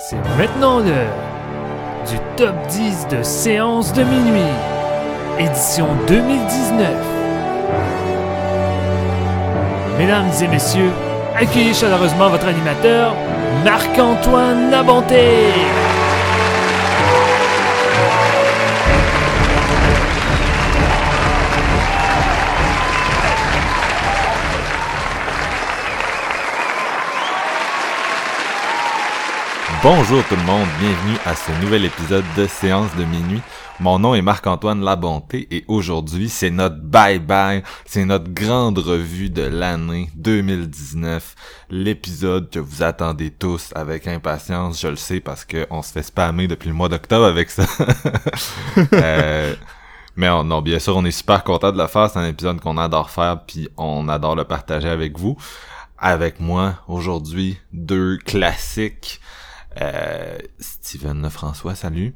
C'est maintenant l'heure du top 10 de séance de minuit, édition 2019. Mesdames et messieurs, accueillez chaleureusement votre animateur, Marc-Antoine Labonté. Bonjour tout le monde, bienvenue à ce nouvel épisode de Séance de minuit. Mon nom est Marc-Antoine Labonté et aujourd'hui c'est notre bye-bye, c'est notre grande revue de l'année 2019, l'épisode que vous attendez tous avec impatience, je le sais parce que on se fait spammer depuis le mois d'octobre avec ça. Euh, mais non, bien sûr, on est super content de le faire, c'est un épisode qu'on adore faire puis on adore le partager avec vous. Avec moi aujourd'hui, deux classiques. Euh, Steven Lefrançois, salut.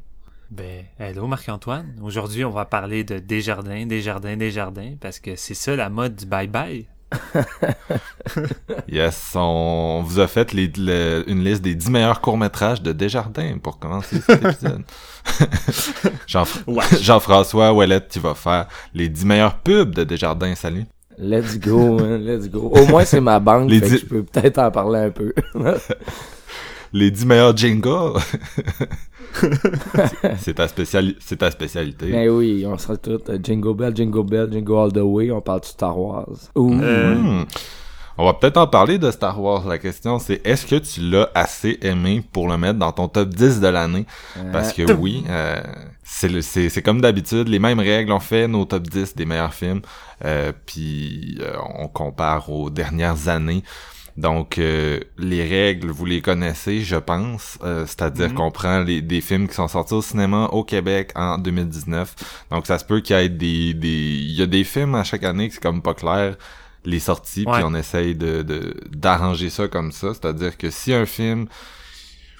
Ben, hello Marc-Antoine. Aujourd'hui, on va parler de Desjardins, Desjardins, Desjardins, parce que c'est ça la mode du bye-bye. yes, on vous a fait les, le- une liste des 10 meilleurs courts-métrages de Desjardins pour commencer cet épisode. Jean- Ouais. Jean-François Ouellette, tu vas faire les 10 meilleurs pubs de Desjardins, salut. Let's go, man, let's go. Au moins, c'est ma banque, Les fait dix- que je peux peut-être en parler un peu. Les 10 meilleurs jingles. C'est- ta, spéciali- ta spécialité. Ben oui, on sera tous euh, Jingle Bell, Jingle Bell, Jingle All the Way, on parle de Star Wars. Ouh. Euh, Hmm. On va peut-être en parler de Star Wars. La question, c'est est-ce que tu l'as assez aimé pour le mettre dans ton top 10 de l'année? Parce que oui, euh, c'est le- c'est c'est comme d'habitude, les mêmes règles, on fait nos top 10 des meilleurs films, euh, puis euh, on compare aux dernières années. Donc, euh, les règles, vous les connaissez, je pense. euh, C'est-à-dire Mhm. qu'on prend les, des films qui sont sortis au cinéma au Québec en 2019. Donc, ça se peut qu'il y ait des... des... Il y a des films à chaque année que c'est comme pas clair les sorties, puis on essaye de de- d'arranger ça comme ça. C'est-à-dire que si un film...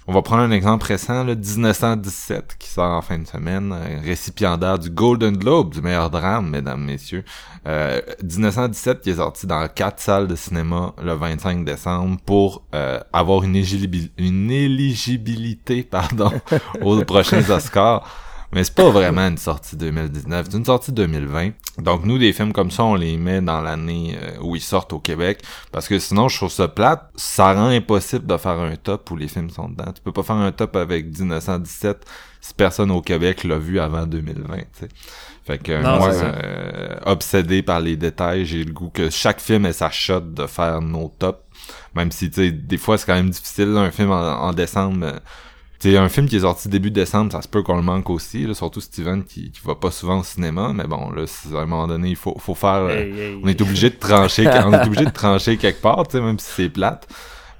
On va prendre un exemple récent, le 1917, qui sort en fin de semaine, euh, récipiendaire du Golden Globe, du meilleur drame, mesdames, messieurs. Euh, 1917 qui est sorti dans quatre salles de cinéma le 25 décembre pour euh, avoir une, éligibil- une éligibilité pardon, aux prochains Oscars. Mais c'est pas vraiment une sortie 2019, c'est une sortie 2020. Donc nous, des films comme ça, on les met dans l'année euh, où ils sortent au Québec. Parce que sinon, je trouve ça plate. Ça rend impossible de faire un top où les films sont dedans. Tu peux pas faire un top avec 1917 si personne au Québec l'a vu avant 2020, tu sais. Fait que Non, moi, euh, obsédé par les détails, j'ai le goût que chaque film ait sa shot de faire nos tops. Même si, tu sais, des fois, c'est quand même difficile, là, un film en, en décembre... sais, un film qui est sorti début décembre, ça se peut qu'on le manque aussi, là, surtout Steven qui, qui va pas souvent au cinéma, mais bon, là, c'est- à un moment donné, il faut, faut faire... euh, hey, hey, on est obligé de trancher, on est obligé de trancher quelque part, tu sais, même si c'est plate.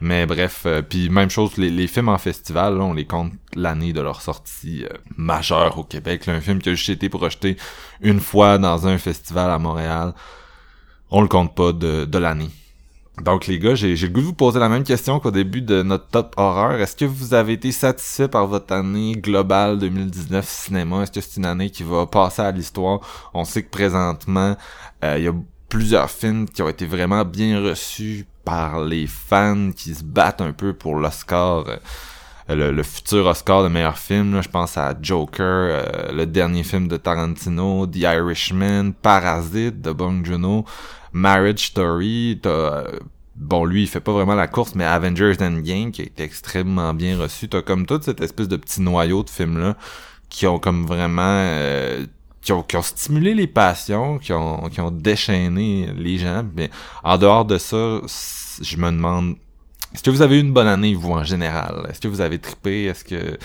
Mais bref, euh, puis même chose, les, les films en festival, là, on les compte l'année de leur sortie euh, majeure au Québec. Là, un film qui a juste été projeté une fois dans un festival à Montréal, on le compte pas de, de l'année. Donc les gars, j'ai le goût de vous poser la même question qu'au début de notre top horreur. Est-ce que vous avez été satisfait par votre année globale 2019 cinéma? Est-ce que c'est une année qui va passer à l'histoire? On sait que présentement, euh, il y a plusieurs films qui ont été vraiment bien reçus par les fans qui se battent un peu pour l'Oscar, euh, le, futur Oscar de meilleur film. Je pense à Joker, euh, le dernier film de Tarantino, The Irishman, Parasite de Bong Joon-ho, Marriage Story. T'as, euh, bon, lui, il fait pas vraiment la course, mais Avengers Endgame qui a été extrêmement bien reçu. T'as comme toute cette espèce de petit noyau de films-là qui ont comme vraiment... euh, qui ont, qui ont stimulé les passions, qui ont, qui ont déchaîné les gens. Mais en dehors de ça, je me demande, est-ce que vous avez eu une bonne année, vous, en général? Est-ce que vous avez trippé? Est-ce que,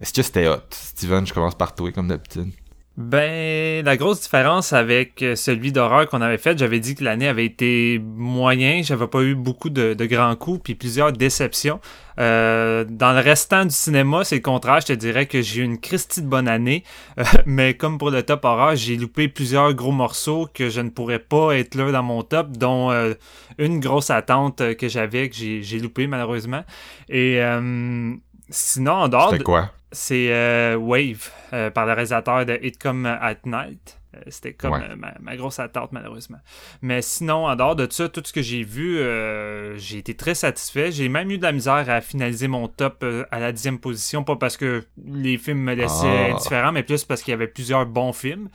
est-ce que c'était hot? Steven, je commence par toi, comme d'habitude. Ben, la grosse différence avec euh, celui d'horreur qu'on avait fait, j'avais dit que l'année avait été moyen, j'avais pas eu beaucoup de, de grands coups, puis plusieurs déceptions. Euh, dans le restant du cinéma, c'est le contraire, je te dirais que j'ai eu une Christie de bonne année, Euh, mais comme pour le top horreur, j'ai loupé plusieurs gros morceaux que je ne pourrais pas être là dans mon top, dont euh, une grosse attente euh, que j'avais, que j'ai loupé malheureusement. Et euh, sinon, en dehors... C'était quoi? C'est euh, Wave, euh, par le réalisateur de It Come at Night. Euh, c'était comme euh, ma, grosse attente, malheureusement. Mais sinon, en dehors de ça, tout ce que j'ai vu, euh, j'ai été très satisfait. J'ai même eu de la misère à finaliser mon top à la dixième position, pas parce que les films me laissaient ah. indifférent, mais plus parce qu'il y avait plusieurs bons films.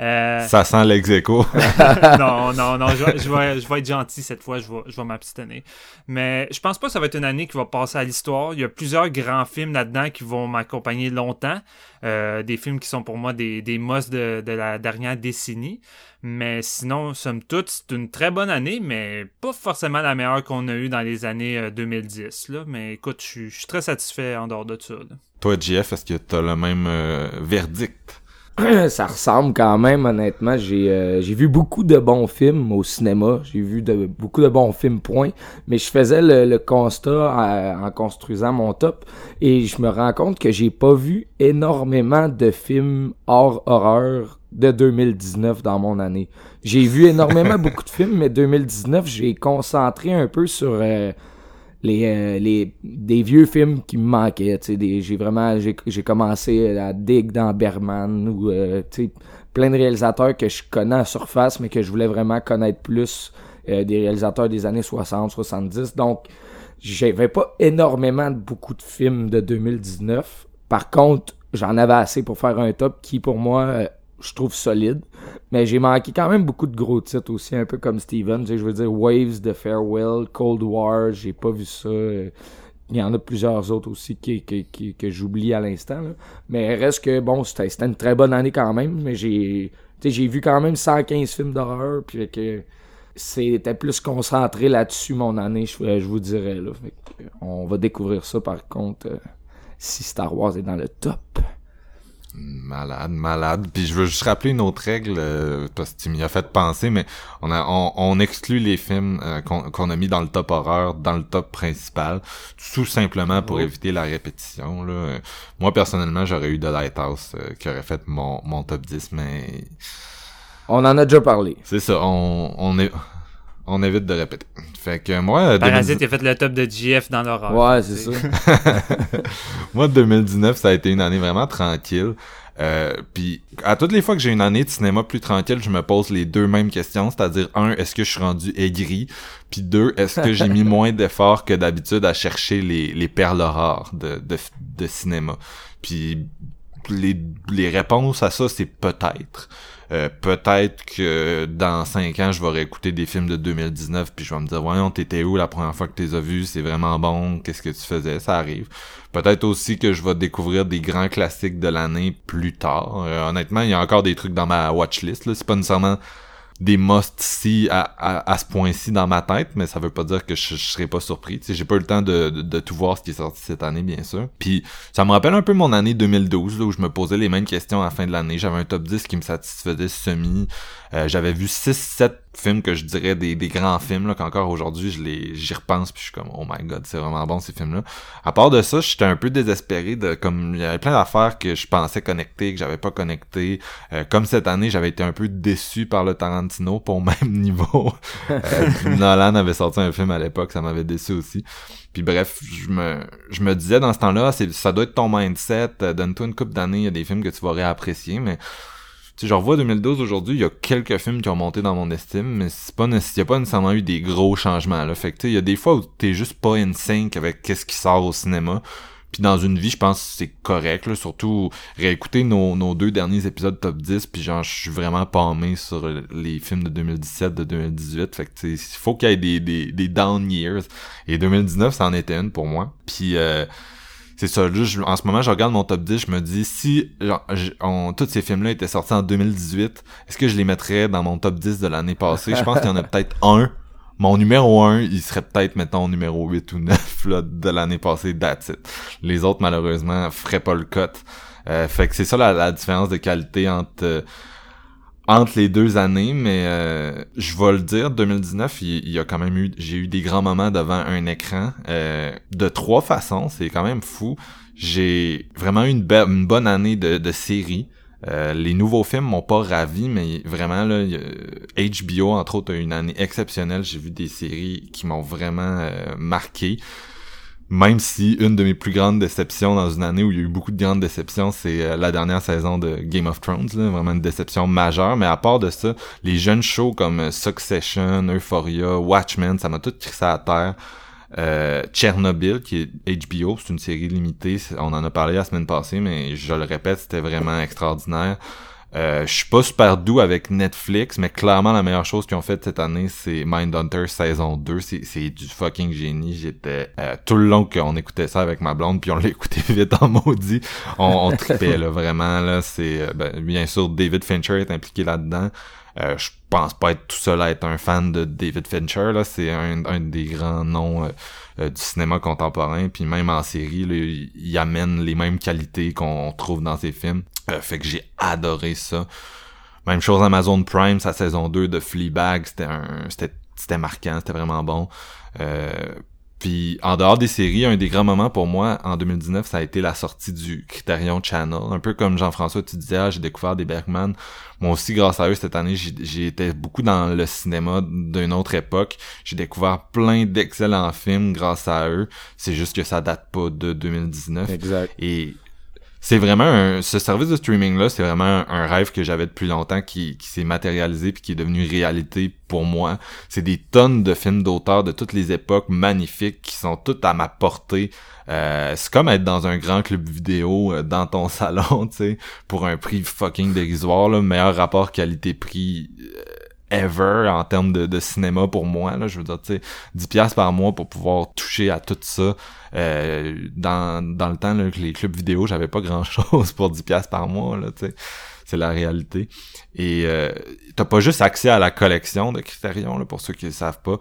Euh, Ça sent lex non, non, non, je, je, vais, je vais être gentil cette fois, je vais, je vais m'abstenir. Mais je pense pas que ça va être une année qui va passer à l'histoire. Il y a plusieurs grands films là-dedans qui vont m'accompagner longtemps. Euh, des films qui sont pour moi des, des de, de la dernière décennie. Mais sinon, somme toute, c'est une très bonne année, mais pas forcément la meilleure qu'on a eue dans les années 2010. Euh, là. Mais écoute, je suis très satisfait en dehors de ça. Toi, JF, est-ce que tu as le même verdict? ça ressemble quand même, honnêtement. J'ai euh, j'ai vu beaucoup de bons films au cinéma. J'ai vu de, beaucoup de bons films, point. Mais je faisais le, constat en construisant mon top et je me rends compte que j'ai pas vu énormément de films hors horreur de 2019 dans mon année. J'ai vu énormément beaucoup de films, mais 2019, j'ai concentré un peu sur... Euh, les, euh, les des vieux films qui me manquaient j'ai vraiment j'ai commencé à dig dans Berman ou euh, plein de réalisateurs que je connais à surface mais que je voulais vraiment connaître plus euh, des réalisateurs des années 60 70 donc j'avais pas énormément de beaucoup de films de 2019 par contre j'en avais assez pour faire un top qui pour moi je trouve solide. Mais j'ai manqué quand même beaucoup de gros titres aussi, un peu comme Steven. Je veux dire, Waves de Farewell, Cold War, j'ai pas vu ça. Il y en a plusieurs autres aussi qui, que j'oublie à l'instant. Mais reste que, bon, c'était une très bonne année quand même. Mais j'ai j'ai vu quand même 115 films d'horreur. Puis que c'était plus concentré là-dessus mon année, je, je vous dirais. Là. on va découvrir ça par contre euh, si Star Wars est dans le top. Malade, malade. Puis je veux juste rappeler une autre règle, euh, parce que tu m'y as fait penser, mais on a on, exclut les films euh, qu'on a mis dans le top horreur, dans le top principal, tout simplement pour éviter la répétition. Là. Moi, personnellement, j'aurais eu The Lighthouse euh, qui aurait fait mon, mon top 10, mais... On en a déjà parlé. C'est ça, on, on est on évite de répéter. Fait que moi... Parasite, il a fait le top de GF dans l'horreur. Ouais, c'est ça. moi, 2019, ça a été une année vraiment tranquille. Euh, puis à toutes les fois que j'ai une année de cinéma plus tranquille, je me pose les deux mêmes questions, c'est-à-dire un, est-ce que je suis rendu aigri, puis deux, est-ce que j'ai mis moins d'efforts que d'habitude à chercher les, les perles rares de, de, de cinéma? Puis les, les réponses à ça, c'est peut-être. Euh, peut-être que dans 5 ans, je vais réécouter des films de 2019 puis je vais me dire voyons t'étais où la première fois que tu les as vus, c'est vraiment bon, qu'est-ce que tu faisais, ça arrive. Peut-être aussi que je vais découvrir des grands classiques de l'année plus tard. Euh, honnêtement, il y a encore des trucs dans ma watchlist c'est pas nécessairement des must-see à, à, ce point-ci dans ma tête, mais ça veut pas dire que je, je serais pas surpris. Tu j'ai pas eu le temps de, de, tout voir ce qui est sorti cette année, bien sûr. Puis ça me rappelle un peu mon année 2012, là, où je me posais les mêmes questions à la fin de l'année. J'avais un top 10 qui me satisfaisait semi. Euh, j'avais vu 6-7 films que je dirais des, des grands films là qu'encore aujourd'hui je les j'y repense puis je suis comme oh my god c'est vraiment bon ces films là à part de ça j'étais un peu désespéré de comme il y avait plein d'affaires que je pensais connecter que j'avais pas connecté euh, comme cette année j'avais été un peu déçu par le Tarantino pour même niveau. Euh, Nolan avait sorti un film à l'époque ça m'avait déçu aussi. Puis bref je me je me disais dans ce temps-là c'est ça doit être ton mindset donne-toi une coupe d'années il y a des films que tu vas réapprécier mais si je revois 2012 aujourd'hui, il y a quelques films qui ont monté dans mon estime, mais c'est pas, il y a pas nécessairement eu des gros changements, là. Fait que, il y a des fois où t'es juste pas in sync avec qu'est-ce qui sort au cinéma. Puis dans une vie, je pense que c'est correct, là. Surtout, réécouter nos, nos deux derniers épisodes top 10, puis genre, je suis vraiment palmé sur les films de 2017, de 2018. Fait que, il faut qu'il y ait des, des, des down years. Et 2019, ça en était une pour moi. Puis, euh, c'est ça, en ce moment, je regarde mon top 10, je me dis, si genre, tous ces films-là étaient sortis en 2018, est-ce que je les mettrais dans mon top 10 de l'année passée? Je pense qu'il y en a peut-être un. Mon numéro 1, il serait peut-être, mettons, numéro 8 ou 9 là, de l'année passée, that's it. Les autres, malheureusement, feraient pas le cut. Euh, fait que c'est ça la, différence de qualité entre... Euh, entre les deux années, mais euh, je vais le dire, 2019, il, y a quand même eu, j'ai eu des grands moments devant un écran euh, de trois façons, c'est quand même fou. J'ai vraiment eu une, une bonne année de, de séries. Euh, les nouveaux films m'ont pas ravi, mais vraiment là, HBO entre autres a eu une année exceptionnelle. J'ai vu des séries qui m'ont vraiment marqué. Même si une de mes plus grandes déceptions dans une année où il y a eu beaucoup de grandes déceptions, c'est euh, la dernière saison de Game of Thrones, là, vraiment une déception majeure. Mais à part de ça, les jeunes shows comme euh, Succession, Euphoria, Watchmen, ça m'a tout crissé à terre. Euh, Chernobyl, qui est HBO, c'est une série limitée, on en a parlé la semaine passée, mais je le répète, c'était vraiment extraordinaire. Euh, je suis pas super doux avec Netflix, mais clairement la meilleure chose qu'ils ont fait cette année, c'est Mindhunter saison 2. C'est du fucking génie. J'étais euh, tout le long qu'on écoutait ça avec ma blonde, puis on l'écoutait vite en maudit. On, on tripait là, vraiment là. C'est euh, ben, bien sûr David Fincher est impliqué là-dedans. Euh, je pense pas être tout seul à être un fan de David Fincher. Là, c'est un, un des grands noms du cinéma contemporain. Puis même en série, il amène les mêmes qualités qu'on trouve dans ses films. Euh, fait que j'ai adoré ça. Même chose Amazon Prime, sa saison 2 de Fleabag, c'était un c'était marquant, c'était vraiment bon. Euh, puis en dehors des séries, un des grands moments pour moi en 2019, ça a été la sortie du Criterion Channel. Un peu comme Jean-François, tu disais, ah, j'ai découvert des Bergman. Moi aussi, grâce à eux, cette année, j'ai été beaucoup dans le cinéma d'une autre époque. J'ai découvert plein d'excellents films grâce à eux. C'est juste que ça date pas de 2019. Exact. Et c'est vraiment un, ce service de streaming là, c'est vraiment un, rêve que j'avais depuis longtemps qui, qui s'est matérialisé puis qui est devenu réalité pour moi. C'est des tonnes de films d'auteurs de toutes les époques magnifiques qui sont toutes à ma portée. Euh, c'est comme être dans un grand club vidéo euh, dans ton salon, tu sais, pour un prix fucking dérisoire, le meilleur rapport qualité-prix euh, ever en termes de, de, cinéma pour moi. Là, je veux dire, tu sais, 10 pièces par mois pour pouvoir toucher à tout ça. Euh, dans, dans le temps, là, les clubs vidéo, j'avais pas grand-chose pour 10 pièces par mois. Là, tu sais. C'est la réalité. Et euh, t'as pas juste accès à la collection de Criterion, là, pour ceux qui ne savent pas.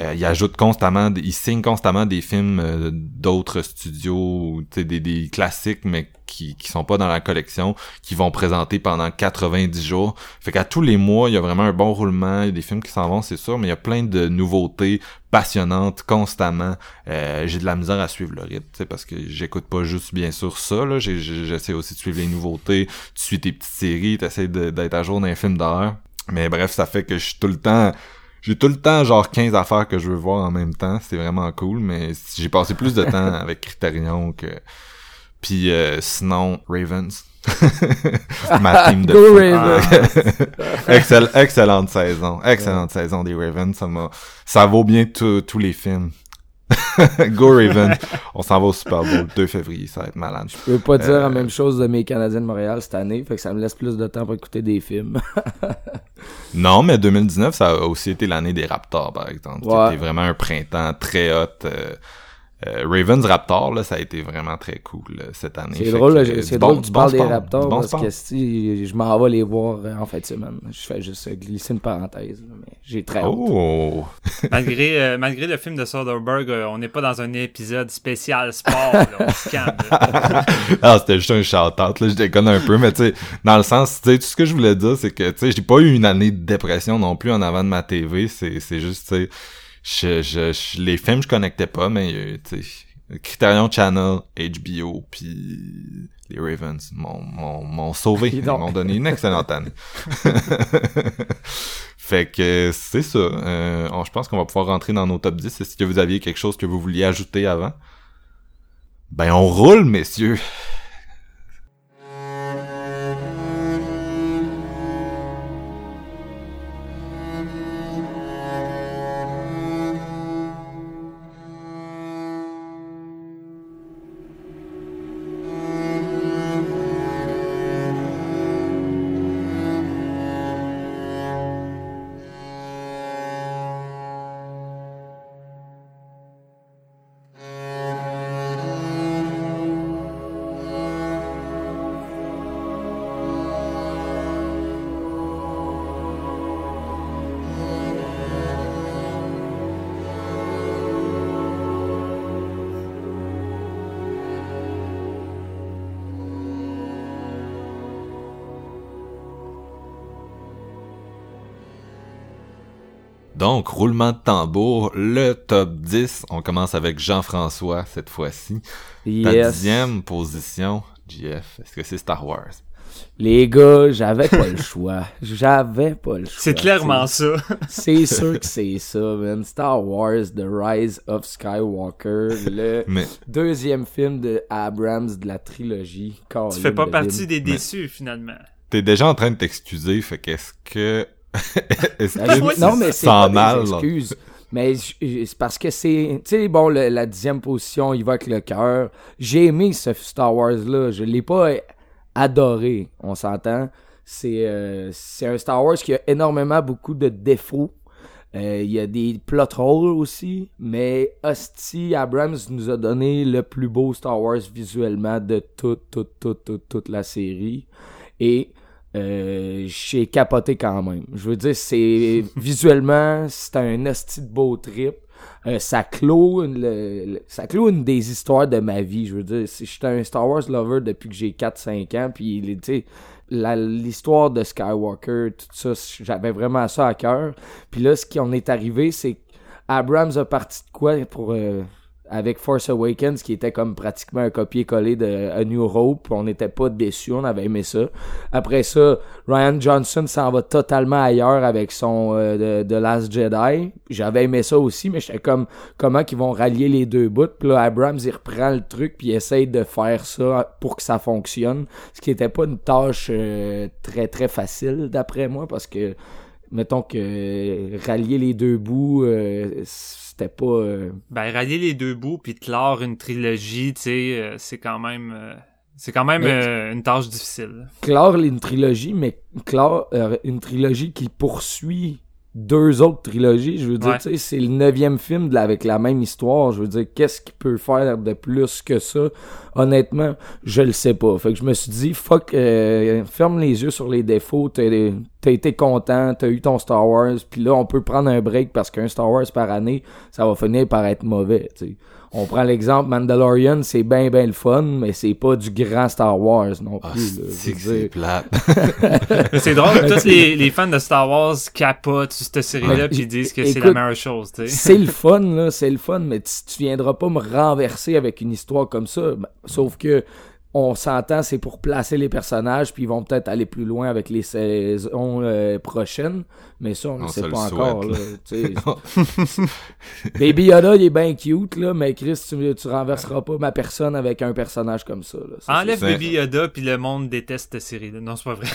Euh, il ajoute constamment, il signe constamment des films euh, d'autres studios, des, des classiques, mais qui, qui sont pas dans la collection, qui vont présenter pendant 90 jours. Fait qu'à tous les mois, il y a vraiment un bon roulement, il y a des films qui s'en vont, c'est sûr, mais il y a plein de nouveautés passionnantes constamment. Euh, j'ai de la misère à suivre le rythme, parce que j'écoute pas juste bien sûr ça, là. J'essaie aussi de suivre les nouveautés, tu suis tes petites séries, t'essaies d'être à jour d'un film d'horreur. Mais bref, ça fait que je suis tout le temps j'ai tout le temps genre 15 affaires que je veux voir en même temps. C'est vraiment cool, mais j'ai passé plus de temps avec Criterion que... Puis euh, sinon, Ravens. Ma team de Go Ravens! Excell excellente saison. Excellente saison des Ravens. Ça, ça vaut bien tous les films. Go Raven. On s'en va au Super Bowl 2 février, ça va être malade. Je peux pas dire la euh, même chose de mes Canadiens de Montréal cette année, fait que ça me laisse plus de temps pour écouter des films. non, mais 2019, ça a aussi été l'année des Raptors, par exemple. C'était vraiment un printemps très hot. Euh, euh, Ravens Raptor, là, ça a été vraiment très cool cette année. C'est drôle, c'est drôle que tu parles des Raptors parce que si je m'en vais les voir euh, en fin de semaine. Je fais juste glisser une parenthèse, mais j'ai très oh. hâte. malgré, euh, malgré le film de Soderbergh, on n'est pas dans un épisode spécial sport. Là, ah, c'était juste un shout-out, là, je déconne un peu, mais tu sais, dans le sens, tu sais, tout ce que je voulais dire, c'est que, tu sais, j'ai pas eu une année de dépression non plus en avant de ma TV, c'est juste, tu sais je, je, les films je connectais pas mais euh, tu sais Criterion Channel HBO puis les Ravens m'ont sauvé ils m'ont donné une excellente année. Fait que c'est ça euh, je pense qu'on va pouvoir rentrer dans nos top 10 est-ce que vous aviez quelque chose que vous vouliez ajouter avant? Ben on roule messieurs Donc, roulement de tambour, le top 10. On commence avec Jean-François cette fois-ci. Ta dixième position, JF, est-ce que c'est Star Wars? Les gars, j'avais pas le choix. J'avais pas le choix. C'est clairement ça. C'est sûr que c'est ça, man. Star Wars, The Rise of Skywalker, le Mais deuxième film de Abrams de la trilogie. Tu fais pas partie des déçus, finalement. t'es déjà en train de t'excuser, fait qu'est-ce que... Que non, mais c'est pas mal, des là? excuses. Mais c'est parce que c'est... Tu sais, bon, le- la dixième position, il va avec le cœur. J'ai aimé ce Star Wars-là. Je l'ai pas adoré, on s'entend. C'est euh, un Star Wars qui a énormément beaucoup de défauts. Euh, Il y a des plot holes aussi, mais Hostie Abrams nous a donné le plus beau Star Wars visuellement de toute, toute, toute, toute, toute la série. Et euh, j'ai capoté quand même. Je veux dire, c'est visuellement, c'est un hostie de beau trip. Euh, ça clôt une, le- le- ça clôt une des histoires de ma vie. Je veux dire, c'est- j'étais un Star Wars lover depuis que j'ai 4-5 ans, puis tu sais, l'histoire de Skywalker, tout ça, j'avais vraiment ça à cœur. Puis là, ce qui en est arrivé, c'est Abrams a parti de quoi pour euh, avec Force Awakens qui était comme pratiquement un copier-coller de A New Hope, on n'était pas déçus, on avait aimé ça. Après ça, Ryan Johnson s'en va totalement ailleurs avec son euh, de, The Last Jedi. J'avais aimé ça aussi, mais j'étais comme comment qu'ils vont rallier les deux bouts? Puis là, Abrams il reprend le truc puis essaye de faire ça pour que ça fonctionne, ce qui était pas une tâche euh, très très facile d'après moi parce que mettons que rallier les deux bouts euh, c'était pas euh, Ben, rallier les deux bouts puis clore une trilogie, tu sais, euh, c'est quand même... euh, c'est quand même Mais- une tâche difficile. clore une trilogie, mais clore une trilogie qui poursuit deux autres trilogies. Je veux dire, Ouais. tu sais, c'est le neuvième film de la- avec la même histoire. Je veux dire, qu'est-ce qu'il peut faire de plus que ça? Honnêtement, je le sais pas. Fait que je me suis dit, fuck, euh, ferme les yeux sur les défauts. T'as été content, t'as eu ton Star Wars, puis là, on peut prendre un break parce qu'un Star Wars par année, ça va finir par être mauvais. On prend l'exemple Mandalorian, c'est bien ben le fun, mais c'est pas du grand Star Wars non Ah, plus. Je c'est plate? Mais c'est drôle, tous les, les fans de Star Wars capotent sur cette série-là Ouais. puis disent que c'est la meilleure chose, tu sais. c'est le fun, là, c'est le fun, mais tu, tu viendras pas me renverser avec une histoire comme ça. Ben, sauf que on s'entend, c'est pour placer les personnages, puis ils vont peut-être aller plus loin avec les saisons euh, prochaines, mais ça, on ne sait pas encore. souhaite, Là. Baby Yoda, il est bien cute, là, mais Chris, tu, tu renverseras pas ma personne avec un personnage comme ça. Là. Ça, Enlève Baby Yoda puis le monde déteste cette série-là. Non, c'est pas vrai.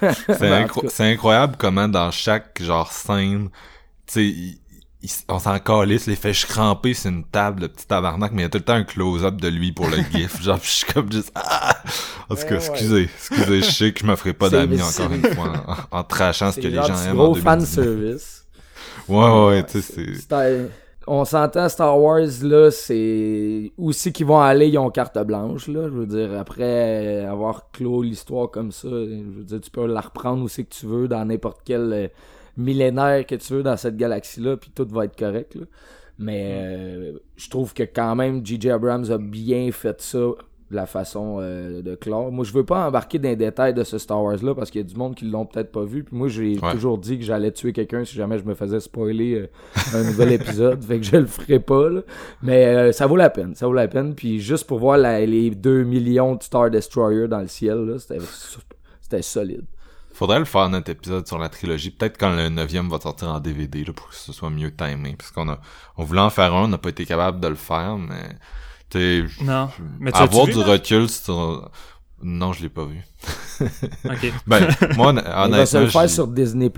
Incro- c'est incroyable comment dans chaque genre scène, tu sais, il- on s'en calisse, les fait cramper sur une table, le petit tabarnak, mais il y a tout le temps un close-up de lui pour le gif. genre, je suis comme juste, ah! En tout cas, Ouais, excusez, excusez, je sais que je me ferai pas d'amis encore une fois en, en trachant ce que les gens aiment en gros fan 2019. service. Ouais, ouais, ouais, tu sais, c'est... On s'entend Star Wars là, c'est aussi qu'ils vont aller, ils ont carte blanche là. Je veux dire après avoir clos l'histoire comme ça, je veux dire tu peux la reprendre où c'est que tu veux dans n'importe quel euh, millénaire que tu veux dans cette galaxie là, puis tout va être correct là. Mais euh, je trouve que quand même J.J. Abrams a bien fait ça de la façon euh, de clore. Moi, je veux pas embarquer dans les détails de ce Star Wars-là parce qu'il y a du monde qui l'ont peut-être pas vu. Puis moi, j'ai Ouais. toujours dit que j'allais tuer quelqu'un si jamais je me faisais spoiler euh, un nouvel épisode. fait que je le ferai pas, là. Mais euh, ça vaut la peine. Ça vaut la peine. Puis juste pour voir la- les 2 millions de Star Destroyer dans le ciel, c'était solide. Faudrait le faire notre épisode sur la trilogie. Peut-être quand le neuvième va sortir en DVD là, pour que ce soit mieux timé. Parce qu'on a on voulait en faire un, on n'a pas été capable de le faire, mais tu sais, Non. Mais tu avoir vu, du recul sur. Non, je l'ai pas vu. Ok. Ben, moi, hon- On va se honnêtement, le faire sur Disney+.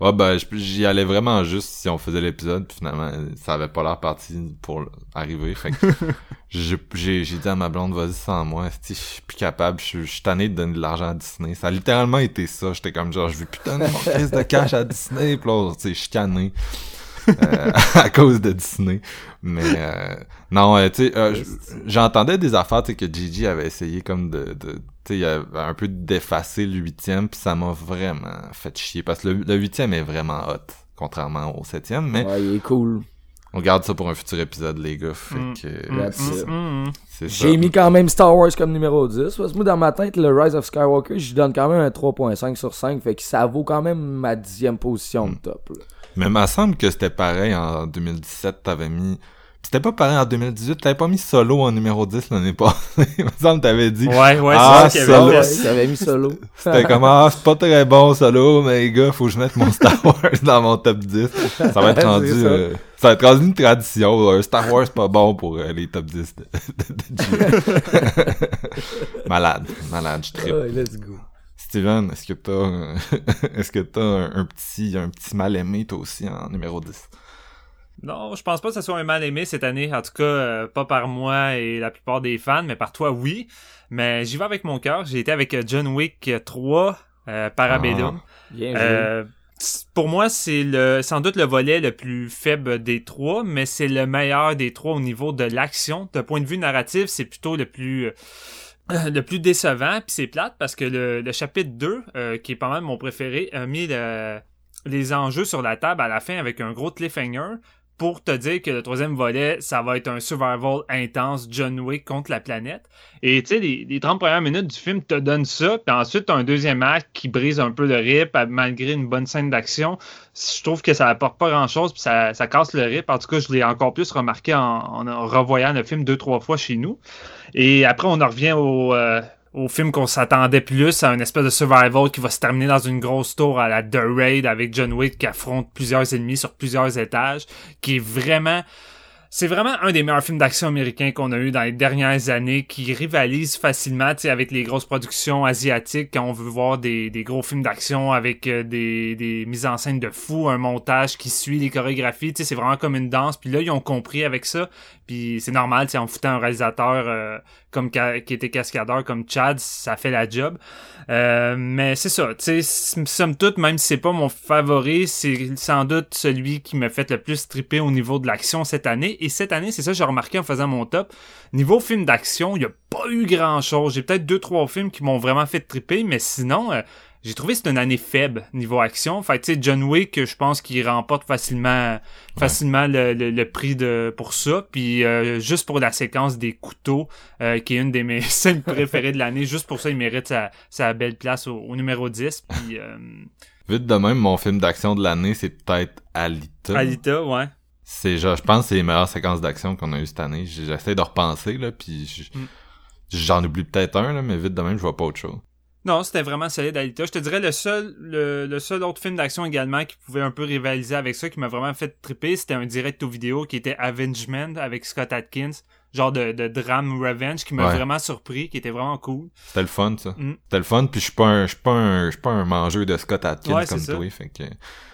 Ouais, ben, j'y allais vraiment juste si on faisait l'épisode, puis finalement, ça avait pas l'air parti pour arriver. Fait que j'ai dit à ma blonde, vas-y sans moi, je suis plus capable, je suis- tanné de donner de l'argent à Disney. Ça a littéralement été ça. J'étais comme genre, je veux plus donner mon caisse de cash à Disney, pis là, tu sais, chicané. euh, à cause de Disney. Mais euh, non, euh, tu sais, euh, j'entendais des affaires, tu sais, que Gigi avait essayé comme de, de tu sais, il avait un peu d'effacer le huitième, puis ça m'a vraiment fait chier parce que le, huitième est vraiment hot, contrairement au septième. Mais Ouais, il est cool. on garde ça pour un futur épisode, les gars. Fait Mm. que Mm, That's mm, it. c'est ça. J'ai mis quand même Star Wars comme numéro 10. Parce que moi, dans ma tête, le Rise of Skywalker, je lui donne quand même un 3.5 sur 5. Fait que ça vaut quand même ma dixième position de top. là. Mais il me semble que c'était pareil en 2017, t'avais mis c'était pas pareil en 2018, t'avais pas mis Solo en numéro 10 l'année passée. Il me semble que t'avais dit. Ouais, ouais, Ah, c'est ça qu'il y Solo. avait. Ouais, t'avais mis solo. C'était comme, ah, c'est pas très bon Solo, mais les gars, faut que je mette mon Star Wars dans mon top 10. Ça va être rendu, ça. euh, ça va être rendu une tradition. Un Star Wars pas bon pour euh, les top 10 de, de, malade, malade, je trippe. Ouais, let's go. Steven, est-ce que t'as, euh, est-ce que t'as un, un petit, un petit mal aimé toi aussi en numéro 10? Non, je pense pas que ce soit un mal aimé cette année. En tout cas, euh, pas par moi et la plupart des fans, mais par toi, oui. Mais j'y vais avec mon cœur. J'ai été avec euh, John Wick 3, euh, Parabellum. Bien joué. Euh, pour moi, c'est le sans doute le volet le plus faible des trois, mais c'est le meilleur des trois au niveau de l'action. D'un point de vue narratif, c'est plutôt le plus euh, le plus décevant, puis c'est plate parce que le, le chapitre 2, euh, qui est pas mal mon préféré, a mis le- les enjeux sur la table à la fin avec un gros cliffhanger pour te dire que le troisième volet, ça va être un survival intense John Wick contre la planète. Et tu sais, les, les 30 premières minutes du film te donnent ça, puis ensuite t'as un deuxième acte qui brise un peu le rip malgré une bonne scène d'action. Je trouve que ça apporte pas grand chose, puis ça, casse le rip. En tout cas, je l'ai encore plus remarqué en, en revoyant le film deux, trois fois chez nous. Et après, on en revient au, euh, au film qu'on s'attendait plus, à une espèce de survival qui va se terminer dans une grosse tour à la The Raid avec John Wick qui affronte plusieurs ennemis sur plusieurs étages, qui est vraiment... C'est vraiment un des meilleurs films d'action américains qu'on a eu dans les dernières années, qui rivalise facilement avec les grosses productions asiatiques quand on veut voir des, des gros films d'action avec euh, des, des mises en scène de fou, un montage qui suit les chorégraphies. C'est vraiment comme une danse. Puis là, ils ont compris avec ça. Puis c'est normal, en foutant un réalisateur euh, comme qui était cascadeur comme Chad, ça fait la job. Euh, mais c'est ça, tu sais, somme toute, même si c'est pas mon favori, c'est sans doute celui qui m'a fait le plus triper au niveau de l'action cette année. Et cette année, c'est ça que j'ai remarqué en faisant mon top. Niveau film d'action, il y a pas eu grand chose. J'ai peut-être deux, trois films qui m'ont vraiment fait triper, mais sinon, euh, j'ai trouvé que c'est une année faible niveau action. Fait que, tu sais, John Wick, je pense qu'il remporte facilement, facilement le, le, le prix de, pour ça. Puis euh, juste pour la séquence des couteaux, euh, qui est une des mes scènes préférées de l'année, juste pour ça, il mérite sa, sa belle place au, au numéro 10. Puis euh, Vite de même, mon film d'action de l'année, c'est peut-être Alita. Alita, ouais. C'est genre, je pense que c'est les meilleures séquences d'action qu'on a eues cette année. J'essaie de repenser, là, puis Mm. j'en oublie peut-être un, là, mais vite de même, je vois pas autre chose. Non, c'était vraiment solide Alita. Je te dirais le seul le, le seul autre film d'action également qui pouvait un peu rivaliser avec ça, qui m'a vraiment fait triper, c'était un direct au vidéo qui était Avengement avec Scott Atkins, genre de, de drame revenge qui m'a Ouais. vraiment surpris, qui était vraiment cool. C'était le fun, ça. Mm. C'était le fun, puis je suis pas un, je suis pas un, je suis pas un mangeur de Scott Atkins Ouais, comme ça. toi, fait que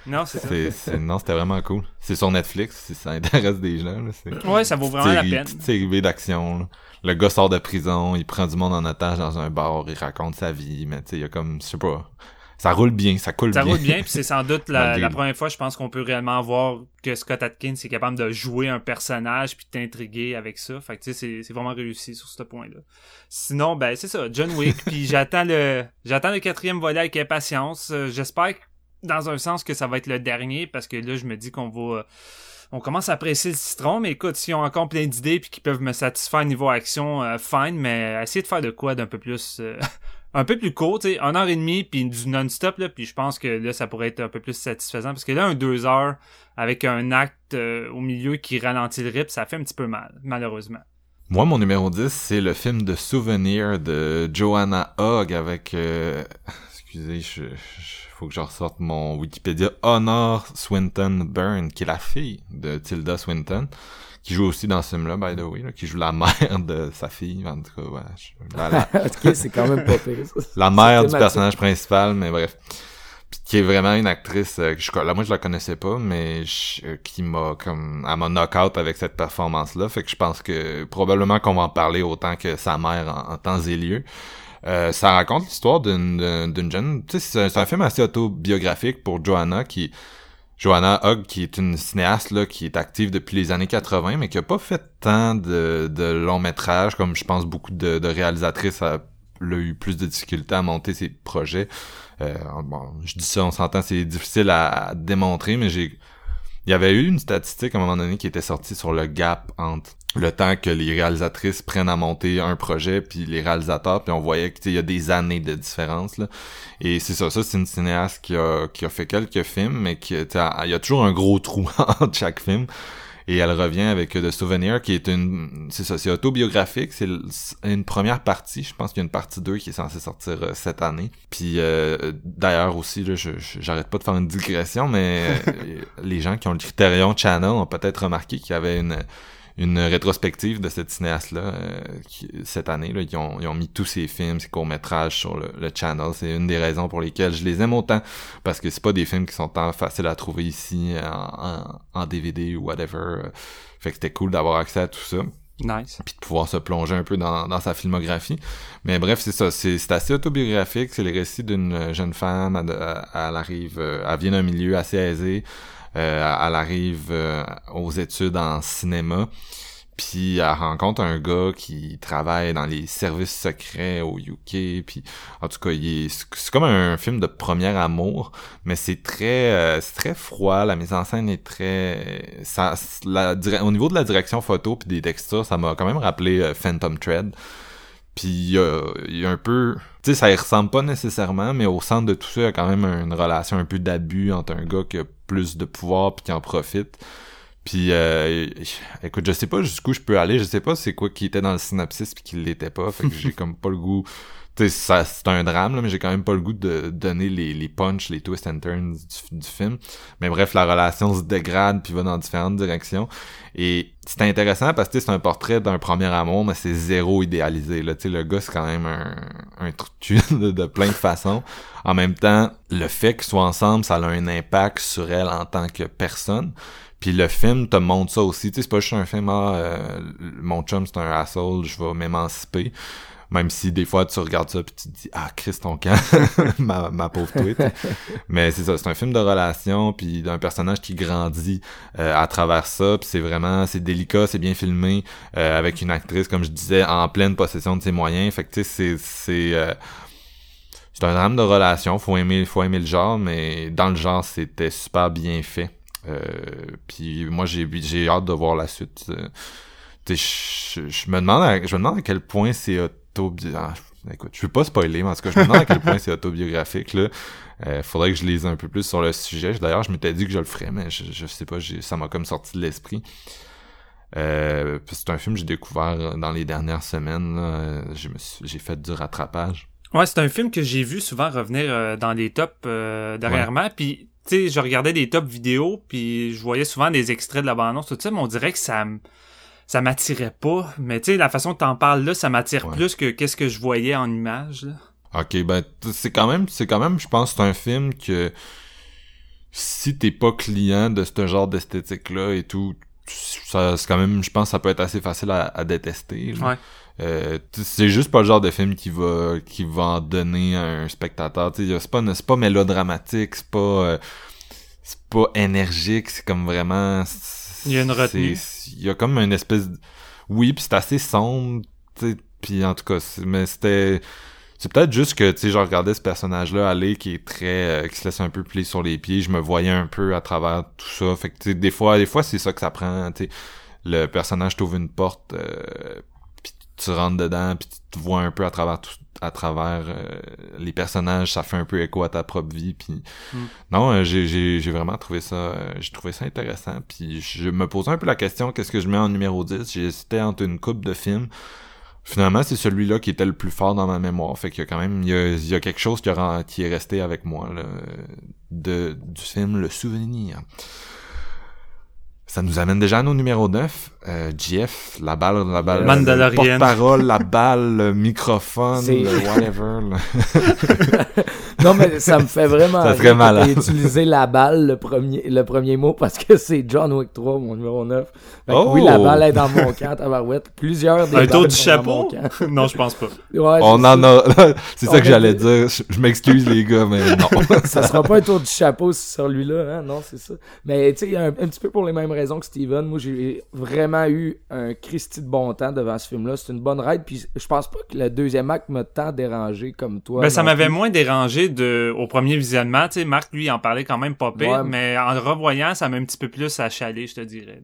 Non, c'est ça. c'est, non, c'était vraiment cool. C'est sur Netflix, si ça intéresse des gens, là, c'est Ouais, ça vaut vraiment la peine. petite série d'action, là. Le gars sort de prison, il prend du monde en otage dans un bar, il raconte sa vie, mais tu sais, il y a comme, je sais pas, ça roule bien, ça coule Ça bien. roule bien, puis c'est sans doute la, première fois, je pense qu'on peut réellement voir que Scott Atkins est capable de jouer un personnage puis t'intriguer avec ça. Fait que tu sais, c'est- vraiment réussi sur ce point-là. Sinon, ben c'est ça, John Wick, puis j'attends le j'attends le quatrième volet avec impatience. Euh, J'espère dans un sens que ça va être le dernier, parce que là, je me dis qu'on va... euh, on commence à presser le citron, mais écoute, s'ils ont encore plein d'idées puis qui peuvent me satisfaire niveau action, euh, fine, mais essayez de faire de quoi d'un peu plus... euh, un peu plus court, tu sais, une heure et demie puis du non-stop là, puis je pense que là ça pourrait être un peu plus satisfaisant parce que là un deux heures avec un acte euh, au milieu qui ralentit le rythme, ça fait un petit peu mal, malheureusement. Moi, mon numéro 10, c'est le film de souvenir de Joanna Hogg avec... euh, Excusez, je, je- faut que je ressorte mon Wikipédia. Honor Swinton Byrne, qui est la fille de Tilda Swinton, qui joue aussi dans ce film-là, by the way, là, qui joue la mère de sa fille. En tout cas, ouais, je- la- ok, c'est quand même pas pire, ça. la mère du personnage principal, mais bref. Puis qui est vraiment une actrice, euh, que je, là, moi je la connaissais pas, mais je- euh, qui m'a comme, elle m'a knock-out avec cette performance-là, fait que je pense que probablement qu'on va en parler autant que sa mère en, en temps et lieu. Euh, ça raconte l'histoire d'une jeune, tu sais, c'est un- film assez autobiographique pour Joanna qui, Joanna Hogg, qui est une cinéaste là, qui est active depuis les années 80, mais qui a pas fait tant de, de longs métrages comme je pense beaucoup de, de réalisatrices a eu plus de difficultés à monter ses projets. Euh, bon, je dis ça, on s'entend, c'est difficile à, à démontrer, mais j'ai, il y avait eu une statistique à un moment donné qui était sortie sur le gap entre le temps que les réalisatrices prennent à monter un projet puis les réalisateurs puis on voyait qu'il y a des années de différence là. Et c'est ça ça c'est une cinéaste qui a qui a fait quelques films mais qui il y a toujours un gros trou entre chaque film Et elle revient avec The Souvenir, qui est une, c'est ça, c'est autobiographique. C'est une première partie. Je pense qu'il y a une partie 2 qui est censée sortir euh, cette année. Puis euh, d'ailleurs aussi, là, j'arrête pas de faire une digression, mais les gens qui ont le Criterion Channel ont peut-être remarqué qu'il y avait une une rétrospective de cette cinéaste-là euh, cette année. Là, ils, ont, ils ont mis tous ses films, ses courts-métrages sur le, channel. C'est une des raisons pour lesquelles je les aime autant. Parce que c'est pas des films qui sont tant faciles à trouver ici en, en, DVD ou whatever. Fait que c'était cool d'avoir accès à tout ça. Nice. Puis de pouvoir se plonger un peu dans, dans sa filmographie. Mais bref, c'est ça. C'est assez autobiographique. C'est le récit d'une jeune femme. Elle, elle arrive, euh, elle vient d'un milieu assez aisé. Euh, elle arrive euh, aux études en cinéma. Puis elle rencontre un gars qui travaille dans les services secrets au UK. Puis en tout cas, c'est comme un film de premier amour, mais c'est très, euh, c'est très froid. La mise en scène est très, ça, au niveau de la direction photo puis des textures, ça m'a quand même rappelé Phantom Thread. Puis il y a, un peu, tu sais, ça y ressemble pas nécessairement, mais au centre de tout ça, il y a quand même une relation un peu d'abus entre un gars qui a plus de pouvoir puis qui en profite. Puis, euh, écoute, je sais pas jusqu'où je peux aller, je sais pas c'est quoi qui était dans le synopsis puis qui l'était pas, fait que j'ai comme pas le goût c'est un drame, là, mais j'ai quand même pas le goût de donner les, les punchs, les twists and turns du, film. Mais bref, la relation se dégrade puis va dans différentes directions. Et c'est intéressant parce que c'est un portrait d'un premier amour, mais c'est zéro idéalisé. Là. sais le gars, c'est quand même un, un de, de plein de façons. En même temps, le fait qu'ils soient ensemble, ça a un impact sur elle en tant que personne. Puis le film te montre ça aussi. C'est pas juste un film, ah, euh, mon chum c'est un asshole, je vais m'émanciper. Même si des fois tu regardes ça puis tu te dis ah Chris ton camp ma, ma pauvre tweet. Mais c'est ça, c'est un film de relation puis d'un personnage qui grandit euh, à travers ça puis c'est vraiment c'est délicat, c'est bien filmé euh, avec une actrice comme je disais en pleine possession de ses moyens. Fait que tu sais c'est c'est euh, c'est un drame de relation, faut aimer faut aimer le genre mais dans le genre c'était super bien fait. puis moi j'ai j'ai hâte de voir la suite. Je, je, me demande à, je me demande à quel point c'est ah, écoute, je veux pas spoiler, mais en tout cas, je me demande à quel point c'est autobiographique, là. Euh, faudrait que je lise un peu plus sur le sujet. D'ailleurs, je m'étais dit que je le ferais, mais je, je sais pas, ça m'a comme sorti de l'esprit. Euh, c'est un film que j'ai découvert dans les dernières semaines. J'ai fait du rattrapage. Ouais, c'est un film que j'ai vu souvent revenir euh, dans les tops euh, dernièrement. Puis, tu sais, je regardais des tops vidéo, puis je voyais souvent des extraits de la bande-annonce, tout ça, mais on dirait que ça me ça m'attirait pas. Mais tu sais, la façon que t'en parles là, ça m'attire plus que qu'est-ce que je voyais en image. Là. Ok, ben c'est quand même, c'est quand même, je pense, c'est un film que si t'es pas client de ce genre d'esthétique là et tout, ça, c'est quand même, je pense, ça peut être assez facile à, détester. Ouais. Euh, c'est juste pas le genre de film qui va qui va en donner à un spectateur. C'est pas c'est pas mélodramatique, c'est pas euh, c'est pas énergique, c'est comme vraiment il y a une retenue. Il y a comme une espèce. Oui, puis c'est assez sombre, puis en tout cas, mais c'était... C'est peut-être juste que, tu sais, je regardais ce personnage-là aller qui est très... Euh, qui se laisse un peu plier sur les pieds, je me voyais un peu à travers tout ça, fait que, tu sais, des fois, des fois, c'est ça que ça prend, tu sais. Le personnage t'ouvre une porte, euh, tu rentres dedans, puis tu te vois un peu à travers tout, à travers euh, les personnages, ça fait un peu écho à ta propre vie. Puis mm. non, euh, j'ai vraiment trouvé ça, euh, j'ai trouvé ça intéressant. Puis je me posais un peu la question, qu'est-ce que je mets en numéro 10 J'ai hésité entre une coupe de films. Finalement, c'est celui-là qui était le plus fort dans ma mémoire. Fait qu'il y a quand même, il y a, quelque chose qui, qui est resté avec moi de, du film Le Souvenir. Ça nous amène déjà à nos numéro 9. Euh, Jeff, la balle, la balle, le porte-parole, la balle, le microphone, le whatever. non, mais ça me fait vraiment ça serait malade. utiliser la balle, le premier, le premier mot, parce que c'est John Wick 3, mon numéro 9. oh! Oui, la balle est dans mon camp, tabarouette. Plusieurs des Un tour du chapeau? non, je pense pas. Ouais, On en a, c'est ça que j'allais dire. Je, m'excuse, les gars, mais non. ça sera pas un tour du chapeau sur lui-là, hein? Non, c'est ça. Mais, tu sais, un, un petit peu pour les mêmes raisons que Steven. Moi, j'ai vraiment eu un Christy de bon temps devant ce film-là. C'est une bonne ride. Puis je pense pas que le deuxième acte m'a tant dérangé comme toi. Ben, ça m'avait moins dérangé de, au premier visionnement. Tu sais, Marc, lui, en parlait quand même pas pire. Mais en revoyant, ça m'a un petit peu plus achalé, je te dirais.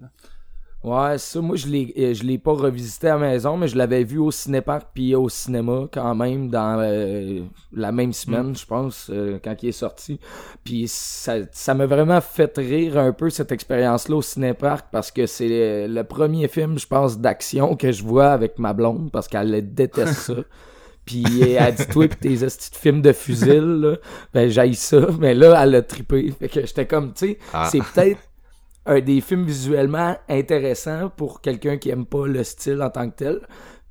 Ouais, ça, moi, je l'ai, euh, je l'ai pas revisité à la maison, mais je l'avais vu au cinépark puis au cinéma quand même dans euh, la même semaine, je pense, euh, quand il est sorti. Puis ça, ça m'a vraiment fait rire un peu cette expérience-là au cinépark parce que c'est le, premier film, je pense, d'action que je vois avec ma blonde parce qu'elle déteste ça. Puis elle dit toi pis tes petits films de fusil là, ben j'aille ça, mais là elle a trippé. Fait que j'étais comme tu sais, Ah. c'est peut-être un des films visuellement intéressants pour quelqu'un qui aime pas le style en tant que tel.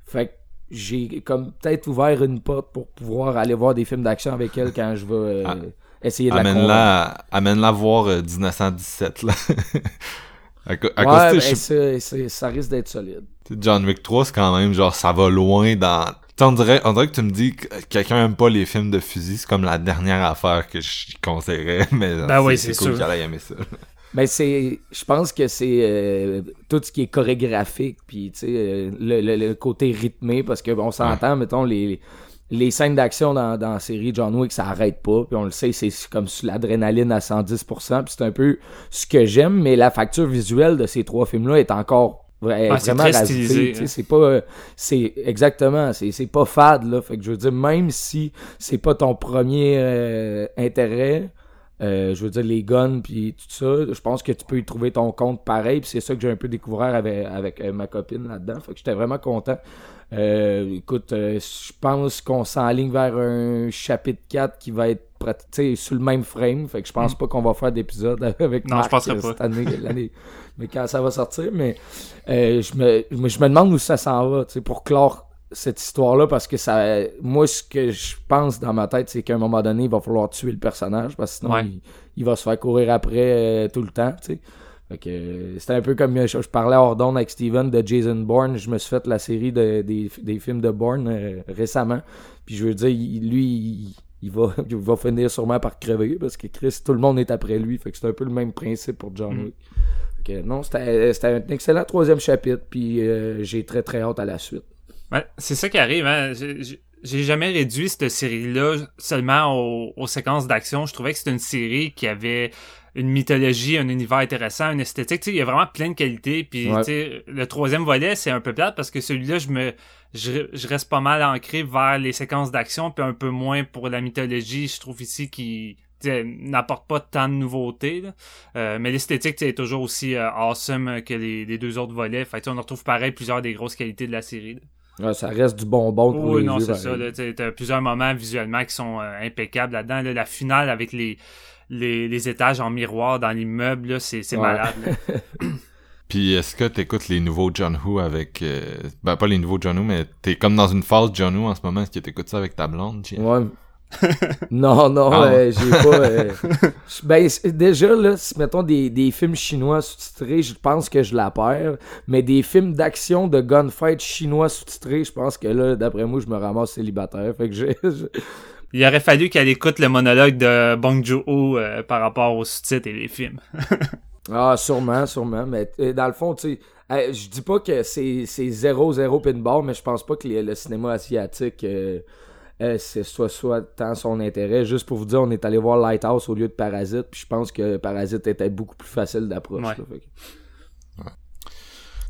Fait que j'ai comme peut-être ouvert une porte pour pouvoir aller voir des films d'action avec elle quand je vais euh, Ah. essayer de la convaincre. Amène-la, amène-la voir euh, 1917, là. à, à Ouais, ben, je- ça risque d'être solide. tu sais, John Wick 3, c'est quand même, genre, ça va loin dans... Tu sais, on dirait, on dirait que tu me dis que quelqu'un aime pas les films de fusil, c'est comme la dernière affaire que je conseillerais, mais euh, Ben oui, c'est cool sûr. qu'elle ait aimé ça. Ben c'est, je pense que c'est euh, tout ce qui est chorégraphique, puis tu sais euh, le, le- le côté rythmé, parce que on s'entend, mettons les les scènes d'action dans, dans la série John Wick, ça arrête pas, puis on le sait, c'est comme l'adrénaline à 110%, puis c'est un peu ce que j'aime, mais la facture visuelle de ces trois films-là est encore Ah, vraiment rajoutée, hein. c'est pas c'est exactement c'est c'est pas fade là fait que je veux dire même si c'est pas ton premier euh, intérêt euh, je veux dire les guns puis tout ça je pense que tu peux y trouver ton compte pareil puis c'est ça que j'ai un peu découvert avec avec euh, ma copine là-dedans fait que j'étais vraiment content euh, écoute euh, je pense qu'on s'enligne vers un chapitre 4 qui va être sur le même frame fait que je pense pas qu'on va faire d'épisode avec Mm. Non, Marc, je penserais pas. cette année l'année mais quand ça va sortir mais euh, je me je me- demande où ça s'en va tu sais pour clore cette histoire-là parce que ça moi ce que je pense dans ma tête c'est qu'à un moment donné il va falloir tuer le personnage parce que sinon Ouais. il, il va se faire courir après euh, tout le temps tu sais. Euh, c'était un peu comme euh, je, je parlais hors d'onde avec Steven de Jason Bourne. Je me suis fait la série de, des, des films de Bourne euh, récemment. Puis je veux dire il- lui il, il va, il va finir sûrement par crever parce que Chris tout le monde est après lui. Fait que c'est un peu le même principe pour John Mm. Wick. Non c'était c'était un excellent troisième chapitre. Puis euh, j'ai très très hâte à la suite Ouais, c'est ça qui arrive. Hein. J'ai- jamais réduit cette série-là seulement aux, aux séquences d'action. Je trouvais que c'était une série qui avait une mythologie, un univers intéressant, une esthétique. Tu sais, il y a vraiment plein de qualités. Puis Ouais. tu sais, le troisième volet, c'est un peu plate parce que celui-là, je me je, je reste pas mal ancré vers les séquences d'action, puis un peu moins pour la mythologie. Je trouve ici qui n'apporte pas tant de nouveautés. là. Euh, mais l'esthétique est toujours aussi euh, awesome que les, les deux autres volets. Fait on retrouve pareil plusieurs des grosses qualités de la série. là. Ouais, ça reste du bonbon pour Oui, les non, yeux, c'est ça. T'as plusieurs moments visuellement qui sont euh, impeccables là-dedans. là. La finale avec les, les, les étages en miroir dans l'immeuble, là, c'est Ouais. malade. Puis est-ce que t'écoutes les nouveaux John Who avec... euh, Ben, pas les nouveaux John Who, mais t'es comme dans une phase John Who en ce moment. Est-ce que t'écoutes ça avec ta blonde, Jeff? Ouais. non, non, Ah euh, j'ai pas. euh, ben, déjà, là, si mettons des, des films chinois sous-titrés, je pense que je la perds. Mais des films d'action de gunfight chinois sous-titrés, je pense que là, d'après moi, je me ramasse célibataire. Fait que j'ai. Il aurait fallu qu'elle écoute le monologue de Bong Joon-ho euh, par rapport aux sous-titres et les films. Ah, sûrement, sûrement. Mais dans le fond, tu sais, euh, je dis pas que c'est c'est 0-0 pinball, mais je pense pas que les- le cinéma asiatique. euh, euh, c'est soit soit tant son intérêt. Juste pour vous dire, on est allé voir Lighthouse au lieu de Parasite, puis je pense que Parasite était beaucoup plus facile d'approche. Ouais.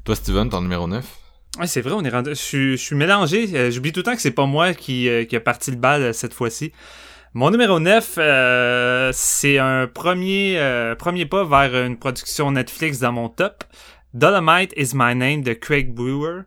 Toi, Steven, ton numéro 9? Ouais, c'est vrai, on est rendu. Je suis, je suis mélangé. Euh, J'oublie tout le temps que c'est pas moi qui, euh, qui a parti le bal euh, cette fois-ci. Mon numéro 9, euh, c'est un premier, euh, premier pas vers une production Netflix dans mon top. Dolomite is My Name de Craig Brewer.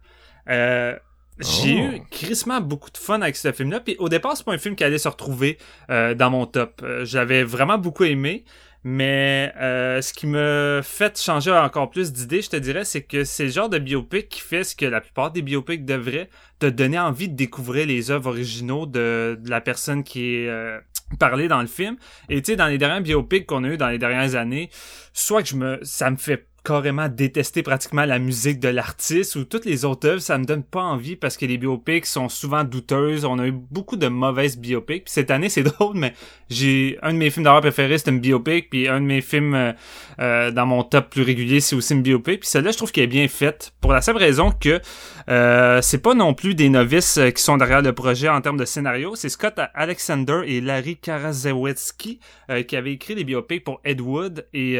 Euh, j'ai Oh. eu crissement beaucoup de fun avec ce film-là. Puis au départ, c'est pas un film qui allait se retrouver euh, dans mon top. Euh, J'avais vraiment beaucoup aimé. Mais euh, ce qui me fait changer encore plus d'idées, je te dirais, c'est que c'est le genre de biopic qui fait ce que la plupart des biopics devraient, te donner envie de découvrir les œuvres originaux de, de la personne qui est euh, parlée dans le film. Et tu sais, dans les derniers biopics qu'on a eu dans les dernières années, soit que je me, ça me fait carrément détester pratiquement la musique de l'artiste ou toutes les autres œuvres, ça me donne pas envie parce que les biopics sont souvent douteuses. On a eu beaucoup de mauvaises biopics. Puis cette année, c'est drôle, mais j'ai un de mes films d'horreur préférés, c'est une biopic, puis un de mes films euh, euh, dans mon top plus régulier, c'est aussi une biopic. Puis celle-là, je trouve qu'elle est bien faite pour la simple raison que euh, c'est pas non plus des novices qui sont derrière le projet en termes de scénario. C'est Scott Alexander et Larry Karaszewski euh, qui avaient écrit les biopics pour Ed Wood et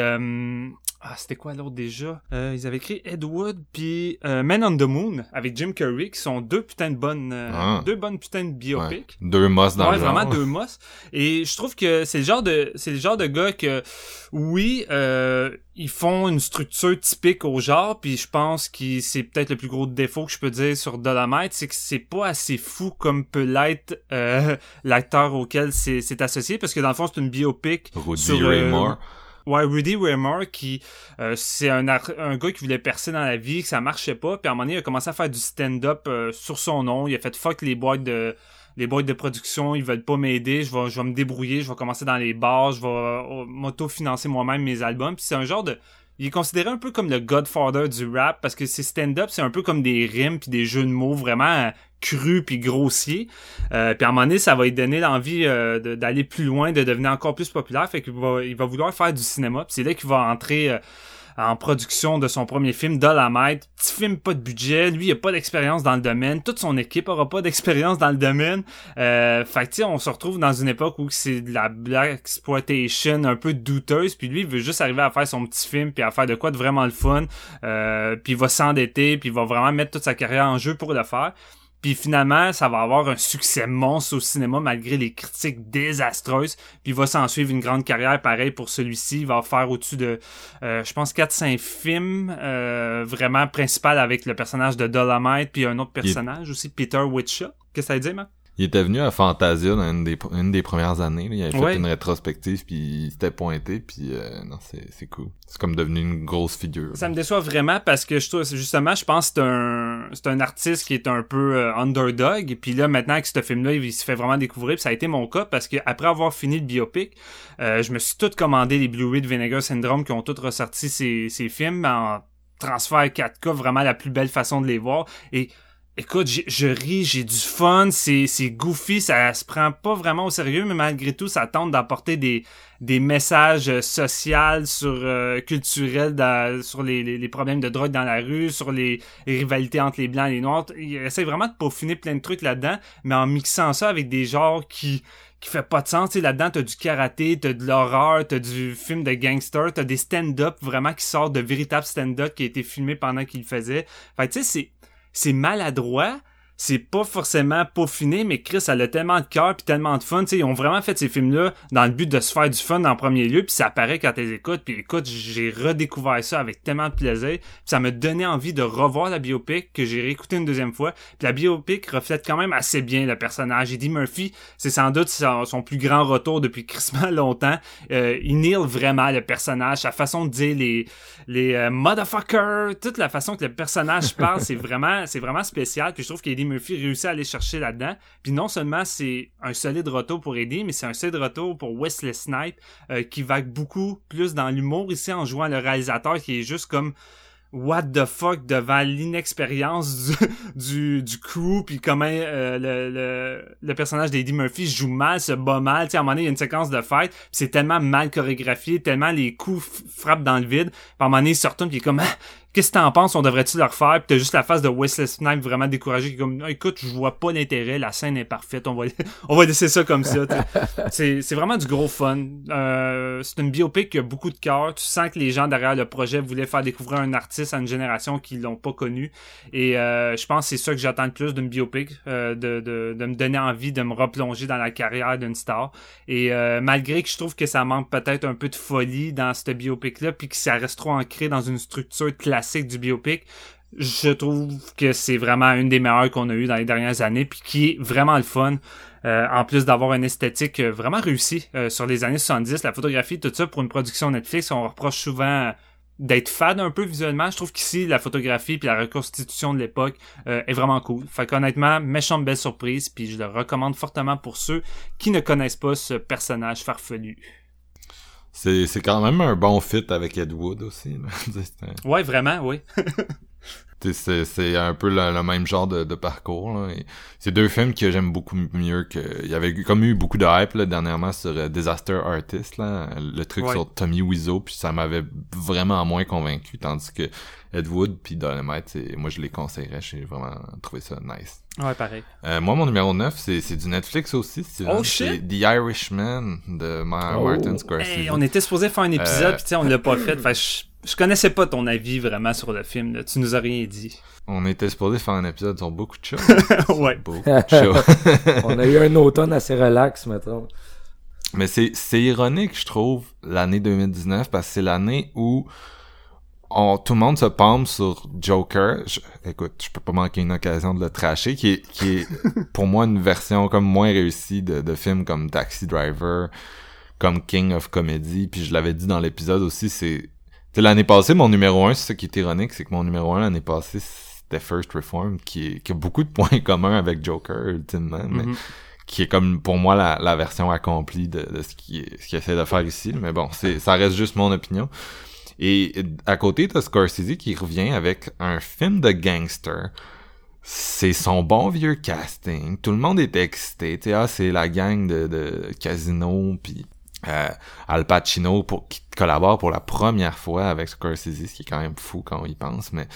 ah, c'était quoi l'autre déjà? Euh, ils avaient écrit Ed Wood puis euh, Men on the Moon avec Jim Curry qui sont deux putains de bonnes euh, Ah. deux bonnes putains de biopics. Deux mosses dans ouais, le genre. vraiment deux mosses. Et je trouve que c'est le genre de c'est le genre de gars que oui, euh, ils font une structure typique au genre, puis je pense que c'est peut-être le plus gros défaut que je peux dire sur Dolomite, c'est que c'est pas assez fou comme peut l'être euh, l'acteur auquel c'est c'est associé, parce que dans le fond c'est une biopic Rudy sur, Ray euh, Moore. Ouais, Rudy Ray Moore, qui euh, c'est un, un gars qui voulait percer dans la vie, que ça marchait pas, puis à un moment donné, il a commencé à faire du stand-up euh, sur son nom. Il a fait fuck les boîtes de les boîtes de production, ils veulent pas m'aider, je vais je vais me débrouiller, je vais commencer dans les bars, je vais euh, m'auto-financer moi-même mes albums. Puis c'est un genre de il est considéré un peu comme le godfather du rap parce que ses stand-up, c'est un peu comme des rimes puis des jeux de mots vraiment crus puis grossiers. Euh, puis à un moment donné, ça va lui donner l'envie euh, d'aller plus loin, de devenir encore plus populaire. Fait qu'il va, il va vouloir faire du cinéma. Puis c'est là qu'il va entrer euh, en production de son premier film, Dolomite. Petit film, pas de budget. Lui, il a pas d'expérience dans le domaine. Toute son équipe aura pas d'expérience dans le domaine. Euh, fait que, on se retrouve dans une époque où c'est de la black exploitation un peu douteuse. Puis lui, il veut juste arriver à faire son petit film puis à faire de quoi de vraiment le fun. Euh, puis il va s'endetter puis il va vraiment mettre toute sa carrière en jeu pour le faire. Puis finalement, ça va avoir un succès monstre au cinéma malgré les critiques désastreuses. Puis il va s'en suivre une grande carrière pareil pour celui-ci. Il va faire au-dessus de, euh, je pense, 4-5 films euh, vraiment principal avec le personnage de Dolomite puis un autre personnage aussi, Peter Witcher. Qu'est-ce que ça veut dire, man? Il était venu à Fantasia dans une des, une des premières années. là. Il avait fait Ouais. une rétrospective, puis il s'était pointé, puis euh, non, c'est c'est cool. C'est comme devenu une grosse figure. Ça me déçoit vraiment parce que je trouve justement je pense que c'est un c'est un artiste qui est un peu euh, underdog et puis là maintenant que ce film là il se fait vraiment découvrir puis ça a été mon cas parce que après avoir fini le biopic euh, je me suis tout commandé les Blu-ray de Vinegar Syndrome qui ont tous ressorti ces, ces films en transfert 4K vraiment la plus belle façon de les voir et Écoute, je ris, j'ai du fun, c'est goofy, ça se prend pas vraiment au sérieux, mais malgré tout, ça tente d'apporter des des messages euh, sociaux sur euh, culturels sur les, les, les problèmes de drogue dans la rue, sur les, rivalités entre les blancs et les noirs. Il essaie vraiment de peaufiner plein de trucs là-dedans, mais en mixant ça avec des genres qui qui fait pas de sens. Là-dedans, t'as du karaté, t'as de l'horreur, t'as du film de gangster, t'as des stand-up vraiment qui sortent de véritables stand-up qui a été filmé pendant qu'il faisait. Fait tu sais, c'est c'est maladroit, c'est pas forcément peaufiné, mais Chris, elle a tellement de cœur puis tellement de fun. Tu sais, ils ont vraiment fait ces films-là dans le but de se faire du fun en premier lieu, puis ça apparaît quand les écoutes. Puis écoute, j'ai redécouvert ça avec tellement de plaisir. Puis ça me donnait envie de revoir la biopic que j'ai réécouté une deuxième fois. Puis la biopic reflète quand même assez bien le personnage. Eddie Murphy, c'est sans doute son, son plus grand retour depuis crissement longtemps. Euh, il nail vraiment le personnage, sa façon de dire les les euh, motherfuckers, toute la façon que le personnage parle, c'est vraiment c'est vraiment spécial. Puis je trouve qu'Eddie Murphy réussit à aller chercher là-dedans. Puis non seulement c'est un solide retour pour Eddie, mais c'est un solide retour pour Wesley Snipe euh, qui va beaucoup plus dans l'humour ici en jouant le réalisateur qui est juste comme what the fuck devant l'inexpérience du, du, crew puis comment euh, le, personnage d'Eddie Murphy joue mal, se bat mal. Tu sais, à un moment donné, il y a une séquence de fight, c'est tellement mal chorégraphié, tellement les coups frappent dans le vide. Puis à un moment donné, il se retourne puis est comme Ah, Qu'est-ce que t'en penses? On devrait-tu le refaire? Puis t'as juste la face de Wesley Snipes vraiment découragé qui est comme Ah, écoute, je vois pas l'intérêt, la scène est parfaite, on va on va laisser ça comme ça. c'est c'est vraiment du gros fun. Euh, c'est une biopic qui a beaucoup de cœur. Tu sens que les gens derrière le projet voulaient faire découvrir un artiste à une génération qui l'ont pas connu. Et euh, je pense que c'est ça que j'attends le plus d'une biopic, euh, de, de, de me donner envie de me replonger dans la carrière d'une star. Et euh, malgré que je trouve que ça manque peut-être un peu de folie dans cette biopic-là, puis que ça reste trop ancré dans une structure classique du biopic, je trouve que c'est vraiment une des meilleures qu'on a eues dans les dernières années, puis qui est vraiment le fun. Euh, en plus d'avoir une esthétique euh, vraiment réussie euh, sur les années 70, la photographie, tout ça pour une production Netflix, on reproche souvent d'être fade un peu visuellement. Je trouve qu'ici, la photographie puis la reconstitution de l'époque est vraiment cool. Fait qu'honnêtement, méchante belle surprise, puis je le recommande fortement pour ceux qui ne connaissent pas ce personnage farfelu. C'est c'est quand même un bon fit avec Ed Wood aussi. un- Ouais, vraiment, oui. C'est c'est un peu le, le même genre de, de parcours. C'est deux films que j'aime beaucoup mieux que. Il y avait comme eu beaucoup de hype là, dernièrement sur euh, Disaster Artist, là, le truc Ouais. sur Tommy Wiseau, puis ça m'avait vraiment moins convaincu, tandis que Ed Wood puis Dynamite, moi je les conseillerais, j'ai vraiment trouvé ça nice. Ouais, pareil. Euh, moi, mon numéro 9, c'est du Netflix aussi. Oh, C'est The Irishman de Martin Oh. Scorsese. Hey, on était supposé faire un épisode, Euh, puis tu sais, on l'a pas fait. Fait je, je connaissais pas ton avis vraiment sur le film. là. Tu nous as rien dit. On était supposé faire un épisode sur beaucoup de choses. ouais. beaucoup de choses. On a eu un automne assez relax, mettons. Mais c'est c'est ironique, je trouve, l'année 2019, parce que c'est l'année où on, tout le monde se palme sur Joker. Je- écoute, je peux pas manquer une occasion de le tracher, qui est, qui est pour moi une version comme moins réussie de, de films comme Taxi Driver, comme King of Comedy. Puis je l'avais dit dans l'épisode aussi, c'est... l'année passée, mon numéro un, c'est ça qui est ironique, c'est que mon numéro un l'année passée, c'était First Reform, qui, est, qui a beaucoup de points communs avec Joker, ultimement, mais Mhm. qui est comme pour moi la, la version accomplie de, de ce qu'il ce qu'il essaie de faire ici. Mais bon, c'est ça reste juste mon opinion. Et à côté de Scorsese qui revient avec un film de gangster. C'est son bon vieux casting. Tout le monde est excité. Tu ah, c'est la gang de, de Casino puis euh, Al Pacino pour, qui collabore pour la première fois avec Scorsese, ce qui est quand même fou quand on y pense, mais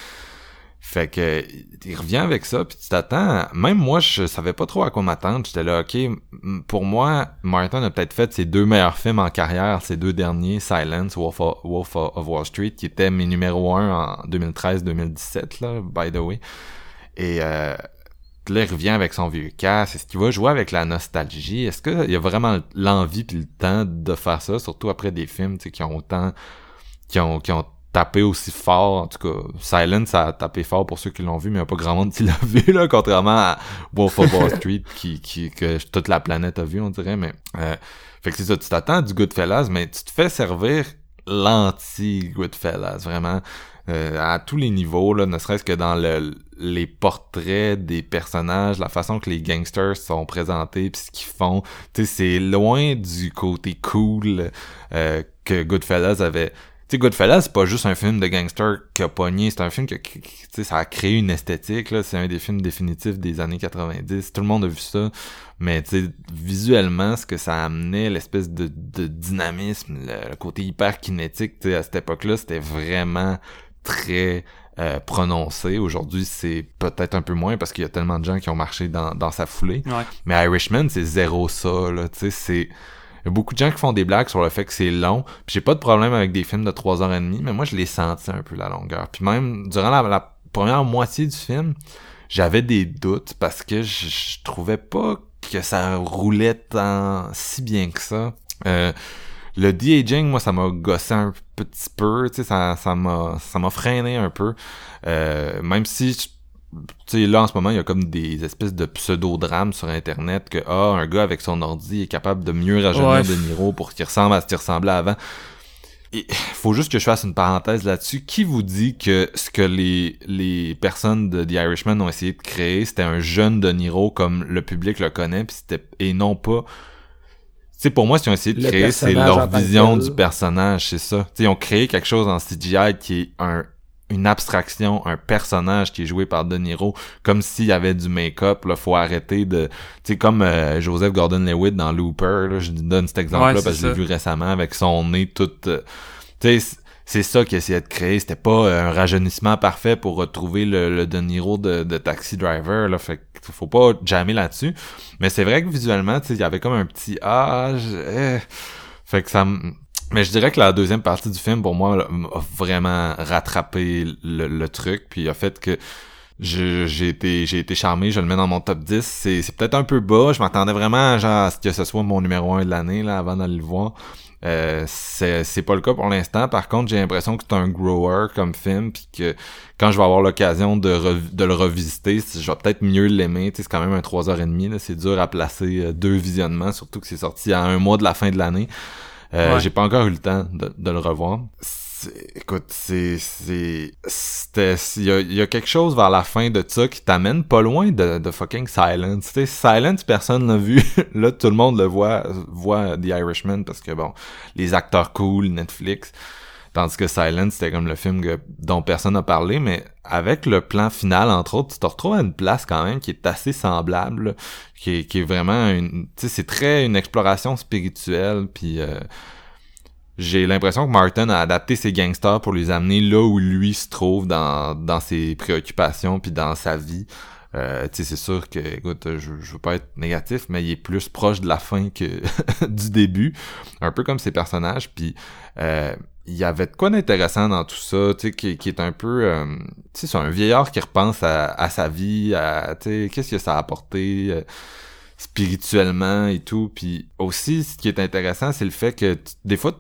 fait que il revient avec ça, puis tu t'attends. Même moi, je savais pas trop à quoi m'attendre. J'étais là, ok. Pour moi, Martin a peut-être fait ses deux meilleurs films en carrière, ses deux derniers, Silence, Wolf of, Wolf of Wall Street, qui étaient mes numéros 1 en 2013-2017, là, by the way. Et euh, là, il revient avec son vieux casse. Est-ce qu'il va jouer avec la nostalgie? Est-ce qu'il y a vraiment l'envie puis le temps de faire ça, surtout après des films qui ont autant qui ont, qui ont tapé aussi fort. En tout cas, Silence a tapé fort pour ceux qui l'ont vu, mais il n'y a pas grand monde qui l'a vu, là, contrairement à Wolf of Wall Street, qui, qui, que toute la planète a vu, on dirait. Mais euh, fait que c'est ça, tu t'attends du Goodfellas, mais tu te fais servir l'anti-Goodfellas, vraiment. euh, à tous les niveaux, là, ne serait-ce que dans le, les portraits des personnages, la façon que les gangsters sont présentés, puis ce qu'ils font, tu sais, c'est loin du côté cool euh, que Goodfellas avait. Tu sais, Goodfellas, c'est pas juste un film de gangster qui a pogné, c'est un film qui, a- ça a créé une esthétique, là, c'est un des films définitifs des années 90, tout le monde a vu ça, mais tu sais, visuellement, ce que ça amenait, l'espèce de, de dynamisme, le, le côté hyper kinétique, tu sais, à cette époque-là, c'était vraiment très euh, prononcé. Aujourd'hui, c'est peut-être un peu moins parce qu'il y a tellement de gens qui ont marché dans, dans sa foulée. Ouais. Mais Irishman, c'est zéro ça, là, tu sais, c'est... Il y a beaucoup de gens qui font des blagues sur le fait que c'est long. Puis j'ai pas de problème avec des films de 3h30, mais moi, je l'ai senti un peu, la longueur. Puis même, durant la, première moitié du film, j'avais des doutes parce que je, trouvais pas que ça roulait tant si bien que ça. Euh, le de-aging, moi, ça m'a gossé un petit peu, tu sais, ça, m'a, ça freiné un peu. Euh, même si, sais, là, en ce moment, il y a comme des espèces de pseudo-drames sur Internet que, ah, un gars avec son ordi est capable de mieux rajeunir Ouais. De Niro pour qu'il ressemble à ce qu'il ressemblait avant. Il faut juste que je fasse une parenthèse là-dessus. Qui vous dit que ce que les, les personnes de The Irishman ont essayé de créer, c'était un jeune De Niro comme le public le connaît, c'était et non pas. Tu sais, pour moi, ce qu'ils ont essayé de Le créer, c'est leur vision du personnage, c'est ça. Tu sais, ils ont créé quelque chose en CGI qui est un une abstraction, un personnage qui est joué par De Niro, comme s'il y avait du make-up, là, faut arrêter de... Tu sais, comme euh, Joseph Gordon-Levitt dans Looper, là, je donne cet exemple-là Ouais, parce que je l'ai vu récemment avec son nez tout... euh, tu sais, c'est ça qu'il essayait de créer. C'était pas euh, un rajeunissement parfait pour retrouver le, le De Niro de, de Taxi Driver. Là, fait que faut pas jammer là-dessus. Mais c'est vrai que visuellement, tu sais, il y avait comme un petit âge. fait que ça me... Mais je dirais que la deuxième partie du film, pour moi, a vraiment rattrapé le, truc, puis a fait que j'ai été été charmé, je le mets dans mon top 10. C'est, c'est peut-être un peu bas, je m'attendais vraiment genre, à ce que ce soit mon numéro 1 de l'année là, avant d'aller le voir. Euh, c'est, pas le cas pour l'instant. Par contre, j'ai l'impression que c'est un grower comme film, puis que quand je vais avoir l'occasion de, de le revisiter, je vais peut-être mieux l'aimer. C'est quand même un 3h30, là, c'est dur à placer euh, deux visionnements, surtout que c'est sorti à un mois de la fin de l'année. Euh, Ouais. J'ai pas encore eu le temps de, de le revoir. C'est- Écoute, c'est, c'est, c'était, il y y a quelque chose vers la fin de ça qui t'amène pas loin de, de fucking Silence. Tu sais, Silence, personne l'a vu. Là, tout le monde le voit, voit The Irishman parce que bon, les acteurs cool, Netflix. Tandis que Silence, c'était comme le film dont personne n'a parlé, mais avec le plan final, entre autres, tu te retrouves à une place quand même qui est assez semblable, là, qui est, qui est vraiment une, tu sais, c'est très une exploration spirituelle, puis euh, j'ai l'impression que Martin a adapté ses gangsters pour les amener là où lui se trouve dans, dans ses préoccupations puis dans sa vie. Euh, tu sais, c'est sûr que, écoute, je, je veux pas être négatif, mais il est plus proche de la fin que du début, un peu comme ses personnages. Puis euh, il y avait de quoi d'intéressant dans tout ça, tu sais, qui, est un peu, euh, tu sais, c'est un vieillard qui repense à, sa vie, à, tu sais, qu'est-ce que ça a apporté. Euh, spirituellement et tout. Puis aussi, ce qui est intéressant, c'est le fait que des fois,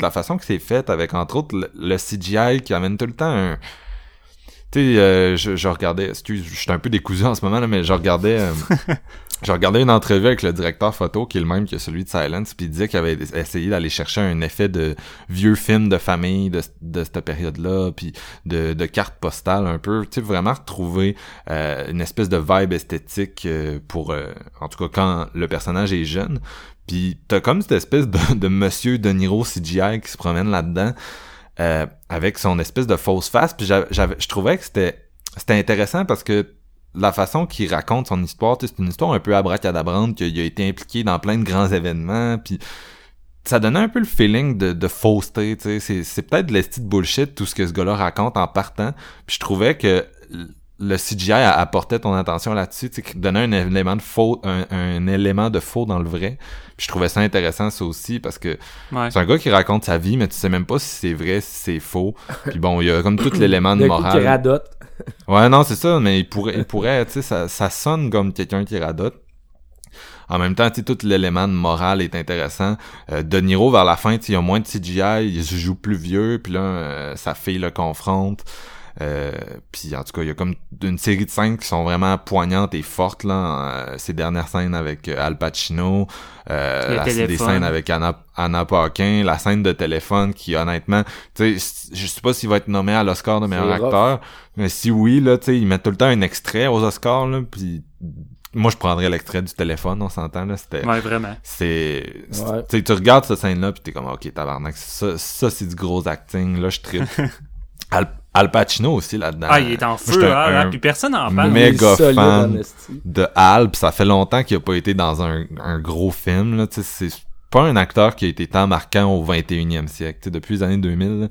la façon que c'est fait avec entre autres le, CGI qui amène tout le temps un. Tu sais, euh, je, je, regardais, excuse, je suis un peu décousu en ce moment là, mais je regardais, euh, j'ai regardé une entrevue avec le directeur photo qui est le même que celui de Silence, puis il disait qu'il avait essayé d'aller chercher un effet de vieux film de famille de, de cette période-là, puis de, de carte postale un peu, tu sais, vraiment retrouver euh, une espèce de vibe esthétique euh, pour, euh, en tout cas, quand le personnage est jeune. Puis t'as comme cette espèce de, de monsieur De Niro CGI qui se promène là-dedans avec son espèce de fausse face, puis j'avais, je trouvais que c'était c'était intéressant parce que la façon qu'il raconte son histoire, c'est une histoire un peu abracadabrante, qu'il a été impliqué dans plein de grands événements, puis ça donnait un peu le feeling de, de fausseté, tu sais. C'est, peut-être de l'esti de bullshit, tout ce que ce gars-là raconte en partant. Puis je trouvais que le CGI apportait ton attention là-dessus, tu sais, qui donnait un élément de faux, un, élément de faux dans le vrai. Puis je trouvais ça intéressant ça aussi parce que c'est un gars qui raconte sa vie, mais tu sais même pas si c'est vrai, si c'est faux. Puis bon, il y a comme tout l'élément de morale ouais, non, c'est ça, mais il pourrait, il pourrait, tu sais, ça, ça sonne comme quelqu'un qui radote. En même temps, tu sais, tout l'élément de morale est intéressant. Euh, de Niro, vers la fin, tu il y a moins de CGI, il se joue plus vieux, puis là, euh, sa fille le confronte. Euh, puis en tout cas, il y a comme une série de scènes qui sont vraiment poignantes et fortes là. Euh, ces dernières scènes avec euh, Al Pacino, euh, la, des scènes avec Anna, Anna Paquin, la scène de téléphone qui honnêtement, tu sais, je sais pas s'il va être nommé à l'Oscar de meilleur acteur, mais si oui là, tu sais, ils mettent tout le temps un extrait aux Oscars là, puis moi je prendrais l'extrait du téléphone on s'entend là c'était ouais vraiment c'est ouais. tu regardes cette scène là puis t'es comme ok tabarnak ça ça c'est du gros acting là je tripe Al, Al Pacino aussi là-dedans. Ah, il est en feu, hein, puis personne n'en parle. méga fan de Al, pis ça fait longtemps qu'il a pas été dans un, un gros film, là, c'est pas un acteur qui a été tant marquant au 21e siècle, depuis les années 2000,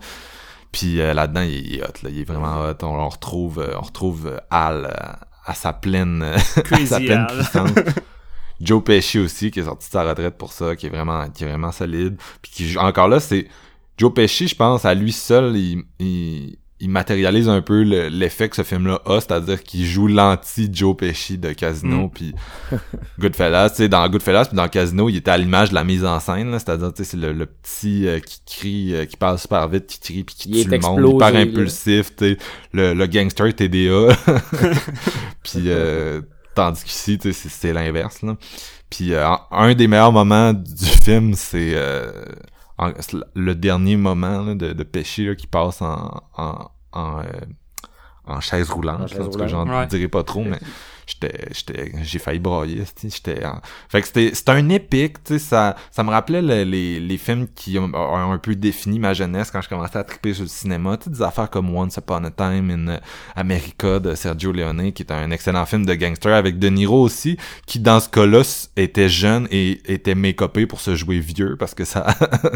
Puis euh, là-dedans, il est hot, là, il est vraiment hot. On, retrouve, euh, on retrouve euh, Al à sa pleine, à sa pleine puissance. Joe Pesci aussi, qui est sorti de sa retraite pour ça, qui est vraiment, qui est vraiment solide. Puis qui, encore là, c'est Joe Pesci, je pense, à lui seul, il, il, il matérialise un peu l'effet que ce film-là a, c'est-à-dire qu'il joue l'anti-Joe Pesci de Casino, mm. puis Goodfellas, tu sais, dans Goodfellas, puis dans Casino, il était à l'image de la mise en scène, c'est-à-dire, tu sais, c'est le, petit euh, qui crie, euh, qui parle super vite, qui crie, puis qui tue le monde, hyper impulsif, tu sais, le, le gangster TDA, puis euh, tandis qu'ici, tu sais, c'est l'inverse, là. Puis un des meilleurs moments du film, c'est le dernier moment de, de Pesci qui passe en, en, en, euh, en chaise roulante. En chaise J'en dirais pas trop, mais j'ai failli brailler j'étais fait que c'était c'était un épique tu sais ça ça me rappelait les, les films qui ont, un peu défini ma jeunesse quand je commençais à triper sur le cinéma tu sais des affaires comme Once Upon a Time in America de Sergio Leone qui est un excellent film de gangster avec De Niro aussi qui dans ce cas-là était jeune et était make-upé pour se jouer vieux parce que ça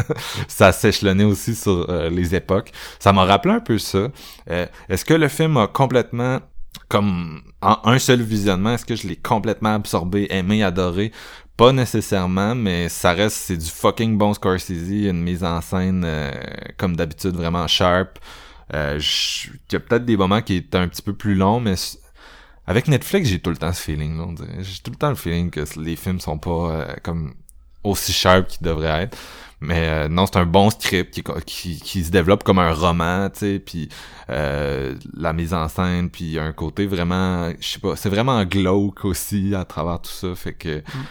ça s'échelonnait aussi sur euh, les époques. Ça m'a rappelé un peu ça. Euh, est-ce que le film a complètement comme en un seul visionnement, est-ce que je l'ai complètement absorbé, aimé, adoré? Pas nécessairement, mais ça reste, c'est du fucking bon Scorsese, une mise en scène euh, comme d'habitude vraiment sharp. Euh, il y a peut-être des moments qui étaient un petit peu plus longs, mais avec Netflix, j'ai tout le temps ce feeling. J'ai tout le temps le feeling que les films sont pas euh, comme aussi sharp qu'ils devraient être. Mais euh, non, c'est un bon script qui, qui, qui, se développe comme un roman, tu sais, puis euh, la mise en scène, puis un côté vraiment, je sais pas, c'est vraiment glauque aussi à travers tout ça, fait que... Mm.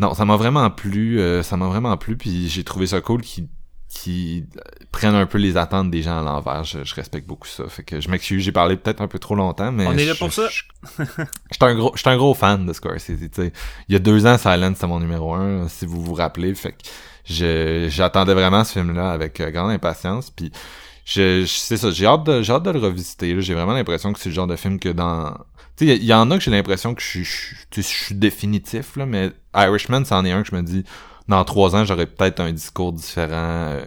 Non, ça m'a vraiment plu, euh, ça m'a vraiment plu, puis j'ai trouvé ça cool qui qui prennent un peu les attentes des gens à l'envers. Je, respecte beaucoup ça. Fait que je m'excuse, j'ai parlé peut-être un peu trop longtemps, mais. On est là pour ça. J'étais un gros, un gros fan de Scorsese, tu sais. Il y a deux ans, Silence, c'était mon numéro un, si vous vous rappelez. Fait que j'attendais vraiment ce film-là avec euh, grande impatience. Puis je, c'est ça, j'ai hâte de, j'ai hâte de le revisiter. J'ai vraiment l'impression que c'est le genre de film que dans, tu sais, il y, en a que j'ai l'impression que je suis, je, suis définitif là, mais Irishman, c'en est un que je me dis, dans trois ans, j'aurais peut-être un discours différent. Euh,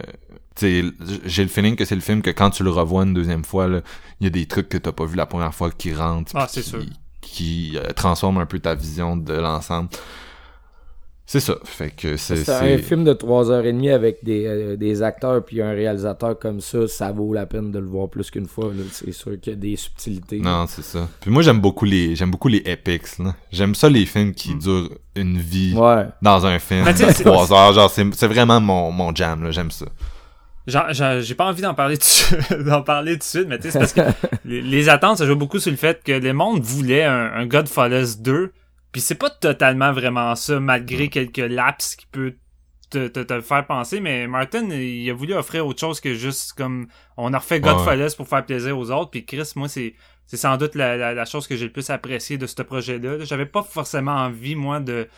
tu sais, j'ai le feeling que c'est le film que quand tu le revois une deuxième fois, il y a des trucs que t'as pas vu la première fois qui rentrent. Ah, sûr qui euh, transforme un peu ta vision de l'ensemble. C'est ça. Fait que c'est. Un film de 3h30 avec des, euh, des acteurs puis un réalisateur comme ça, ça vaut la peine de le voir plus qu'une fois. C'est sûr qu'il y a des subtilités. Non, c'est ça. Puis moi, j'aime beaucoup les j'aime beaucoup les epics. là. J'aime ça les films qui durent une vie Ouais. dans un film, c'est- trois heures. Genre, c'est c'est vraiment mon, mon jam. là. J'aime ça. J'ai pas envie d'en parler tout de suite- d'en parler tout de suite, mais tu sais, c'est parce que les, les attentes, ça joue beaucoup sur le fait que le monde voulait un, un Godfellas 2, puis c'est pas totalement vraiment ça, malgré quelques laps qui peut te, te, te faire penser, mais Martin, il a voulu offrir autre chose que juste comme, on a refait Ouais. Godfellas pour faire plaisir aux autres, puis Chris, moi, c'est c'est sans doute la, la, la chose que j'ai le plus apprécié de ce projet-là. J'avais pas forcément envie, moi, de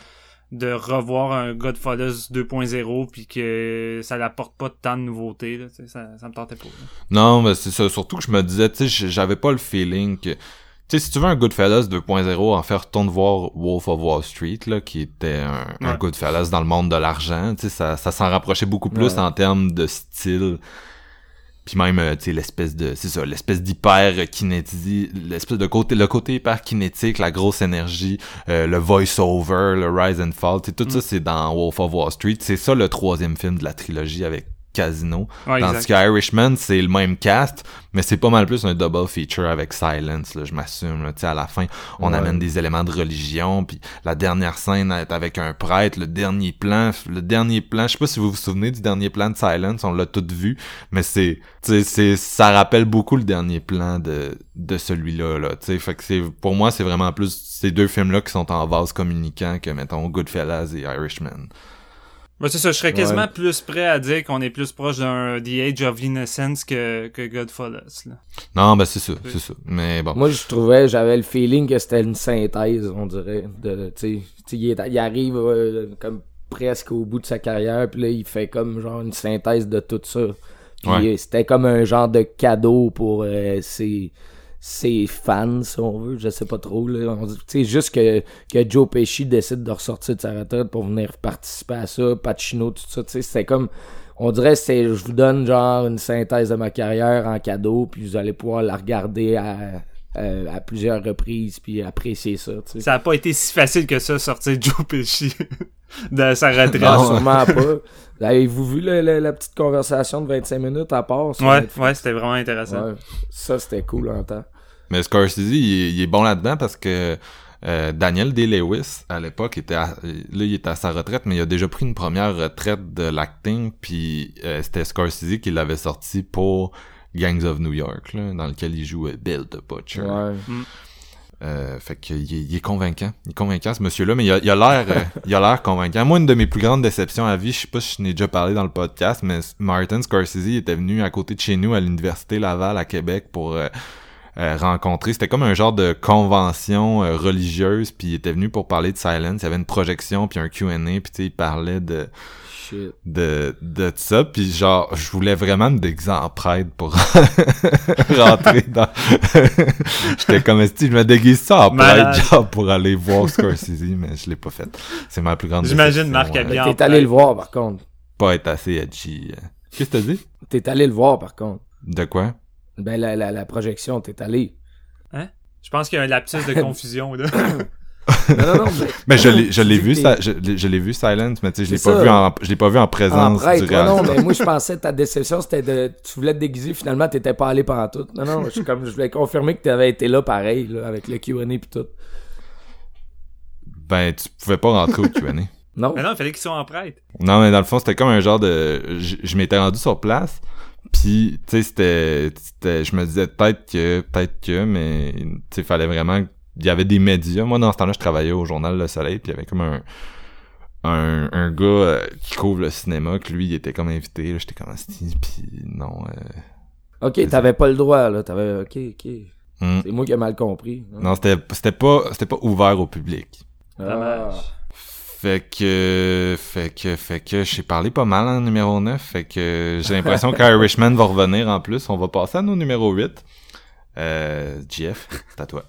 de revoir un Godfellas 2.0 puis que ça n'apporte pas tant de nouveautés là, ça, ça me tentait pas. là. Non, mais c'est ça. Surtout que je me disais, tu sais, j'avais pas le feeling que... Tu sais, si tu veux un Goodfellas 2.0, en fait, retourne voir Wolf of Wall Street, là, qui était un, un Ouais. Goodfellas dans le monde de l'argent. Tu sais, ça, ça s'en rapprochait beaucoup plus Ouais. en termes de style. Puis même, euh, tu sais, l'espèce de... C'est ça, l'espèce d'hyper kinétique, l'espèce de côté... Le côté hyper kinétique, la grosse énergie, euh, le voice-over, le rise and fall, tu sais, tout ça, c'est dans Wolf of Wall Street. C'est ça le troisième film de la trilogie avec Casino. Ouais, Tandis exact. que Irishman, c'est le même cast, mais c'est pas mal plus un double feature avec Silence, là, je m'assume. là. Tu sais, à la fin, on Ouais. amène des éléments de religion, puis la dernière scène est avec un prêtre, le dernier plan, le dernier plan, je sais pas si vous vous souvenez du dernier plan de Silence, on l'a tout vu, mais c'est, tu sais, c'est, ça rappelle beaucoup le dernier plan de, de celui-là, là, tu sais, fait que c'est, pour moi, c'est vraiment plus ces deux films-là qui sont en vase communicant que, mettons, Goodfellas et Irishman. Ouais, c'est ça, je serais quasiment Ouais. plus prêt à dire qu'on est plus proche d'un The Age of Innocence que, que. Là. Non, ben c'est ça, c'est ça. Mais bon. Moi, je trouvais, j'avais le feeling que c'était une synthèse, on dirait. De, il, est- il arrive euh, comme presque au bout de sa carrière, puis là, il fait comme genre une synthèse de tout ça. Puis Ouais. euh, c'était comme un genre de cadeau pour euh, ses, ses fans, si on veut. Je sais pas trop. Là. On juste que, que Joe Pesci décide de ressortir de sa retraite pour venir participer à ça, Pacino, tout ça. C'était comme... On dirait c'est je vous donne genre une synthèse de ma carrière en cadeau, puis vous allez pouvoir la regarder à, à, à plusieurs reprises, puis apprécier ça. Ça a pas été si facile que ça, sortir Joe Pesci de sa retraite. Non, sûrement pas. Avez-vous vu le- le- la petite conversation de 25 minutes à part? Ouais, ouais, c'était vraiment intéressant. Ouais. Ça, c'était cool en temps. Mais Scorsese, il, est- il est bon là-dedans parce que euh, Daniel Day-Lewis, à l'époque, était à- là, il était à sa retraite, mais il a déjà pris une première retraite de l'acting, puis euh, c'était Scorsese qui l'avait sorti pour Gangs of New York, là, dans lequel il joue euh, Bill the Butcher. Ouais. Euh, fait que il est, convaincant. Il est convaincant, ce monsieur-là, mais il a l'air euh, il a l'air convaincant. Moi, une de mes plus grandes déceptions à vie, je sais pas si je n'ai déjà parlé dans le podcast, mais Martin Scorsese était venu à côté de chez nous à l'Université Laval à Québec pour euh, euh, rencontrer. C'était comme un genre de convention euh, religieuse, puis il était venu pour parler de Silence. Il y avait une projection, puis un Q&A, puis tu sais, il parlait de Shit. de, de ça, puis genre, je voulais vraiment me déguiser en prêtre pour rentrer dans... J'étais comme, si je me déguise ça en prêtre, genre, pour aller voir Scorsese, mais je l'ai pas fait. C'est ma plus grande J'imagine Marc euh, habillé en T'es allé le voir, par contre. Pas être assez edgy. euh. Qu'est-ce que t'as dit? T'es allé le voir, par contre. De quoi? Ben, la, la, la projection, t'es allé. Je pense qu'il y a un lapsus de confusion, là. Non, non, non, mais... Mais je l'ai, je l'ai Tu vu, ça, je, l'ai- je l'ai vu Silence, mais tu sais, je l'ai pas ça. vu en, je l'ai pas vu en En présence prêtre, du non, mais moi, je pensais que ta déception, c'était de... Tu voulais te déguiser, finalement, t'étais pas allé pendant tout. Non, non, je, comme, je voulais confirmer que t'avais été là pareil, là, avec le Q&A pis tout. Ben, tu pouvais pas rentrer au Q&A. Non? Mais non, il fallait qu'ils soient en prêtre. Non, mais dans le fond, c'était comme un genre de... Je, je m'étais rendu sur place, puis tu sais, c'était... c'était- Je me disais peut-être que... Peut-être que, mais... Tu sais, fallait vraiment... Il y avait des médias. Moi, dans ce temps-là, je travaillais au Journal Le Soleil, puis il y avait comme un... Un, un gars euh, qui couvre le cinéma, que lui, il était comme invité. là. J'étais comme puis non... euh, Ok, t'avais pas le droit, là. T'avais... Ok, ok. hmm. C'est moi qui ai mal compris. hein. Non, c'était c'était pas c'était pas ouvert au public. Ah. Fait que, fait que, fait que, j'ai parlé pas mal en numéro 9, fait que j'ai l'impression qu'Irishman va revenir en plus. On va passer à nos numéro 8. Euh, Jeff, c'est à toi.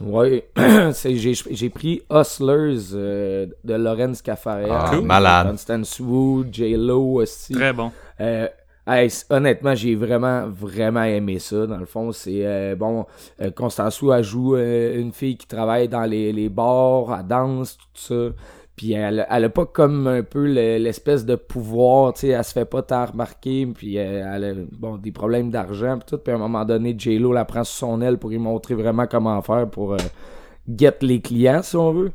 Ouais, c'est, j'ai, j'ai pris Hustlers euh, de Lawrence Caffarel. Ah, Cool. malade. Constance Wu, J-Lo aussi. Très bon. Euh, honnêtement, j'ai vraiment, vraiment aimé ça. Dans le fond, c'est euh, bon. Euh, Constançou a joue euh, une fille qui travaille dans les, les bars, à danse, tout ça. Puis elle, elle a pas comme un peu l'espèce de pouvoir, tu sais, elle se fait pas tant remarquer, puis elle a bon, des problèmes d'argent, puis tout. Puis à un moment donné, J-Lo la prend sous son aile pour lui montrer vraiment comment faire pour get les clients, si on veut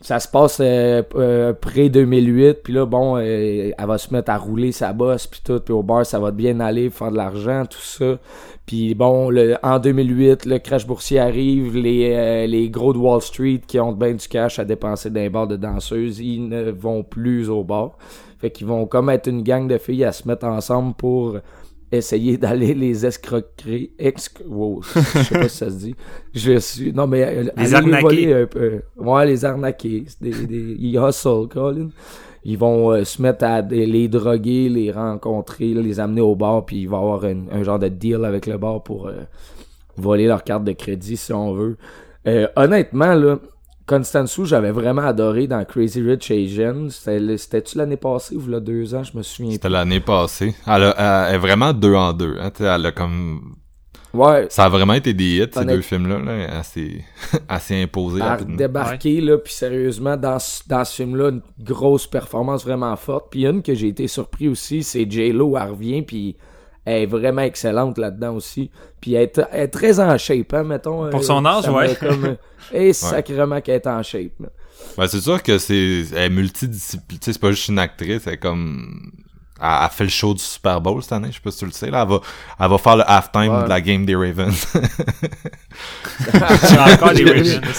ça se passe euh, euh, près 2008 puis là bon euh, elle va se mettre à rouler sa bosse puis tout puis au bar ça va bien aller faire de l'argent tout ça. Puis bon le, en 2008 le crash boursier arrive les, les gros de Wall Street qui ont bien du cash à dépenser dans les bars de danseuses ils ne vont plus au bar. Fait qu'ils vont comme être une gang de filles à se mettre ensemble pour essayer d'aller les escroquer. Ex wow, je sais pas si ça se dit. Je suis. Non, mais. Euh, les arnaquer. un peu. Ouais, les arnaquer. Des, des, ils hustle, Colin. Ils vont euh, se mettre à les droguer, les rencontrer, les amener au bar, puis il va avoir un, genre de deal avec le bar pour euh, voler leur carte de crédit, si on veut. honnêtement, là, Constanzo, j'avais vraiment adoré dans Crazy Rich Asians. C'était-tu l'année passée ou il deux ans, je me souviens C'était l'année passée. Elle, est vraiment deux en deux. Hein, elle a comme... Ouais. Ça a vraiment été des hits, ces deux films-là. Là, assez, assez imposé. débarqué, là, puis sérieusement, dans, dans ce film-là, une grosse performance vraiment forte. Puis une que j'ai été surpris aussi, c'est J-Lo, elle revient, puis elle est vraiment excellente là-dedans aussi. Puis elle est, très en shape, hein, mettons. Pour son âge, ouais. Comme, et sacrément qu'elle est en shape. Ben, c'est sûr que c'est elle est multidisciplinaire. C'est pas juste une actrice, elle est comme... Elle, fait le show du Super Bowl cette année, je sais pas si tu le sais. Là. Elle, va, elle va faire le halftime de la game des Ravens.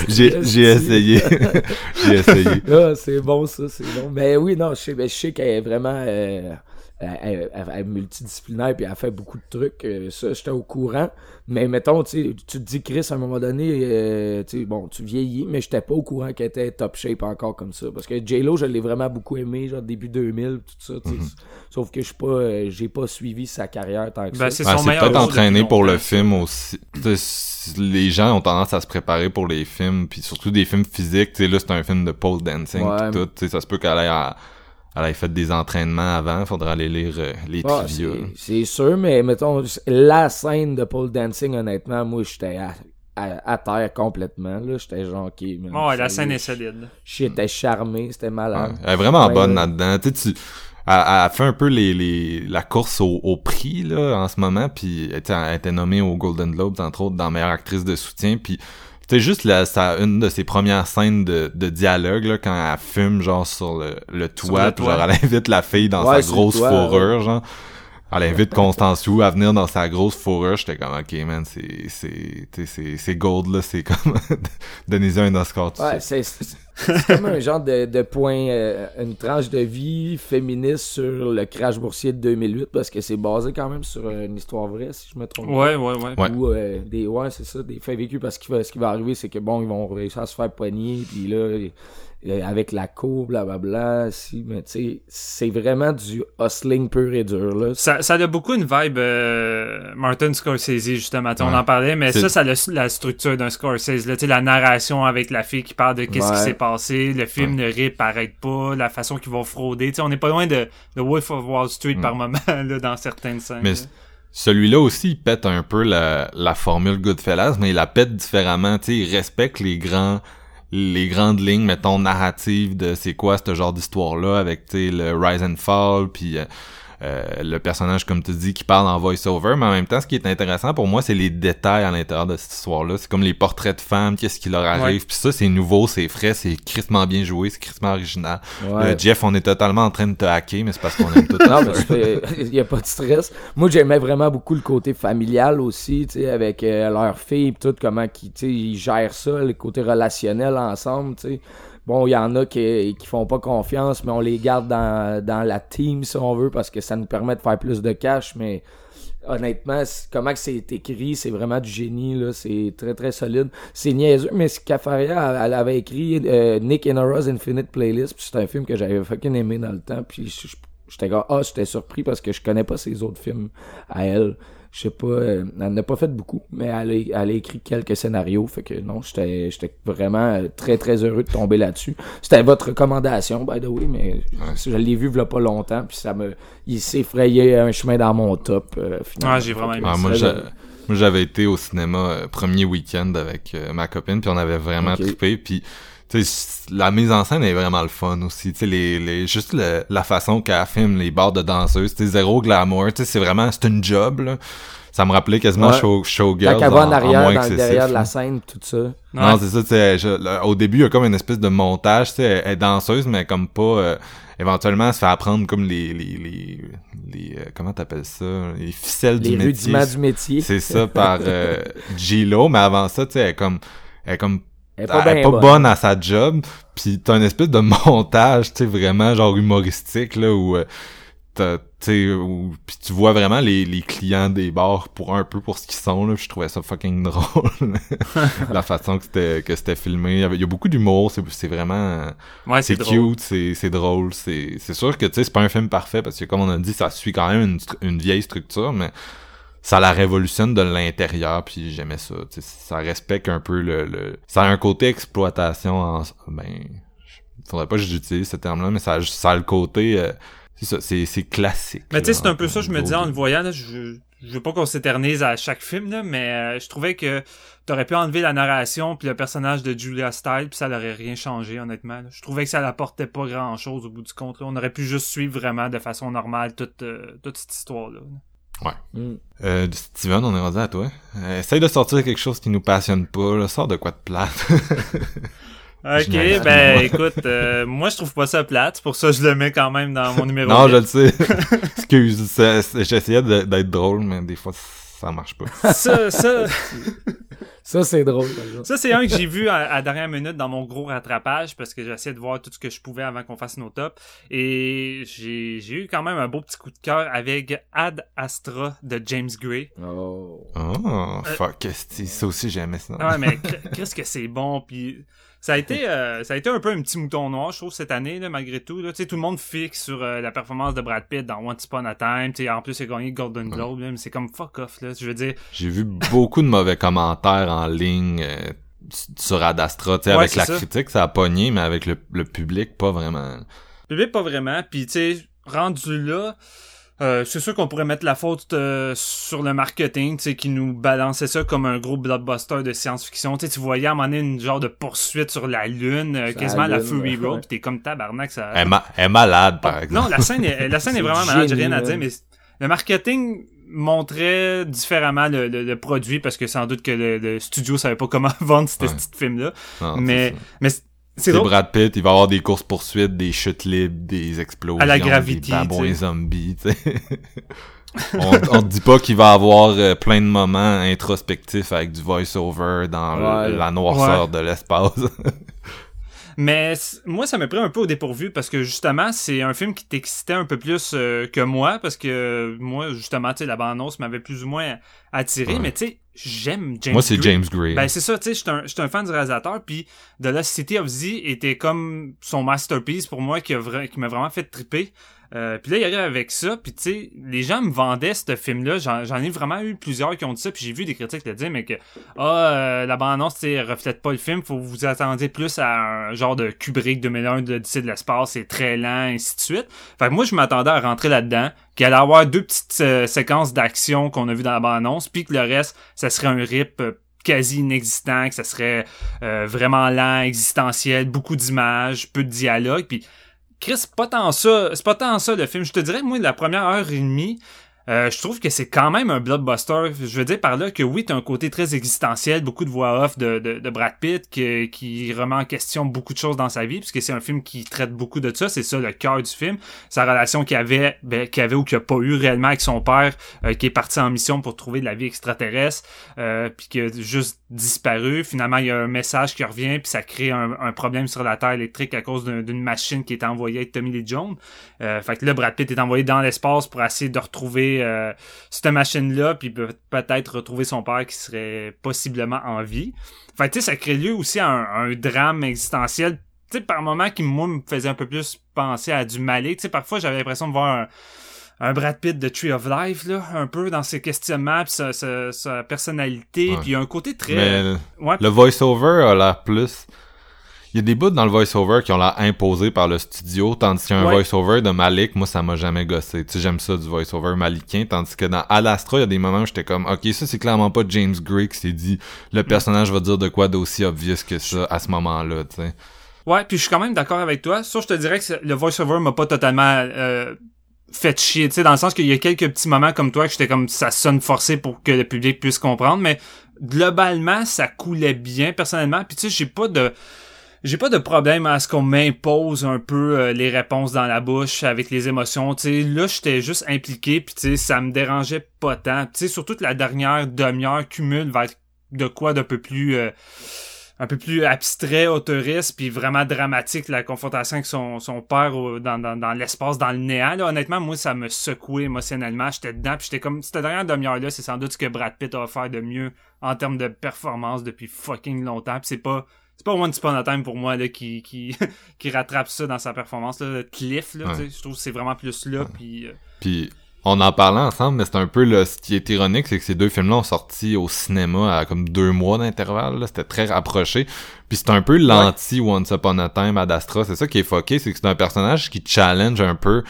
J'ai essayé. J'ai essayé. Ah, c'est bon ça, c'est bon. Mais oui, non, je sais, je sais qu'elle est vraiment... Euh, elle, est multidisciplinaire puis elle fait beaucoup de trucs. Euh, ça, j'étais au courant. Mais mettons, tu te dis, Chris, à un moment donné, euh, tu bon, tu vieillis, mais j'étais pas au courant qu'elle était top shape encore comme ça. Parce que J-Lo, je l'ai vraiment beaucoup aimé, genre début 2000, tout ça. Mhm. Sauf que je pas, euh, j'ai pas suivi sa carrière tant que ben, ça. C'est ben, peut-être entraîné pour le film aussi. les gens ont tendance à se préparer pour les films, puis surtout des films physiques. Là, c'est un film de pole dancing, tout. ça se peut qu'elle ait à elle a fait des entraînements avant, faudra aller lire euh, les ah, C'est sûr, mais mettons, la scène de pole dancing, honnêtement, moi, j'étais à, terre complètement. Là, j'étais genre, ok. oh, la scène est solide. J'étais charmé, c'était malade. elle est vraiment bonne là-dedans. Tu sais, tu. Elle, fait un peu les, les la course au, prix là en ce moment puis elle, elle était nommée aux Golden Globes entre autres dans meilleure actrice de soutien puis c'était juste la, ça, une de ses premières scènes de, de dialogue là, quand elle fume genre sur le, le toit, genre elle invite la fille dans sa grosse fourrure, genre. Elle invite Constance Wu à venir dans sa grosse fourrure. J'étais comme, ok, man, c'est, c'est, c'est, c'est gold, là. C'est comme, donnez-y un Oscar. Ouais, c'est, c'est comme un genre de, de point, euh, une tranche de vie féministe sur le crash boursier de 2008 parce que c'est basé quand même sur une histoire vraie, si je me trompe. Ouais, ouais, ouais. Ou, euh, des, ouais, c'est ça, des faits vécus parce que ce qui va arriver, c'est que bon, ils vont réussir à se faire poigner, puis là, euh, avec la cour, blablabla, si, mais tu sais, c'est vraiment du hustling pur et dur, là. Ça, ça a beaucoup une vibe euh, Martin Scorsese, justement, on en parlait, mais ça, ça a la structure d'un Scorsese, là, tu sais, la narration avec la fille qui parle de qu'est-ce qui s'est passé, le film ne arrête pas, la façon qu'ils vont frauder, tu sais, on n'est pas loin de, de Wolf of Wall Street par moment, là, dans certaines scènes. Mais celui-là aussi, il pète un peu la, la formule Goodfellas, mais il la pète différemment, tu sais, il respecte les grands les grandes lignes, mettons, narratives de c'est quoi ce genre d'histoire-là avec, tu le rise and fall, puis euh, le personnage, comme tu dis, qui parle en voice-over, mais en même temps, ce qui est intéressant pour moi, c'est les détails à l'intérieur de cette histoire-là. C'est comme les portraits de femmes, qu'est-ce qui leur arrive. Puis ça, c'est nouveau, c'est frais, c'est crissement bien joué, c'est crissement original. Euh, Jeff, on est totalement en train de te hacker, mais c'est parce qu'on aime tout Non, mais il y a pas de stress. Moi, j'aimais vraiment beaucoup le côté familial aussi, tu sais, avec euh, leur fille, tout, comment qui, ils gèrent ça, le côté relationnel ensemble, tu sais. Bon, il y en a qui, qui font pas confiance, mais on les garde dans, dans la team, si on veut, parce que ça nous permet de faire plus de cash, mais honnêtement, comment c'est écrit, c'est vraiment du génie, là, c'est très très solide. C'est niaiseux, mais Cafaria, elle, avait écrit euh, Nick Inora's Infinite Playlist, puis c'est un film que j'avais fucking aimé dans le temps, puis j'étais ah, j'étais surpris parce que je connais pas ses autres films à elle. Je sais pas, euh, elle n'a pas fait beaucoup, mais elle a, elle a écrit quelques scénarios, fait que non, j'étais vraiment euh, très très heureux de tomber là-dessus. C'était votre recommandation, by the way, mais je l'ai vu il pas longtemps, puis ça me, il s'est frayé un chemin dans mon top. Euh, finalement. Ah, j'ai vraiment aimé Ah, ça. moi, j'avais été au cinéma euh, premier week-end avec euh, ma copine, puis on avait vraiment trippé, puis tu sais, la mise en scène est vraiment le fun aussi, tu sais, les, les, juste le- la façon qu'elle filme les bars de danseuses, tu sais, zéro glamour, tu sais, c'est vraiment, c'est une job, là. Ça me rappelait quasiment Ouais. show, Showgirls Quand elle va en en arrière, moins dans le excessif, derrière de la scène, tout ça. Non, c'est ça, tu sais, je- là, au début, il y a comme une espèce de montage, tu sais, elle, est danseuse, mais comme pas, euh, éventuellement, elle se fait apprendre comme les, les, les, les euh, comment t'appelles ça, les ficelles Les du métier. rudiments du métier. C'est ça, par euh, J-Lo, mais avant ça, tu sais, elle est comme, elle est comme, Elle est elle pas est bien pas bonne. bonne à sa job, pis t'as une espèce de montage, tu sais, vraiment genre humoristique, là, où, euh, t'as- tu sais, où- pis tu vois vraiment les, les clients des bars pour un peu pour ce qu'ils sont, là, pis je trouvais ça fucking drôle, la façon que c'était, que c'était filmé. Il y, avait, il y a beaucoup d'humour, c'est, c'est vraiment, Ouais, c'est cute, c'est, c'est drôle, c'est, c'est sûr que, tu sais, c'est pas un film parfait, parce que comme on a dit, ça suit quand même une, une vieille structure, mais ça la révolutionne de l'intérieur, puis j'aimais ça, ça respecte un peu le, le... Ça a un côté exploitation en... Ben, faudrait pas que j'utilise ce terme-là, mais ça, a- ça a le côté... euh, c'est ça, c'est, classique. Mais tu sais, là, c'est un peu ça, je me disais en le voyant, là, je, je veux pas qu'on s'éternise à chaque film, là, mais euh, je trouvais que t'aurais pu enlever la narration puis le personnage de Julia Style puis ça n'aurait rien changé, honnêtement. là. Je trouvais que ça n'apportait pas grand chose au bout du compte. là. On aurait pu juste suivre vraiment de façon normale toute, euh, toute cette histoire-là. Mm. Euh, Steven, on est rendu à toi. Euh, essaye de sortir quelque chose qui nous passionne pas, là. Sors de quoi de plate. Ok, ben écoute, euh, moi je trouve pas ça plate, c'est pour ça que je le mets quand même dans mon numéro non, 8. je le sais. Excuse, j'essayais de- d'être drôle, mais des fois, ça marche pas. Ça, ça, Ça, c'est drôle. Ça, c'est un que j'ai vu à, à dernière minute dans mon gros rattrapage parce que j'essayais de voir tout ce que je pouvais avant qu'on fasse nos tops. Et j'ai j'ai eu quand même un beau petit coup de cœur avec Ad Astra de James Gray. Oh. Oh, fuck, esti, ça aussi j'aimais ça. Ouais, mais qu'est-ce que c'est bon. Puis ça a été euh, ça a été un peu un petit mouton noir, je trouve, cette année, là, malgré tout. Là. Tout le monde fixe sur euh, la performance de Brad Pitt dans Once Upon a Time. Tu sais, en plus, il a gagné Golden Globe. là, mais c'est comme fuck off. Là. Je veux dire, J'ai vu beaucoup de mauvais commentaires en ligne euh, sur Ad Astra, tu sais, Ouais, avec la ça. critique, ça a pogné, mais avec le, le public, pas vraiment. Le public, pas vraiment. Puis, tu sais, rendu là, euh, c'est sûr qu'on pourrait mettre la faute euh, sur le marketing, tu sais, qui nous balançait ça comme un gros blockbuster de science-fiction. Tu sais, tu voyais à un moment donné une genre de poursuite sur la Lune, euh, la quasiment à la Lune, Fury ouais. Road, pis t'es comme tabarnak, ça... Elle, ma- elle est malade, par Ah, exemple. non, la scène est, la scène est vraiment malade, j'ai rien à là. dire, mais le marketing montrait différemment le, le- le produit parce que sans doute que le, le studio savait pas comment vendre ce Ouais. petit film-là. Non, c'est Mais, ça. mais c'est-. Brad Pitt, il va y avoir des courses poursuites, des chutes libres, des explosions, À la Gravity, des babouins zombies, on, on te dit pas qu'il va avoir euh, plein de moments introspectifs avec du voice-over dans le- la noirceur de l'espace. Mais moi, ça m'a pris un peu au dépourvu parce que justement, c'est un film qui t'excitait un peu plus euh, que moi parce que moi, justement, tu sais, la bande-annonce m'avait plus ou moins attiré. Ouais. Mais tu sais, j'aime James Moi, c'est. James Gray. Ben c'est ça, tu sais, j'étais un, j'étais un fan du réalisateur, puis The Lost City of Z était comme son masterpiece pour moi qui a vra- qui m'a vraiment fait triper. Euh, puis là, il arrive avec ça, puis tu sais, les gens me vendaient ce film-là. J'en, ai vraiment eu plusieurs qui ont dit ça, puis j'ai vu des critiques le dire, mais que ah, euh, la bande-annonce, tu reflète pas le film. Faut vous attendiez plus à un genre de Kubrick 2001 de l'Odyssée de l'espace, c'est très lent, ainsi de suite. Fait que moi, je m'attendais à rentrer là-dedans, qu'il allait avoir deux petites euh, séquences d'action qu'on a vu dans la bande-annonce, puis que le reste, ça serait un rip euh, quasi inexistant, que ça serait euh, vraiment lent, existentiel, beaucoup d'images, peu de dialogue, puis Chris, pas tant ça, c'est pas tant ça le film. Je te dirais, moi, la première heure et demie, euh, je trouve que c'est quand même un blockbuster. Je veux dire par là que oui, t'as un côté très existentiel, beaucoup de voix off de, de, de Brad Pitt qui, qui remet en question beaucoup de choses dans sa vie, puisque c'est un film qui traite beaucoup de ça. C'est ça le cœur du film. Sa relation qu'il avait, ben, qu'il avait ou qu'il a pas eu réellement avec son père, euh, qui est parti en mission pour trouver de la vie extraterrestre, euh, puis qui a juste disparu. Finalement, il y a un message qui revient, puis ça crée un, un problème sur la Terre électrique à cause d'un- d'une machine qui est envoyée avec Tommy Lee Jones. Euh, fait que là, Brad Pitt est envoyé dans l'espace pour essayer de retrouver euh, cette machine-là, puis peut- peut-être retrouver son père qui serait possiblement en vie. Fait tu sais, ça crée lieu aussi à un, un drame existentiel. Tu sais, par moment qui, moi, me faisait un peu plus penser à du Malé. Tu sais, parfois, j'avais l'impression de voir un, un Brad Pitt de Tree of Life, là, un peu dans ses questionnements, pis sa, sa, sa personnalité, puis un côté très... Mais Ouais, le voice-over a l'air plus... Il y a des bouts dans le voice-over qui ont l'air imposés par le studio, tandis qu'un Ouais. voice-over de Malik, moi, ça m'a jamais gossé. Tu sais, j'aime ça du voice-over malikien, tandis que dans Alastra, il y a des moments où j'étais comme, ok, ça, c'est clairement pas James Gray qui s'est dit, le personnage va dire de quoi d'aussi obvious que ça à ce moment-là, tu sais. Ouais, puis je suis quand même d'accord avec toi. Sauf je te dirais que le voice-over m'a pas totalement euh, fait chier, tu sais, dans le sens qu'il y a quelques petits moments comme toi que j'étais comme ça sonne forcé pour que le public puisse comprendre, mais globalement ça coulait bien personnellement. Puis tu sais, j'ai pas de j'ai pas de problème à ce qu'on m'impose un peu euh, les réponses dans la bouche avec les émotions. Tu sais, là, j'étais juste impliqué, puis ça me dérangeait pas tant. Tu sais, surtout que la dernière demi-heure cumule vers de quoi d'un peu plus euh, un peu plus abstrait, autoriste, puis vraiment dramatique, la confrontation avec son, son père dans, dans l'espace, dans le néant. Là, honnêtement, moi, ça me secouait émotionnellement. J'étais dedans, puis j'étais comme... Cette dernière demi-heure-là, c'est sans doute ce que Brad Pitt a offert de mieux en termes de performance depuis fucking longtemps. Puis c'est pas... C'est pas Once Upon a Time pour moi là, qui, qui, qui rattrape ça dans sa performance. Là. Cliff, là, Ouais. je trouve que c'est vraiment plus là. Puis, euh, Puis on en parlait ensemble, mais c'est un peu le, ce qui est ironique, c'est que ces deux films-là ont sorti au cinéma à comme deux mois d'intervalle. là. C'était très rapproché. Puis c'est un peu l'anti Once Upon a Time Ad Astra. C'est ça qui est foqué, c'est que c'est un personnage qui challenge un peu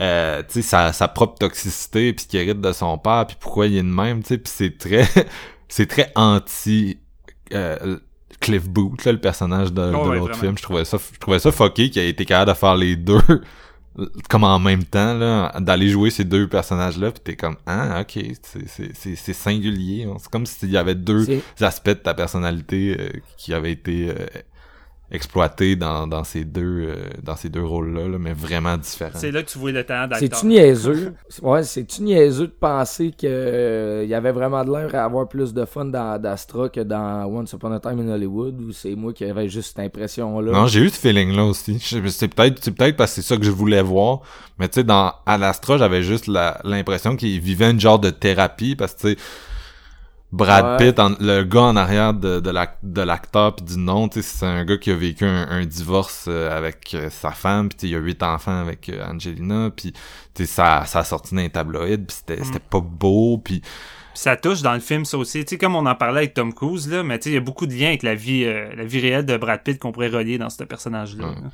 euh, tu sais, sa, sa propre toxicité, puis ce qu'il hérite de son père, puis pourquoi il est de même, tu sais. Puis c'est très, c'est très anti euh, Cliff Booth, là, le personnage de, de Oh ouais, l'autre film. Je trouvais ça, je trouvais ça fucké qu'il a été capable de faire les deux comme en même temps là d'aller jouer ces deux personnages là puis t'es comme ah ok c'est c'est c'est c'est singulier hein. c'est comme s'il y avait deux C'est- aspects de ta personnalité euh, qui avaient été euh, exploités dans dans ces deux euh, dans ces deux rôles là, mais vraiment différents c'est là que tu vois le talent d'acteur. C'est-tu niaiseux? Ouais, c'est-tu niaiseux de penser que euh, y avait vraiment de l'air à avoir plus de fun dans d'Astra que dans Once Upon a Time in Hollywood ou c'est moi qui avais juste cette impression-là? non j'ai eu ce feeling là aussi c'est peut-être c'est peut-être parce que c'est ça que je voulais voir mais tu sais dans Alastra j'avais juste l'impression qu'il vivait une genre de thérapie parce que tu sais Brad Ouais. Pitt, en- le gars en arrière de, de l'ac- de l'acteur puis du nom, c'est un gars qui a vécu un, un divorce euh, avec euh, sa femme, puis il a huit enfants avec euh, Angelina, puis ça, ça a sorti dans les tabloïds, puis c'était c'était pas beau, puis ça touche dans le film ça aussi. Tu sais, comme on en parlait avec Tom Cruise, là, mais tu sais, il y a beaucoup de liens avec la vie, euh, la vie réelle de Brad Pitt qu'on pourrait relier dans ce personnage-là. Ouais. là.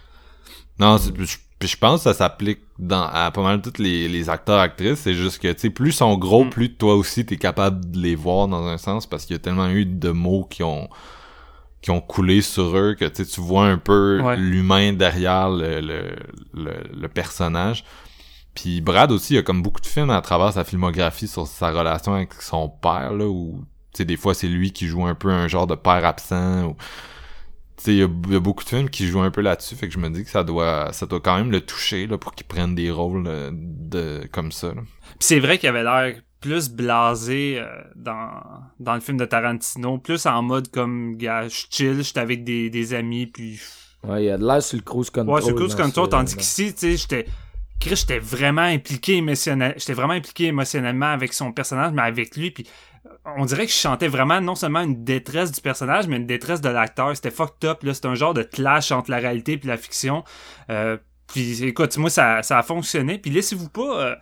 Non, c'est- puis je pense que ça s'applique dans à pas mal tous les, les acteurs actrices, c'est juste que tu sais, plus ils sont gros, Mm. plus toi aussi t'es capable de les voir dans un sens, parce qu'il y a tellement eu de mots qui ont qui ont coulé sur eux que tu sais, tu vois un peu Ouais. l'humain derrière le, le, le, le personnage. Puis Brad aussi, il a comme beaucoup de films à travers sa filmographie sur sa relation avec son père, là, où, tu sais, des fois, c'est lui qui joue un peu un genre de père absent, ou, il y, a- il y a beaucoup de films qui jouent un peu là-dessus, fait que je me dis que ça doit, ça doit quand même le toucher, là, pour qu'il prenne des rôles euh, de, comme ça, c'est vrai qu'il avait l'air plus blasé euh, dans, dans le film de Tarantino, plus en mode comme, gars, je chill, j'étais avec des, des amis, puis... Ouais, il y a de l'air sur le cruise control. Ouais, c'est cruise dans control, tandis qu'ici, tu sais, j'étais... Chris, j'étais vraiment impliqué émotionnel, j'étais vraiment impliqué émotionnellement avec son personnage, mais avec lui, puis on dirait que je chantais vraiment non seulement une détresse du personnage, mais une détresse de l'acteur. C'était fucked up, là. C'était un genre de clash entre la réalité et la fiction. Euh, puis écoute, moi, ça, a fonctionné. Puis laissez-vous pas... euh,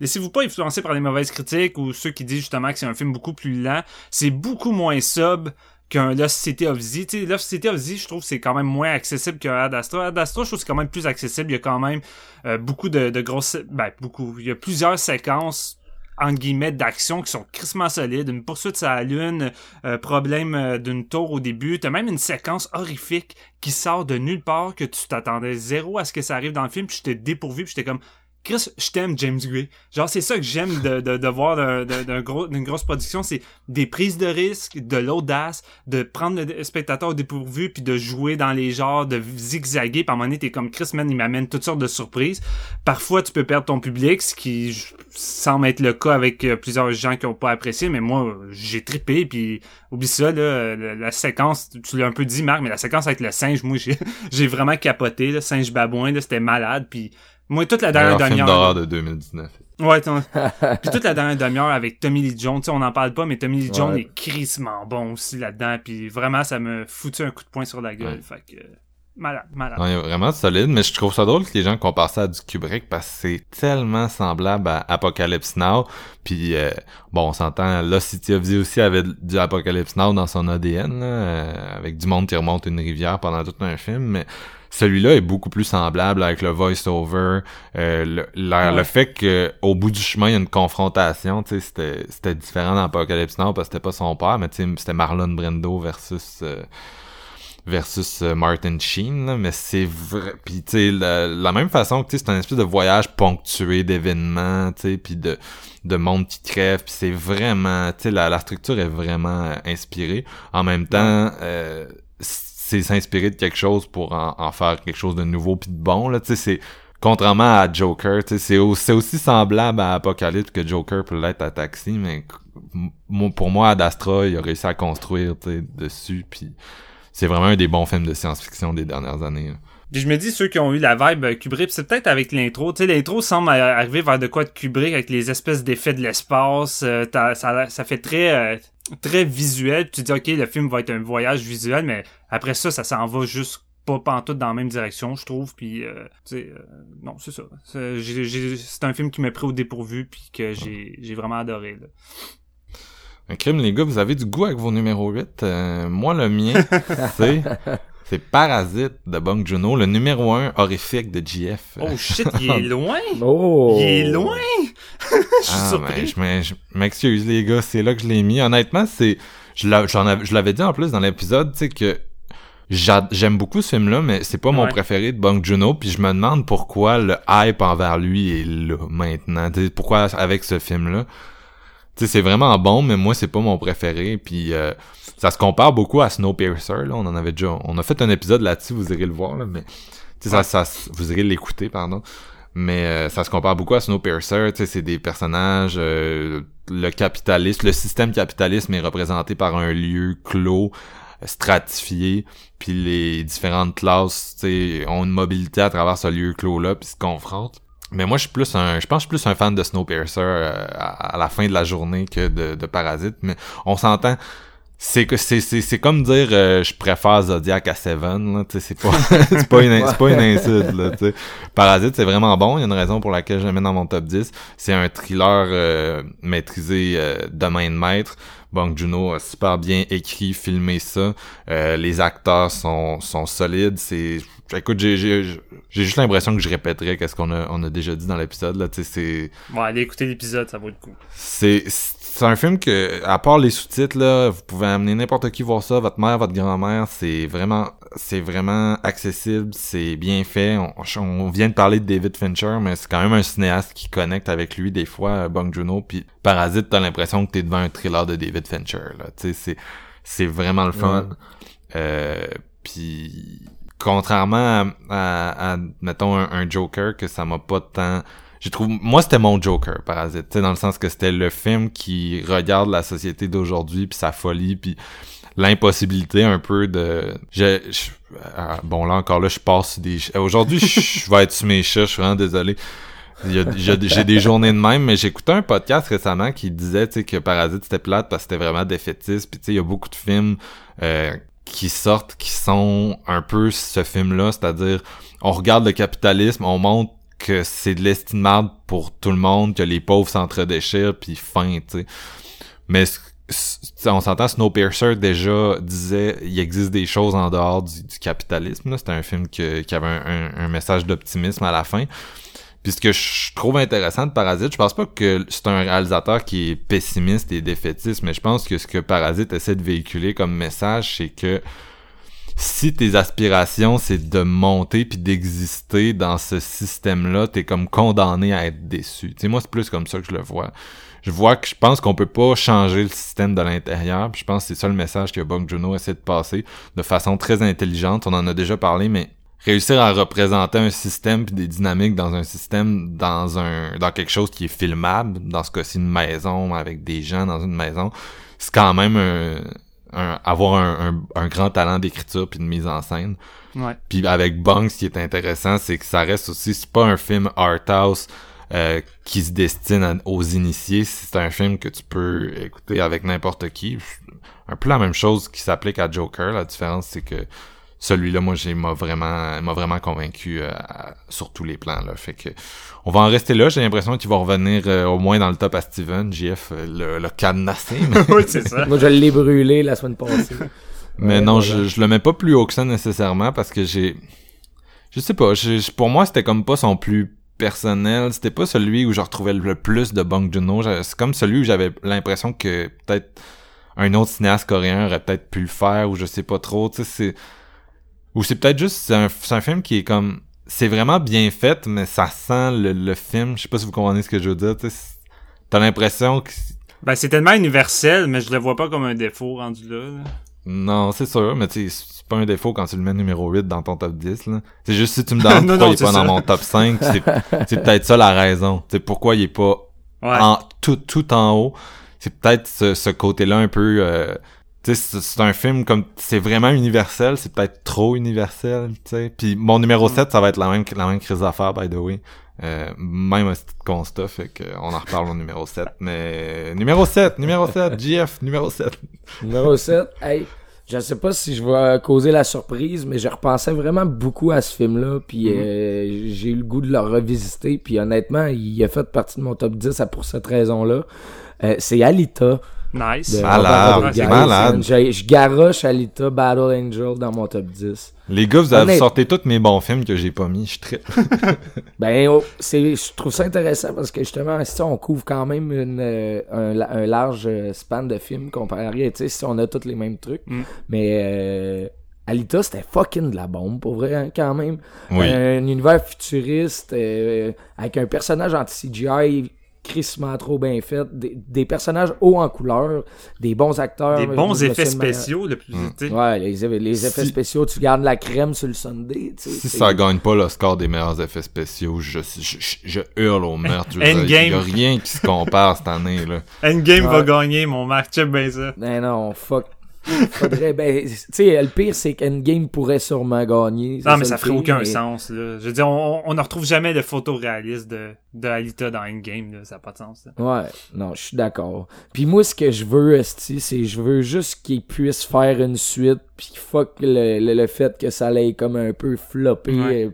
Laissez-vous pas influencer par les mauvaises critiques ou ceux qui disent justement que c'est un film beaucoup plus lent. C'est beaucoup moins sub qu'un Lost City of Z. Tu Lost City of Z, je trouve c'est quand même moins accessible qu'un Ad Astra. Ad Astra, je trouve c'est quand même plus accessible. Il y a quand même euh, beaucoup de, de grosses... Ben, beaucoup. Il y a plusieurs séquences entre guillemets d'action qui sont crissement solides, une poursuite sur la lune, euh, problème euh, d'une tour au début, t'as même une séquence horrifique qui sort de nulle part que tu t'attendais zéro à ce que ça arrive dans le film, puis j'étais dépourvu, puis j'étais comme Chris, je t'aime James Gray. Genre c'est ça que j'aime de, de, de voir d'un, d'un- d'un gros, d'une grosse production, c'est des prises de risque, de l'audace, de prendre le spectateur au dépourvu puis de jouer dans les genres, de zigzaguer. Par un moment t'es comme Chris, man, il m'amène toutes sortes de surprises. Parfois, tu peux perdre ton public, ce qui semble être le cas avec euh, plusieurs gens qui ont pas apprécié, mais moi, j'ai trippé, puis oublie ça, là, la, séquence, tu l'as un peu dit, Marc, mais la séquence avec le singe, moi, j'ai, vraiment capoté, le singe babouin, c'était malade, puis moi, toute la dernière film demi-heure... d'horreur de 2019. Ouais, puis toute la dernière demi-heure avec Tommy Lee Jones, tu sais, on n'en parle pas, mais Tommy Lee Jones Ouais. est crissement bon aussi là-dedans, puis vraiment, ça me foutu un coup de poing sur la gueule, Ouais. fait que... Malade, malade. Non, il est vraiment solide, mais je trouve ça drôle que les gens comparent ça à du Kubrick parce que c'est tellement semblable à Apocalypse Now. Puis euh, bon, on s'entend, là, City of Z aussi avait du Apocalypse Now dans son ADN, là, euh, avec du monde qui remonte une rivière pendant tout un film, mais celui-là est beaucoup plus semblable avec le voice-over, euh, le, le, fait que au bout du chemin il y a une confrontation, tu sais, c'était c'était différent dans Apocalypse Now parce que c'était pas son père, mais tu sais, c'était Marlon Brando versus versus euh, Martin Sheen, mais c'est vrai. Puis tu sais, la, même façon que tu sais, c'est un espèce de voyage ponctué d'événements, tu sais, puis de de monde qui crève, puis c'est vraiment, tu sais, la, la structure est vraiment euh, inspirée. En même temps, euh, s'inspirer de quelque chose pour en, faire quelque chose de nouveau puis de bon là, contrairement à Joker, c'est aussi, semblable à Apocalypse que Joker peut l'être à Taxi, mais pour moi, Ad Astra, il a réussi à construire, dessus, c'est vraiment un des bons films de science-fiction des dernières années. Puis je me dis, ceux qui ont eu la vibe euh, Kubrick, c'est peut-être avec l'intro. Tu sais, l'intro semble arriver vers de quoi de Kubrick avec les espèces d'effets de l'espace. Euh, ça, ça fait très euh, très visuel. Tu dis, OK, le film va être un voyage visuel, mais après ça, ça s'en va juste pas pantoute dans la même direction, je trouve. Puis, tu sais, non, c'est ça. C'est un film qui m'a pris au dépourvu, puis que j'ai vraiment adoré. Là. Un crime, les gars, vous avez du goût avec vos numéros 8. Euh, moi, le mien, c'est... C'est Parasite de Bong Juno, le numéro 1 horrifique de GF. Oh shit, il est loin! oh! Il est loin! je suis ah, surpris. Ben, je m'excuse les gars, c'est là que je l'ai mis. Honnêtement, c'est... Je l'avais dit en plus dans l'épisode, tu sais, que j'aime beaucoup ce film-là, mais c'est pas mon préféré de Bong Juno, puis je me demande pourquoi le hype envers lui est là maintenant. pourquoi avec ce film-là? Sais, c'est vraiment bon, mais moi, c'est pas mon préféré. Puis euh, ça se compare beaucoup à Snowpiercer. Là, on en avait déjà, on a fait un épisode là-dessus, vous irez le voir là, mais ça, ça, vous irez l'écouter, pardon. Mais euh, ça se compare beaucoup à Snowpiercer. Tu sais, c'est des personnages. Euh, le capitalisme, le système capitalisme est représenté par un lieu clos stratifié, puis les différentes classes ont une mobilité à travers ce lieu clos-là, puis se confrontent. Mais moi, je suis plus un, je pense je suis plus un fan de Snowpiercer euh, à, la fin de la journée que de, de Parasite. Mais on s'entend, c'est que c'est c'est comme dire euh, je préfère Zodiac à Seven là c'est pas c'est pas une c'est pas une insulte là tu sais Parasite c'est vraiment bon il y a une raison pour laquelle je le mets dans mon top 10 c'est un thriller euh, maîtrisé de main de maître Bong Juno a super bien écrit, filmé ça. les acteurs sont, sont solides. C'est écoute, j'ai, j'ai, juste l'impression que je répéterais qu'est-ce qu'on a, on a déjà dit dans l'épisode, là, c'est... Bon, allez écouter l'épisode, ça vaut le coup. C'est, c'est un film que, à part les sous-titres, là, vous pouvez amener n'importe qui voir ça, votre mère, votre grand-mère, c'est vraiment, c'est vraiment accessible, c'est bien fait. On, vient de parler de David Fincher, mais c'est quand même un cinéaste qui connecte avec lui des fois, Bong Juno, puis Parasite, t'as l'impression que t'es devant un thriller de David Fincher, là, tu sais, c'est, c'est vraiment le fun. Euh, puis contrairement à, à, mettons, un, Joker, que ça m'a pas tant... J'ai trouvé... Moi, c'était mon Joker, Parasite, tu dans le sens que c'était le film qui regarde la société d'aujourd'hui, puis sa folie, puis l'impossibilité un peu de... Je, ah, bon, là, encore là, je passe des... Aujourd'hui, je vais être sur mes chats, je suis vraiment désolé. J'ai des journées de même, mais j'écoutais un podcast récemment qui disait que Parasite c'était plate parce que c'était vraiment défaitiste. Puis il y a beaucoup de films euh, qui sortent, qui sont un peu ce film-là, c'est-à-dire on regarde le capitalisme, on montre que c'est de l'estimable pour tout le monde, que les pauvres s'entre-déchirent, puis fin, tu sais. Mais on s'entend, Snowpiercer déjà disait il existe des choses en dehors du, capitalisme. C'était un film qui avait un message d'optimisme à la fin. Puis ce que je trouve intéressant de Parasite, je pense pas que c'est un réalisateur qui est pessimiste et défaitiste, mais je pense que ce que Parasite essaie de véhiculer comme message, c'est que si tes aspirations c'est de monter puis d'exister dans ce système-là, t'es comme condamné à être déçu. Tu sais, moi c'est plus comme ça que je le vois. Je vois que je pense qu'on peut pas changer le système de l'intérieur. Je pense que c'est ça le message que Bong Juno essaie de passer de façon très intelligente. On en a déjà parlé, mais réussir à représenter un système puis des dynamiques dans un système dans un dans quelque chose qui est filmable dans ce cas-ci une maison avec des gens dans une maison c'est quand même un, avoir un, un, grand talent d'écriture puis de mise en scène ouais. puis avec Bong ce qui est intéressant c'est que ça reste aussi c'est pas un film art house euh, qui se destine aux initiés c'est un film que tu peux écouter avec n'importe qui un peu la même chose qui s'applique à Joker la différence c'est que celui-là, moi, j'ai m'a vraiment, m'a vraiment convaincu euh, sur tous les plans. Là. Fait que on va en rester là. J'ai l'impression qu'il va revenir euh, au moins dans le top à Steven. JF le, le cadenassé. oui, c'est ça. moi, je l'ai brûlé la semaine passée. mais non, je, je le mets pas plus haut que ça nécessairement parce que j'ai, je sais pas. pour moi, c'était comme pas son plus personnel. C'était pas celui où je retrouvais le plus de Bong Joon-ho. C'est comme celui où j'avais l'impression que peut-être un autre cinéaste coréen aurait peut-être pu le faire ou je sais pas trop. Tu sais, c'est ou c'est peut-être juste c'est un, un film qui est comme c'est vraiment bien fait, mais ça sent le, le film. Je sais pas si vous comprenez ce que je veux dire. T'as l'impression que ben c'est tellement universel, mais je le vois pas comme un défaut rendu là. Non, c'est sûr, mais tu c'est pas un défaut quand tu le mets numéro 8 dans ton top 10 là. C'est juste si tu me demandes pourquoi il est pas dans mon top 5, c'est peut-être ça la raison. C'est pourquoi il est pas en, tout tout en haut. C'est peut-être ce, ce côté-là un peu euh, c'est un film comme c'est vraiment universel, c'est peut-être trop universel, tu sais. Puis mon numéro 7, ça va être la même la même crise d'affaires by the way. Euh, même un petit constat, fait qu'on en reparle au numéro 7. Mais numéro 7, numéro 7, GF, numéro 7. Numéro 7, hey, je sais pas si je vais causer la surprise, mais je repensais vraiment beaucoup à ce film-là, puis mm-hmm. euh, j'ai eu le goût de le revisiter, puis honnêtement, il a fait partie de mon top 10 pour cette raison-là. Euh, c'est Alita. Nice. Malade, malade. Je garoche Alita Battle Angel dans mon top 10. Les gars, vous avez sorti tous mes bons films que j'ai pas mis. Je ben, oh, c'est, je trouve ça intéressant parce que justement, si on couvre quand même une, euh, un, large euh, span de films comparé à tu sais, si on a tous les mêmes trucs. Mm. Mais euh, Alita, c'était fucking de la bombe, pour vrai, hein, quand même. Un, univers futuriste avec un personnage anti-CGI crissement trop bien fait, des, personnages hauts en couleur, des bons acteurs. Des bons effets spéciaux, le plus. Mm. Ouais, les, effets spéciaux, tu gardes la crème sur le Sunday. Si ça gagne pas le score des meilleurs effets spéciaux, je, je, hurle au meurtre. Il y a rien qui se compare cette année. là. Endgame va gagner, mon Marc, tu bien ça. Ben non, fuck. Faudrait, ben, tu sais, le pire, c'est qu'Endgame pourrait sûrement gagner. Non, mais ça ferait aucun sens, là. Je veux dire, on, ne retrouve jamais de photos réalistes de, de Alita dans Endgame, là. Ça n'a pas de sens, Ouais, non, je suis d'accord. Puis moi, ce que je veux, c'est je veux juste qu'il puisse faire une suite, puis fuck le, le, fait que ça allait comme un peu flopper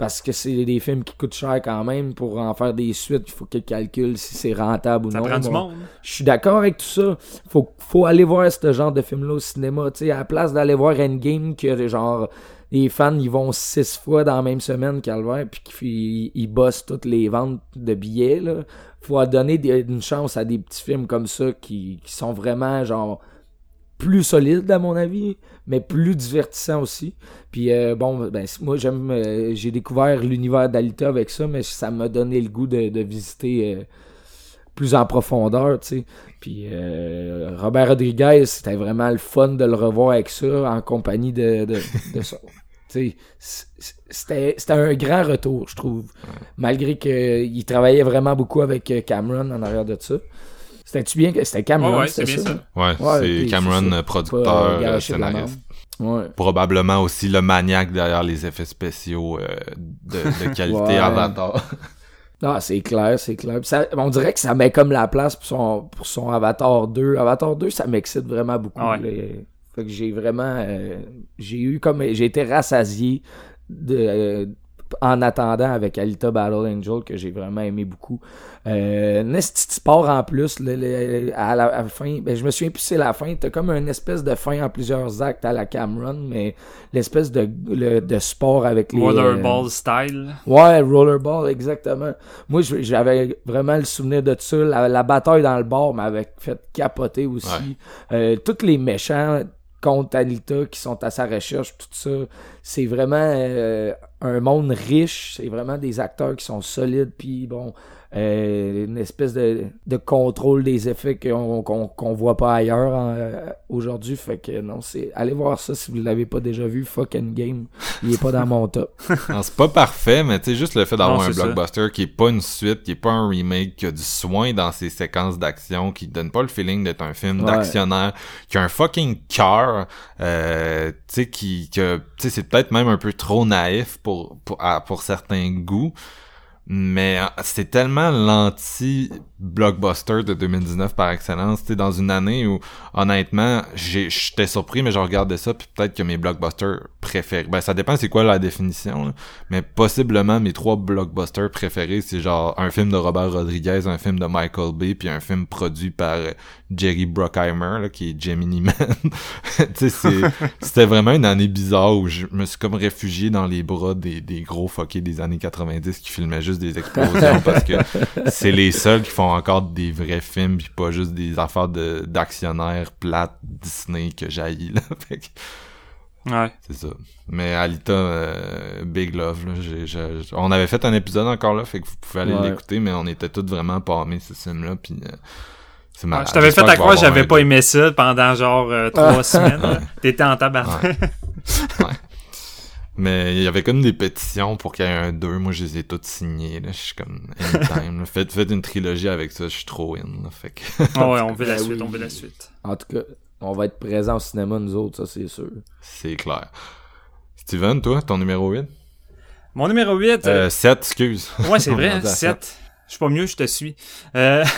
parce que c'est des films qui coûtent cher quand même. Pour en faire des suites, il faut qu'ils calculent si c'est rentable ou ça non. Prend du monde. Je suis d'accord avec tout ça. Faut, faut aller voir ce genre de film-là au cinéma. sais à la place d'aller voir Endgame, que genre les fans ils vont six fois dans la même semaine calvaire puis qu'ils ils bossent toutes les ventes de billets là. faut donner une chance à des petits films comme ça qui, qui sont vraiment genre plus solides à mon avis mais plus divertissant aussi. Puis euh, bon, ben, moi j'aime, euh, j'ai découvert l'univers d'Alita avec ça, mais ça m'a donné le goût de, visiter euh, plus en profondeur, tu sais. Puis Robert Rodriguez, c'était vraiment le fun de le revoir avec ça, en compagnie de, de, ça. C'était, c'était un grand retour, je trouve. Malgré qu'il travaillait vraiment beaucoup avec Cameron en arrière de ça. C'était-tu bien que c'était Cameron, ouais, c'est bien ça? Ouais, c'est Cameron, producteur, euh, scénariste. Ouais. Probablement aussi le maniaque derrière les effets spéciaux euh, de, qualité Avatar. Ah, c'est clair, c'est clair. on dirait que ça met comme la place pour son, pour son Avatar 2. Avatar 2, ça m'excite vraiment beaucoup. Fait que j'ai vraiment... Euh, j'ai eu comme... J'ai été rassasié de, en attendant avec Alita Battle Angel que j'ai vraiment aimé beaucoup. Euh, Sport en plus, à, la, fin, ben, je me souviens plus c'est la fin, t'as comme une espèce de fin en plusieurs actes à la Cameron, mais l'espèce de, de sport avec les... Rollerball euh, style. Ouais, rollerball, exactement. Moi, j'avais vraiment le souvenir de ça. La, bataille dans le bar m'avait fait capoter aussi. Euh, tous les méchants contre Alita qui sont à sa recherche, tout ça. C'est vraiment euh, un monde riche, c'est vraiment des acteurs qui sont solides, puis bon, euh, une espèce de, de, contrôle des effets qu'on qu'on voit pas ailleurs euh, aujourd'hui. Fait que non, c'est allez voir ça si vous l'avez pas déjà vu. Fucking game, il est pas dans mon top. c'est pas parfait, mais tu sais juste le fait d'avoir un blockbuster qui est pas une suite, qui est pas un remake, qui a du soin dans ses séquences d'action, qui donne pas le feeling d'être un film d'actionnaire, qui a un fucking cœur, euh, tu sais qui, que tu sais c'est peut-être même un peu trop naïf pour pour, pour certains goûts mais euh, c'est tellement l'anti-blockbuster de 2019 par excellence, tu dans une année où, honnêtement, j'étais surpris, mais je regardais ça, puis peut-être que mes blockbusters préférés, ben ça dépend c'est quoi la définition, mais possiblement mes trois blockbusters préférés, c'est genre un film de Robert Rodriguez, un film de Michael Bay, puis un film produit par Jerry Bruckheimer, là, qui est Gemini Man. tu sais, c'était vraiment une année bizarre où je me suis comme réfugié dans les bras des, des gros fuckés des années 90 qui filmaient juste des explosions parce que c'est les seuls qui font encore des vrais films pis pas juste des affaires de d'actionnaires plates Disney que jaillit là. Ouais. C'est ça. Mais Alita, euh, Big Love, là, on avait fait un épisode encore là, fait que vous pouvez aller l'écouter, mais on était tous vraiment parmés ce film-là, puis euh, ah, je t'avais fait à croire que j'avais pas aimé ça pendant genre euh, trois semaines. T'étais en tabac. ouais. Mais il y avait comme des pétitions pour qu'il y ait un 2. Moi, je les ai toutes signées. Là. Je suis comme anytime. faites, faites une trilogie avec ça, je suis trop in. Fait que... oh ouais, on veut la ben suite, on veut la suite. En tout cas, on va être présents au cinéma, nous autres, ça c'est sûr. C'est clair. Steven, toi, ton numéro 8? Mon numéro 8... Euh, 7, euh, excuse. Ouais, c'est vrai, 7. Je suis pas mieux, je te suis. Euh...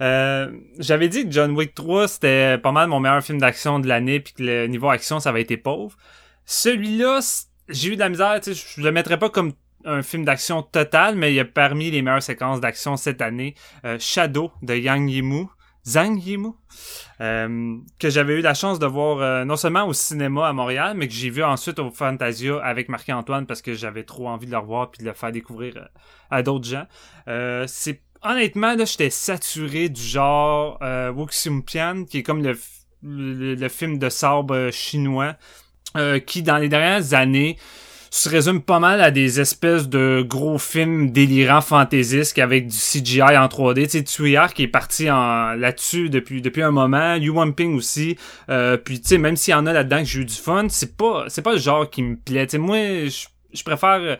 Euh, j'avais dit que John Wick 3 c'était pas mal mon meilleur film d'action de l'année puis que le niveau action ça avait été pauvre. Celui-là, j'ai eu de la misère, tu sais, je le mettrais pas comme un film d'action total, mais il y a parmi les meilleures séquences d'action cette année, euh, Shadow de Yang Yimou, Zhang Yimou, euh, que j'avais eu la chance de voir euh, non seulement au cinéma à Montréal, mais que j'ai vu ensuite au Fantasia avec Marc-Antoine parce que j'avais trop envie de le revoir puis de le faire découvrir à d'autres gens. c'est honnêtement là, j'étais saturé du genre euh, Wuximpian, qui est comme le, le film de sabre chinois euh, qui, dans les dernières années, se résume pas mal à des espèces de gros films délirants fantaisistes avec du CGI en 3D. Tu sais, Tuyar qui est parti en là-dessus depuis depuis un moment, Yu Ping aussi. Euh, puis tu sais, même s'il y en a là-dedans que j'ai eu du fun, c'est pas c'est pas le genre qui me plaît. Tu sais, moi, je préfère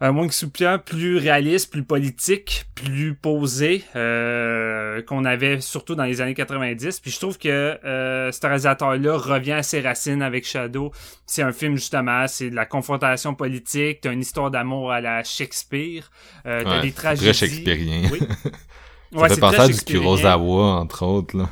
un Wang Soupian plus réaliste, plus politique, plus posé euh, qu'on avait surtout dans les années 90. Puis je trouve que euh, ce réalisateur-là revient à ses racines avec Shadow. C'est un film justement, c'est de la confrontation politique, t'as une histoire d'amour à la Shakespeare, euh, t'as des tragédies. Très shakespearien. Oui. Ça ouais, fait penser à du Kurosawa entre autres là.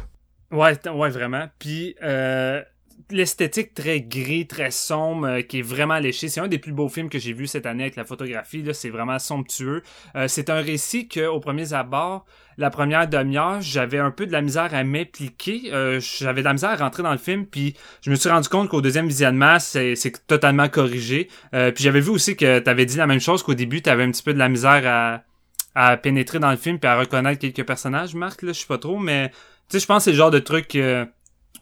Ouais, ouais vraiment. Puis euh, l'esthétique très gris, très sombre, euh, qui est vraiment léché. C'est un des plus beaux films que j'ai vu cette année avec la photographie. Là, c'est vraiment somptueux. Euh, c'est un récit que, au premier abord, la première demi-heure, j'avais un peu de la misère à m'impliquer. Euh, j'avais de la misère à rentrer dans le film, puis je me suis rendu compte qu'au deuxième visionnement, c'est, c'est totalement corrigé. puis j'avais vu aussi que tu avais dit la même chose qu'au début, tu avais un petit peu de la misère à, à pénétrer dans le film puis à reconnaître quelques personnages. Marc, là, je sais pas trop, mais tu sais, je pense que c'est le genre de truc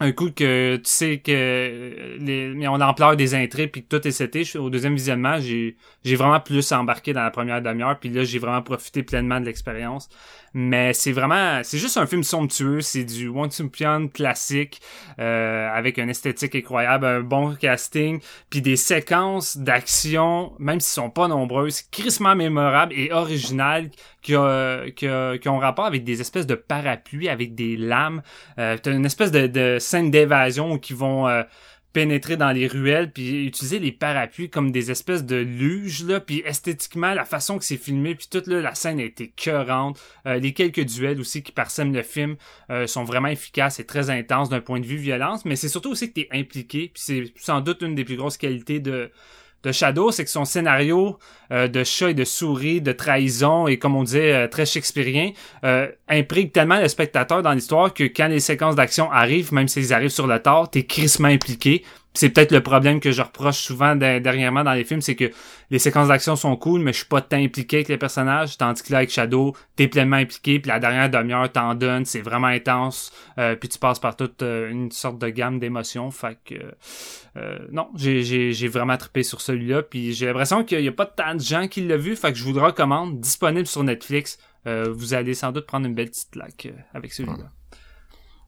un coup que tu sais que les, mais on l'ampleur des intrigues puis que tout est seté, au deuxième visionnement, j'ai j'ai vraiment plus embarqué dans la première demi-heure puis là j'ai vraiment profité pleinement de l'expérience. Mais c'est vraiment c'est juste un film somptueux, c'est du One Pion classique euh, avec une esthétique incroyable, un bon casting puis des séquences d'action même s'ils sont pas nombreuses, crissement mémorables et originales qui, ont rapport avec des espèces de parapluies, avec des lames. Euh, T'as une espèce de, de scène d'évasion qui vont euh, pénétrer dans les ruelles puis utiliser les parapluies comme des espèces de luges là. Puis esthétiquement la façon que c'est filmé puis toute là, la scène a été cœurante euh, les quelques duels aussi qui parsèment le film euh, sont vraiment efficaces et très intenses d'un point de vue violence. Mais c'est surtout aussi que t'es impliqué puis c'est sans doute une des plus grosses qualités de de Shadow, c'est que son scénario euh, de chat et de souris, de trahison et comme on disait euh, très shakespearien, euh, tellement le spectateur dans l'histoire que quand les séquences d'action arrivent, même s'ils arrivent sur le tard, t'es crissement impliqué c'est peut-être le problème que je reproche souvent dernièrement dans les films, c'est que les séquences d'action sont cool, mais je suis pas tant impliqué avec les personnages, tandis que là avec Shadow, t'es pleinement impliqué, puis la dernière demi-heure t'en donne, c'est vraiment intense, euh, puis tu passes par toute euh, une sorte de gamme d'émotions, fait que euh, non, j'ai vraiment trippé sur celui-là, puis j'ai l'impression qu'il y a pas tant de gens qui l'ont vu, fait que je vous le recommande, disponible sur Netflix, vous allez sans doute prendre une belle petite claque avec celui-là.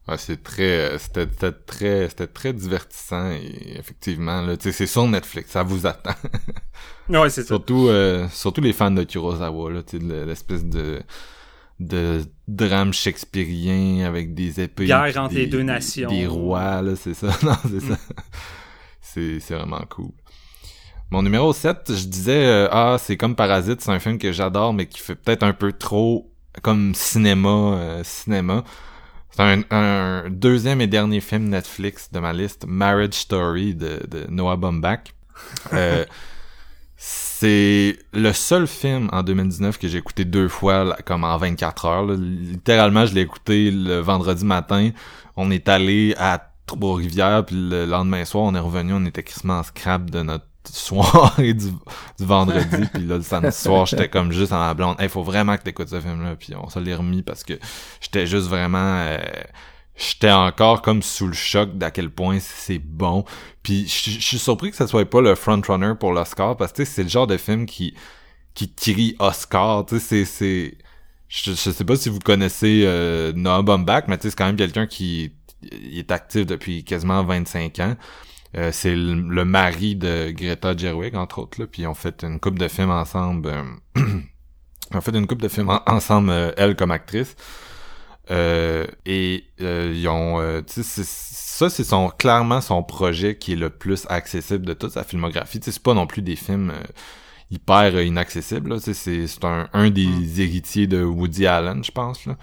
Ouais, c'est très, c'était très, c'était très divertissant et effectivement là, c'est sur Netflix, ça vous attend. ouais, c'est surtout, euh, surtout les fans de Kurosawa là, l'espèce de de drame shakespearien avec des épées, guerre entre les deux nations, des rois là, c'est ça, non, c'est ça. C'est c'est vraiment cool. Mon numéro 7, je disais, euh, ah, c'est comme Parasite, c'est un film que j'adore, mais qui fait peut-être un peu trop comme cinéma, euh, cinéma. C'est un, un, deuxième et dernier film Netflix de ma liste, Marriage Story de, de Noah Baumbach. Euh, c'est le seul film en 2019 que j'ai écouté deux fois, comme en 24 heures. Littéralement, je l'ai écouté le vendredi matin. On est allé à Trois-Rivières, puis le lendemain soir, on est revenu, on était en scrap de notre soirée du, du vendredi puis là le samedi soir j'étais comme juste en ma blonde. Il faut vraiment que t'écoutes ce film là puis on se l'est remis parce que j'étais juste vraiment euh, j'étais encore comme sous le choc d'à quel point c'est bon. Puis je suis surpris que ça soit pas le frontrunner pour l'Oscar parce que c'est le genre de film qui qui crie Oscar tu sais c'est c'est je, je sais pas si vous connaissez euh, Noah Baumbach mais tu sais c'est quand même quelqu'un qui est actif depuis quasiment 25 ans euh, c'est le, mari de Greta Gerwig, entre autres, là, puis ils ont fait une coupe de films ensemble. Euh, ils ont fait une coupe de films ensemble, euh, elle comme actrice. et ils ont... ça, c'est son clairement son projet qui est le plus accessible de toute sa filmographie. c'est pas non plus des films hyper inaccessibles. C'est un, un des mm. héritiers de Woody Allen, je pense. Là.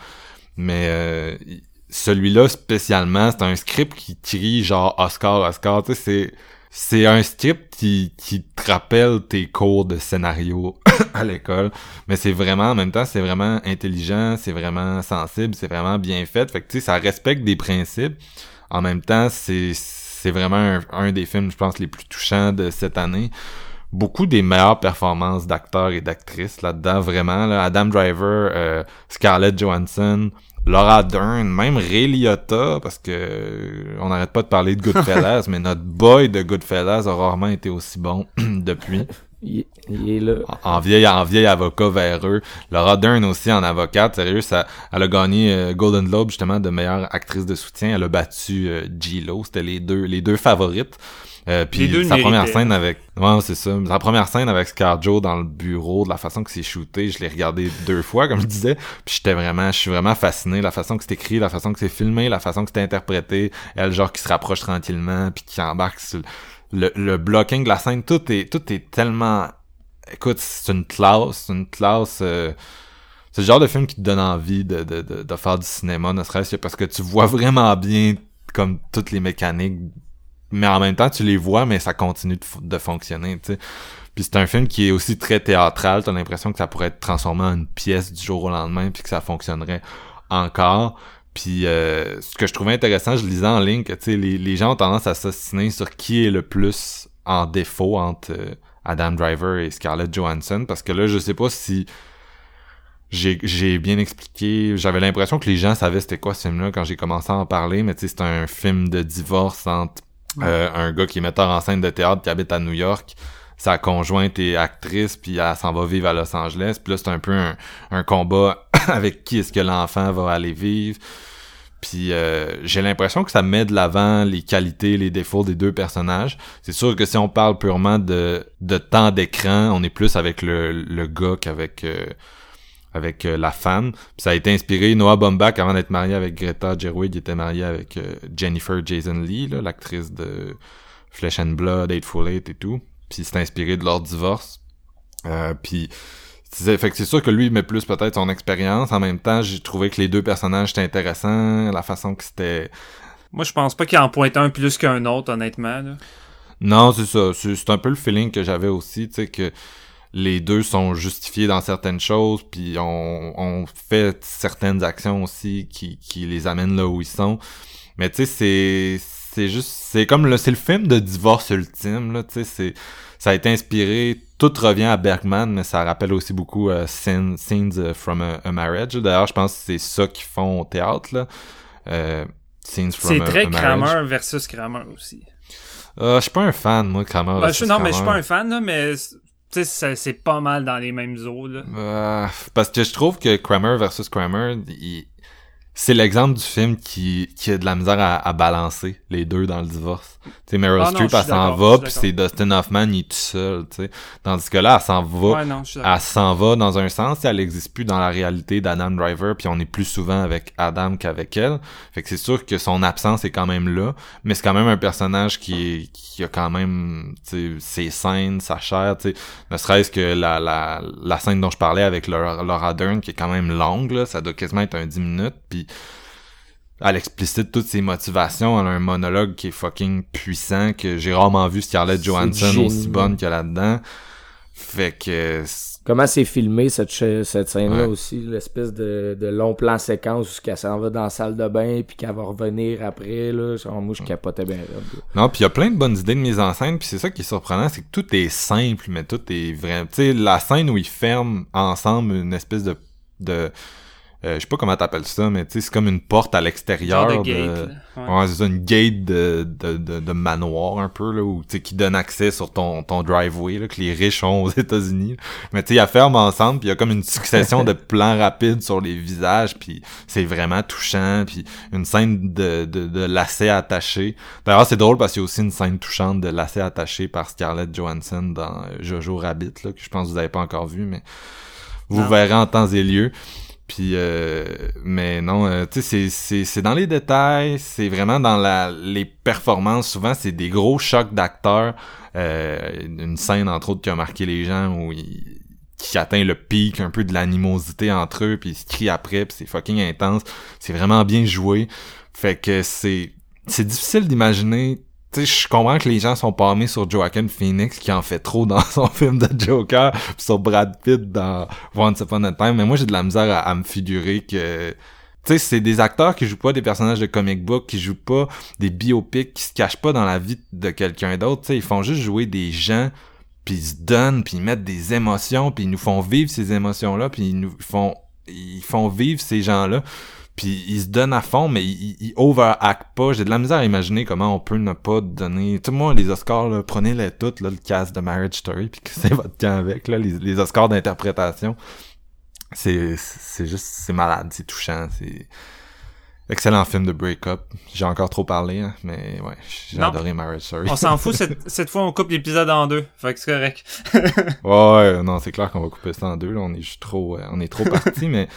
Mais celui-là spécialement, c'est un script qui crie genre Oscar, Oscar, tu sais, c'est c'est un script qui, qui te rappelle tes cours de scénario à l'école, mais c'est vraiment, en même temps, c'est vraiment intelligent, c'est vraiment sensible, c'est vraiment bien fait, fait que tu sais, ça respecte des principes. En même temps, c'est c'est vraiment un, des films, je pense, les plus touchants de cette année. Beaucoup des meilleures performances d'acteurs et d'actrices là-dedans, vraiment. Là. Adam Driver, euh, Scarlett Johansson, Laura Dern, même Ray Liotta, parce que on n'arrête pas de parler de Goodfellas, mais notre boy de Goodfellas a rarement été aussi bon depuis. Il, est là. En, vieil, en vieil avocat véreux. Laura Dern aussi en avocate, sérieux, ça, elle a gagné euh, Golden Globe justement de meilleure actrice de soutien. Elle a battu euh, G-Lo, c'était les deux, les deux favorites. Euh, puis sa première scène avec ouais c'est ça. Sa première scène avec Scarjo dans le bureau de la façon que c'est shooté je l'ai regardé deux fois comme je disais. Puis j'étais vraiment je suis vraiment fasciné. La façon que c'est écrit la façon que c'est filmé la façon que c'est interprété. Elle genre qui se rapproche tranquillement puis qui embarque sur le, le blocking de la scène. Tout est tout est tellement écoute c'est une classe une classe euh, c'est le genre de film qui te donne envie de, de, de, de faire du cinéma ne serait-ce que parce que tu vois vraiment bien comme toutes les mécaniques mais en même temps, tu les vois, mais ça continue de, fonctionner, tu sais. Puis c'est un film qui est aussi très théâtral. T'as l'impression que ça pourrait être transformé en une pièce du jour au lendemain, puis que ça fonctionnerait encore. Puis euh, ce que je trouvais intéressant, je lisais en ligne que les, les gens ont tendance à s'assiner sur qui est le plus en défaut entre euh, Adam Driver et Scarlett Johansson. Parce que là, je sais pas si j'ai bien expliqué. J'avais l'impression que les gens savaient c'était quoi ce film-là quand j'ai commencé à en parler, mais tu sais, c'est un film de divorce entre euh, un gars qui est metteur en scène de théâtre qui habite à New York sa conjointe est actrice puis elle s'en va vivre à Los Angeles. Puis là c'est un peu un, combat avec qui est-ce que l'enfant va aller vivre. Puis euh, j'ai l'impression que ça met de l'avant les qualités les défauts des deux personnages. C'est sûr que si on parle purement de, de temps d'écran on est plus avec le, le gars qu'avec euh, avec euh, la femme. ça a été inspiré Noah Baumbach avant d'être marié avec Greta Gerwig, il était marié avec euh, Jennifer Jason Lee, l'actrice de Flesh and Blood, Eightful Eight et tout. Puis c'est inspiré de leur divorce. Euh, puis fait que c'est sûr que lui met plus peut-être son expérience. En même temps, j'ai trouvé que les deux personnages étaient intéressants, la façon que c'était. Moi, je pense pas qu'il en pointe un plus qu'un autre, honnêtement. Non, c'est ça. C'est un peu le feeling que j'avais aussi, tu sais que les deux sont justifiés dans certaines choses, puis on, on fait certaines actions aussi qui, qui les amènent là où ils sont. Mais tu sais, c'est c'est juste c'est comme le c'est le film de divorce ultime là, tu sais, c'est ça a été inspiré tout revient à Bergman, mais ça rappelle aussi beaucoup euh, Scenes, from a, Marriage. D'ailleurs, je pense que c'est ça qu'ils font au théâtre là. Euh, Scenes from C'est très Kramer versus Kramer aussi. Euh, je suis pas un fan, moi, Kramer. Ben, je, non, mais je suis pas un fan, là, mais tu sais, c'est pas mal dans les mêmes eaux, là. Euh, parce que je trouve que Kramer versus Kramer, il, c'est l'exemple du film qui, qui a de la misère à, à balancer les deux dans le divorce. Tu Meryl Ah Streep, elle s'en va, puis c'est Dustin Hoffman, il est tout seul, tu sais. Tandis que là, elle s'en va, Ouais, non, elle s'en va dans un sens, elle existe plus dans la réalité d'Adam Driver, puis on est plus souvent avec Adam qu'avec elle. Fait que c'est sûr que son absence est quand même là, mais c'est quand même un personnage qui est, qui a quand même, tu ses scènes, sa chair, tu sais. Ne serait-ce que la, la, la scène dont je parlais avec Laura, Laura Dern, qui est quand même longue, là, ça doit quasiment être un 10 minutes, puis elle explicite toutes ses motivations, elle a un monologue qui est fucking puissant, que j'ai rarement vu Scarlett Johansson aussi bonne que là-dedans. Fait que Comment c'est filmé cette, ch- cette scène-là Ouais. aussi, l'espèce de, de long plan séquence où qu'elle s'en va dans la salle de bain puis qu'elle va revenir après là, genre, moi je capotais bien. là. Non, puis il y a plein de bonnes idées de mise en scène, puis c'est ça qui est surprenant, c'est que tout est simple, mais tout est vrai. Tu sais, la scène où ils ferment ensemble une espèce de... de euh, je sais pas comment t'appelles ça, mais tu sais, c'est comme une porte à l'extérieur. De de-. Ouais. Ouais, c'est ça, une gate de, de, de, de manoir un peu, là, où, qui donne accès sur ton, ton driveway, là, que les riches ont aux États-Unis. Mais tu sais, ils ferment ensemble, puis il y a comme une succession de plans rapides sur les visages, puis c'est vraiment touchant, puis une scène de, de, de lacets attachés. D'ailleurs, c'est drôle parce qu'il y a aussi une scène touchante de lacets attachés par Scarlett Johansson dans euh, Jojo Rabbit, là, que je pense que vous avez pas encore vu, mais vous Non. verrez en temps et lieu. Puis, euh, mais non, euh, tu sais, c'est- dans les détails, c'est vraiment dans la les performances. Souvent, c'est des gros chocs d'acteurs. Euh, une scène, entre autres, qui a marqué les gens où il qui atteint le pic un peu de l'animosité entre eux, puis ils se crient après, puis c'est fucking intense. C'est vraiment bien joué. Fait que c'est c'est difficile d'imaginer. Tu sais, je comprends que les gens sont palmés sur Joaquin Phoenix qui en fait trop dans son film de Joker, puis sur Brad Pitt dans Once Upon a Time, mais moi j'ai de la misère à, à me figurer que tu sais, c'est des acteurs qui jouent pas des personnages de comic book, qui jouent pas des biopics, qui se cachent pas dans la vie de quelqu'un d'autre, tu sais, ils font juste jouer des gens puis ils se donnent, puis ils mettent des émotions, puis ils nous font vivre ces émotions-là, puis ils nous font ils font vivre ces gens-là, puis ils se donnent à fond, mais ils, ils overact pas. J'ai de la misère à imaginer comment on peut ne pas donner... Tu sais, moi, les Oscars, là, prenez-les toutes, là, le cast de Marriage Story, puis que c'est votre camp avec, là, les, les Oscars d'interprétation. C'est c'est juste... C'est malade, c'est touchant, c'est... Excellent film de break-up. J'ai encore trop parlé, hein, mais ouais, j'ai Non. adoré Marriage Story. On s'en fout, cette, cette fois, on coupe l'épisode en deux. Fait que c'est correct. Ouais, ouais, non, c'est clair qu'on va couper ça en deux, là. On est juste trop, euh, on est trop parti, mais,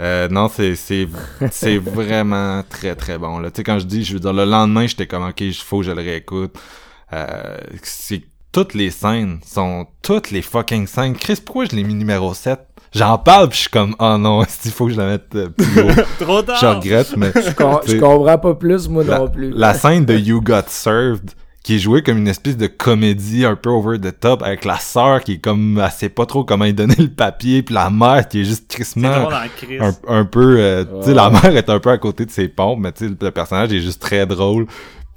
euh, non, c'est, c'est, c'est vraiment très, très bon, là. Tu sais, quand je dis, je veux dire, le lendemain, j'étais comme, ok, il faut que je le réécoute. Euh, c'est, toutes les scènes sont, toutes les fucking scènes. Chris, pourquoi je l'ai mis numéro 7? J'en parle pis je suis comme, oh non, il faut que je la mette euh, plus haut? Trop tard. je regrette, mais. Je, com- je T'sais, comprends pas plus moi la, non plus. la scène de You Got Served qui est jouée comme une espèce de comédie un peu over the top avec la sœur qui est comme elle sait pas trop comment lui donner le papier puis la mère qui est juste crise. un, un peu euh, tu sais la mère est un peu à côté de ses pompes mais tu sais le personnage est juste très drôle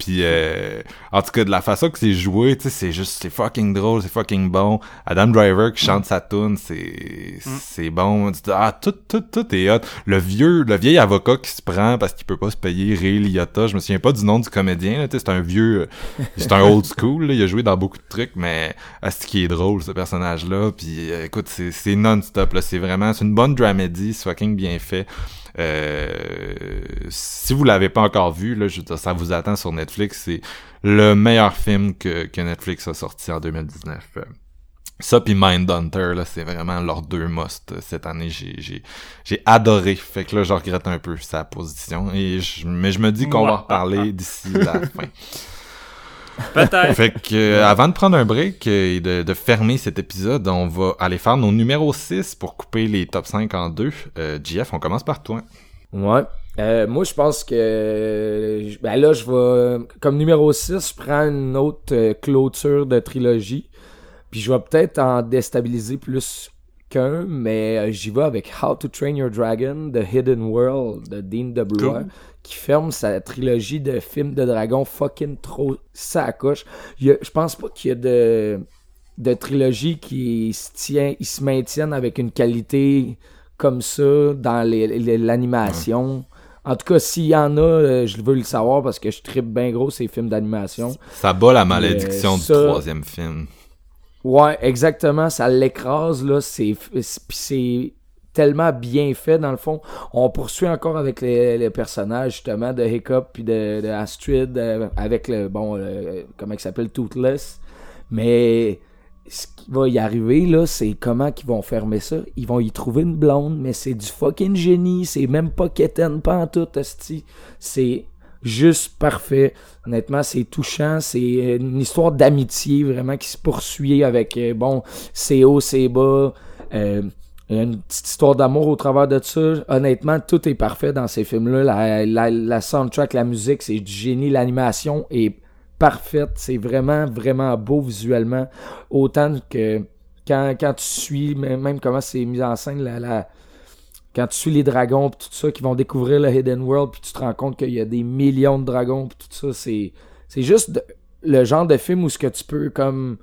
puis euh, en tout cas de la façon que c'est joué tu sais c'est juste c'est fucking drôle c'est fucking bon. Adam Driver qui chante sa tune c'est c'est bon. Ah tout tout tout est hot. Le vieux le vieil avocat qui se prend parce qu'il peut pas se payer Ray Liotta je me souviens pas du nom du comédien là, tu sais, c'est un vieux c'est un old school là, il a joué dans beaucoup de trucs mais c'est qui est drôle ce personnage là puis euh, écoute c'est non-stop là. C'est vraiment c'est une bonne dramedy c'est fucking bien fait si vous l'avez pas encore vu, là, je ça vous attend sur Netflix. C'est le meilleur film que, que Netflix a sorti en 2019. Euh, Ça puis Mindhunter, là, c'est vraiment leurs deux must euh, cette année. J'ai, j'ai, j'ai adoré. Fait que là, je regrette un peu sa position. Et je, mais je me dis qu'on va en reparler d'ici la fin. Peut-être. Fait que euh, avant de prendre un break euh, et de, de fermer cet épisode, on va aller faire nos numéros 6 pour couper les top 5 en deux. Euh, JF, on commence par toi. Ouais. Euh, moi, je pense que ben là, je vais comme numéro 6, je prends une autre clôture de trilogie. Puis je vais peut-être en déstabiliser plus qu'un, mais j'y vais avec How to Train Your Dragon, The Hidden World de Dean DeBlois, Cool. Qui ferme sa trilogie de films de dragons fucking trop sacoche. Je pense pas qu'il y a de de trilogie qui se tient, ils se maintiennent avec une qualité comme ça dans l'animation. En tout cas, s'il y en a, euh, je veux le savoir parce que je tripe bien gros ces films d'animation. Ça bat la malédiction du ça- troisième film. Ouais, exactement, ça l'écrase là, c'est tellement bien fait dans le fond. On poursuit encore avec les, personnages justement de Hiccup puis de, Astrid euh, avec le bon comment il s'appelle Toothless. Mais ce qui va y arriver là, c'est comment qu'ils vont fermer ça. Ils vont y trouver une blonde, mais c'est du fucking génie. C'est même pas quétaine, pas en tout. C'est juste parfait. Honnêtement, c'est touchant. C'est une histoire d'amitié vraiment qui se poursuit avec, euh, bon, c'est haut, c'est bas. Une petite histoire d'amour au travers de ça. Honnêtement, tout est parfait dans ces films-là. La, la, la soundtrack, la musique, c'est du génie. L'animation est parfaite. C'est vraiment, vraiment beau visuellement. Autant que quand, quand tu suis, même comment c'est mis en scène, la, quand tu suis les dragons pis tout ça, qui vont découvrir le Hidden World, puis tu te rends compte qu'il y a des millions de dragons pis tout ça, c'est c'est juste le genre de film où ce que tu peux comme